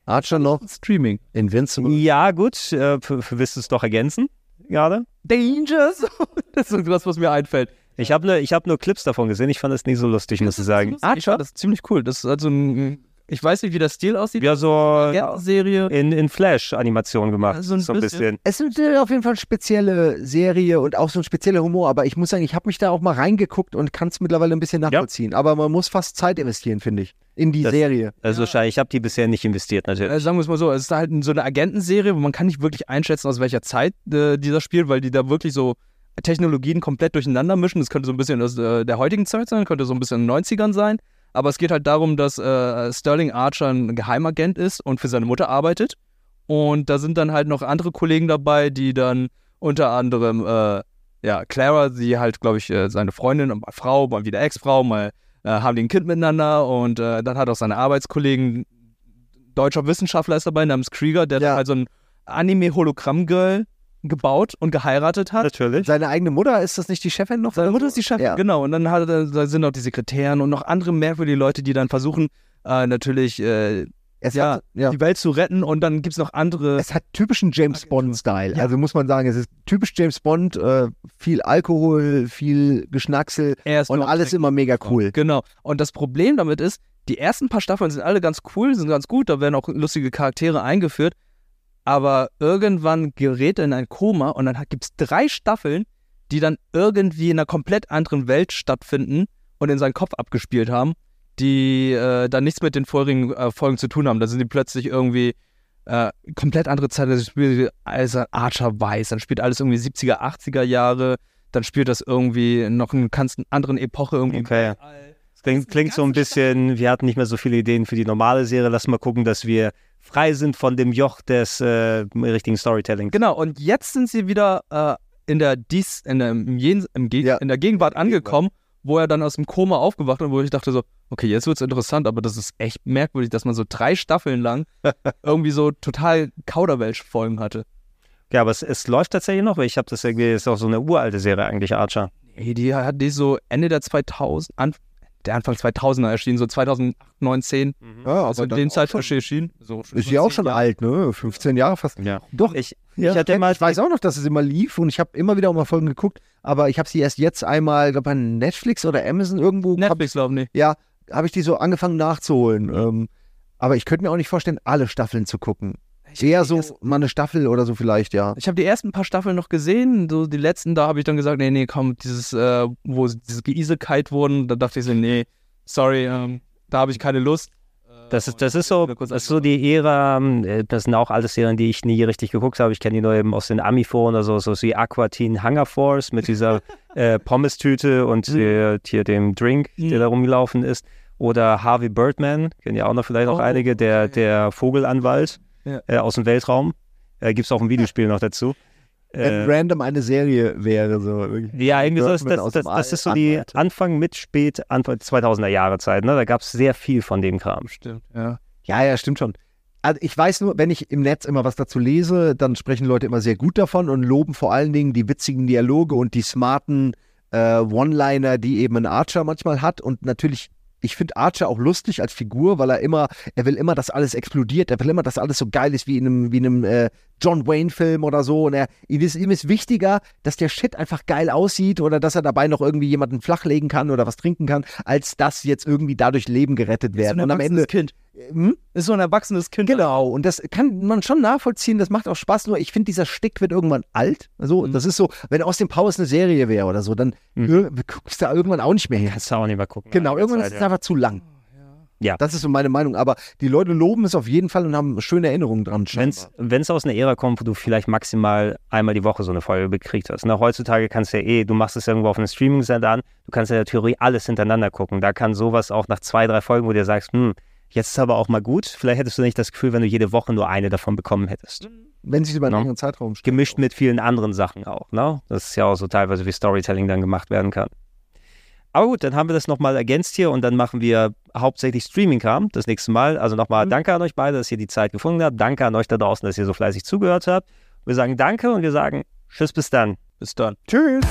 Archer noch. Streaming. Invincible. Ja, gut, äh, willst du es doch ergänzen gerade? Danger. Das ist das, was mir einfällt. Ich habe ne, ich hab nur Clips davon gesehen, ich fand das nicht so lustig, muss ich sagen. Archer, das ist ziemlich cool. Das ist also ein, ich weiß nicht, wie der Stil aussieht. Ja, so Serie. in, in Flash-Animation gemacht, Also ein so ein bisschen. bisschen. Es ist auf jeden Fall eine spezielle Serie und auch so ein spezieller Humor, aber ich muss sagen, ich habe mich da auch mal reingeguckt und kann es mittlerweile ein bisschen nachvollziehen. Aber man muss fast Zeit investieren, finde ich, in die Das- Serie. Also wahrscheinlich, ich habe die bisher nicht investiert, natürlich. Äh, sagen wir es mal so, es ist halt so eine Agentenserie, wo man kann nicht wirklich einschätzen, aus welcher Zeit äh, dieser spielt, weil die da wirklich so Technologien komplett durcheinander mischen. Das könnte so ein bisschen aus äh, der heutigen Zeit sein, könnte so ein bisschen in den 90ern sein. Aber es geht halt darum, dass äh, Sterling Archer ein Geheimagent ist und für seine Mutter arbeitet. Und da sind dann halt noch andere Kollegen dabei, die dann unter anderem, äh, ja, Clara, die halt, glaube ich, äh, seine Freundin, mal Frau, mal wieder Ex-Frau, mal äh, haben die ein Kind miteinander und äh, dann hat auch seine Arbeitskollegen, deutscher Wissenschaftler ist dabei namens Krieger, der hat halt so ein Anime-Hologramm-Girl gebaut und geheiratet hat. Natürlich. Seine eigene Mutter, ist das nicht die Chefin noch? Seine Mutter ist die Chefin, Ja. genau. Und dann hat er, da sind noch die Sekretärin und noch andere merkwürdige Leute, die dann versuchen, äh, natürlich äh, ja, hat- ja. die Welt zu retten. Und dann gibt es noch andere. Es hat typischen James Bond-Style. Also muss man sagen, es ist typisch James Bond, äh, viel Alkohol, viel Geschnacksel und alles immer mega cool. Genau. Und das Problem damit ist, die ersten paar Staffeln sind alle ganz cool, sind ganz gut, da werden auch lustige Charaktere eingeführt. Aber irgendwann gerät er in ein Koma und dann gibt es drei Staffeln, die dann irgendwie in einer komplett anderen Welt stattfinden und in seinen Kopf abgespielt haben, die äh, dann nichts mit den vorigen äh, Folgen zu tun haben. Da sind die plötzlich irgendwie äh, komplett andere Zeit. Also spielt also Archer weiß, dann spielt alles irgendwie 70er, 80er Jahre, dann spielt das irgendwie noch in einer ganz anderen Epoche irgendwie. Okay. Das klingt, klingt so ein bisschen, wir hatten nicht mehr so viele Ideen für die normale Serie. Lass mal gucken, dass wir frei sind von dem Joch des äh, richtigen Storytellings. Genau, und jetzt sind sie wieder äh, in, der Dies, in, der, im Jen, im Ge in der Gegenwart angekommen, wo er dann aus dem Koma aufgewacht und wo ich dachte so, okay, jetzt wird's interessant, aber das ist echt merkwürdig, dass man so drei Staffeln lang irgendwie so total Kauderwelsch-Folgen hatte. Ja, aber es, es läuft tatsächlich noch, weil ich habe das irgendwie, ist auch so eine uralte Serie eigentlich, Archer. Ey, die hat die so Ende der 2000, an, der Anfang 2000er erschienen, so 2008, 9, 10. Ja, also in dann dem Zeitraum schon- erschienen. So, Ist ja auch schon alt, ne? 15 Jahre fast. Ja. Doch. Ich, Ja, ich hatte kenn- mal, ich weiß auch noch, dass es immer lief und ich habe immer wieder auch mal Folgen geguckt, aber ich habe sie erst jetzt einmal, glaube bei Netflix oder Amazon irgendwo. Netflix, glaube ich. Ja, habe ich die so angefangen nachzuholen. Ähm, aber ich könnte mir auch nicht vorstellen, alle Staffeln zu gucken. Eher so mal eine Staffel oder so vielleicht, ja. Ich habe die ersten paar Staffeln noch gesehen, so die letzten, da habe ich dann gesagt, nee, nee, komm, dieses, äh, wo sie- diese geisekalt wurden, da dachte ich so, nee, sorry, ähm, da habe ich keine Lust. Das ist, das ist so, das ist so die Ära, äh, das sind auch alles Serien, die ich nie richtig geguckt habe. Ich kenne die nur eben aus den Ami-Foren oder so, so wie Aqua Teen Hunger Force mit dieser äh, Pommes-Tüte und äh, hier dem Drink, der da rumgelaufen ist. Oder Harvey Birdman, kennen ja auch noch vielleicht auch Oh, einige, der, der Vogelanwalt Ja. äh, aus dem Weltraum. Äh, Gibt es auch ein Videospiel noch dazu. Wenn Äh, random eine Serie wäre, so. ja, irgendwie so, Birdman das, das, das ist so die. Anfang mit spät, Anfang 2000er Jahre Zeit. Ne? Da gab es sehr viel von dem Kram. Stimmt, ja. Ja, ja, stimmt schon. Also ich weiß nur, wenn ich im Netz immer was dazu lese, dann sprechen Leute immer sehr gut davon und loben vor allen Dingen die witzigen Dialoge und die smarten äh, One-Liner, die eben ein Archer manchmal hat. Und natürlich, ich finde Archer auch lustig als Figur, weil er immer, er will immer, dass alles explodiert, er will immer, dass alles so geil ist wie in einem, wie in einem äh, John Wayne-Film oder so. Und er, ihm, ist, ihm ist wichtiger, dass der Shit einfach geil aussieht oder dass er dabei noch irgendwie jemanden flachlegen kann oder was trinken kann, als dass jetzt irgendwie dadurch Leben gerettet werden. Und am Ende. Kind. Hm? Ist so ein erwachsenes Kind. Genau, und das kann man schon nachvollziehen, das macht auch Spaß, nur ich finde, dieser Stick wird irgendwann alt. Also, das ist so, wenn Austin Powers eine Serie wäre oder so, dann mhm. guckst du da irgendwann auch nicht mehr her. Kannst du auch nicht mehr gucken. Genau, irgendwann Zeit, ist es ja. einfach zu lang. Ja. Das ist so meine Meinung, aber die Leute loben es auf jeden Fall und haben schöne Erinnerungen dran. Wenn es aus einer Ära kommt, wo du vielleicht maximal einmal die Woche so eine Folge gekriegt hast. Na, heutzutage kannst du ja eh, du machst es irgendwo auf einem Streaming-Sender an, du kannst ja in der Theorie alles hintereinander gucken. Da kann sowas auch nach zwei, drei Folgen, wo du dir sagst, hm, Jetzt ist aber auch mal gut. Vielleicht hättest du nicht das Gefühl, wenn du jede Woche nur eine davon bekommen hättest. Wenn sich über einen No. längeren Zeitraum Gemischt mit vielen anderen Sachen auch. Ne? Das ist ja auch so teilweise, wie Storytelling dann gemacht werden kann. Aber gut, dann haben wir das nochmal ergänzt hier und dann machen wir hauptsächlich Streaming-Kram das nächste Mal. Also nochmal danke an euch beide, dass ihr die Zeit gefunden habt. Danke an euch da draußen, dass ihr so fleißig zugehört habt. Wir sagen danke und wir sagen Tschüss, bis dann. Bis dann. Tschüss.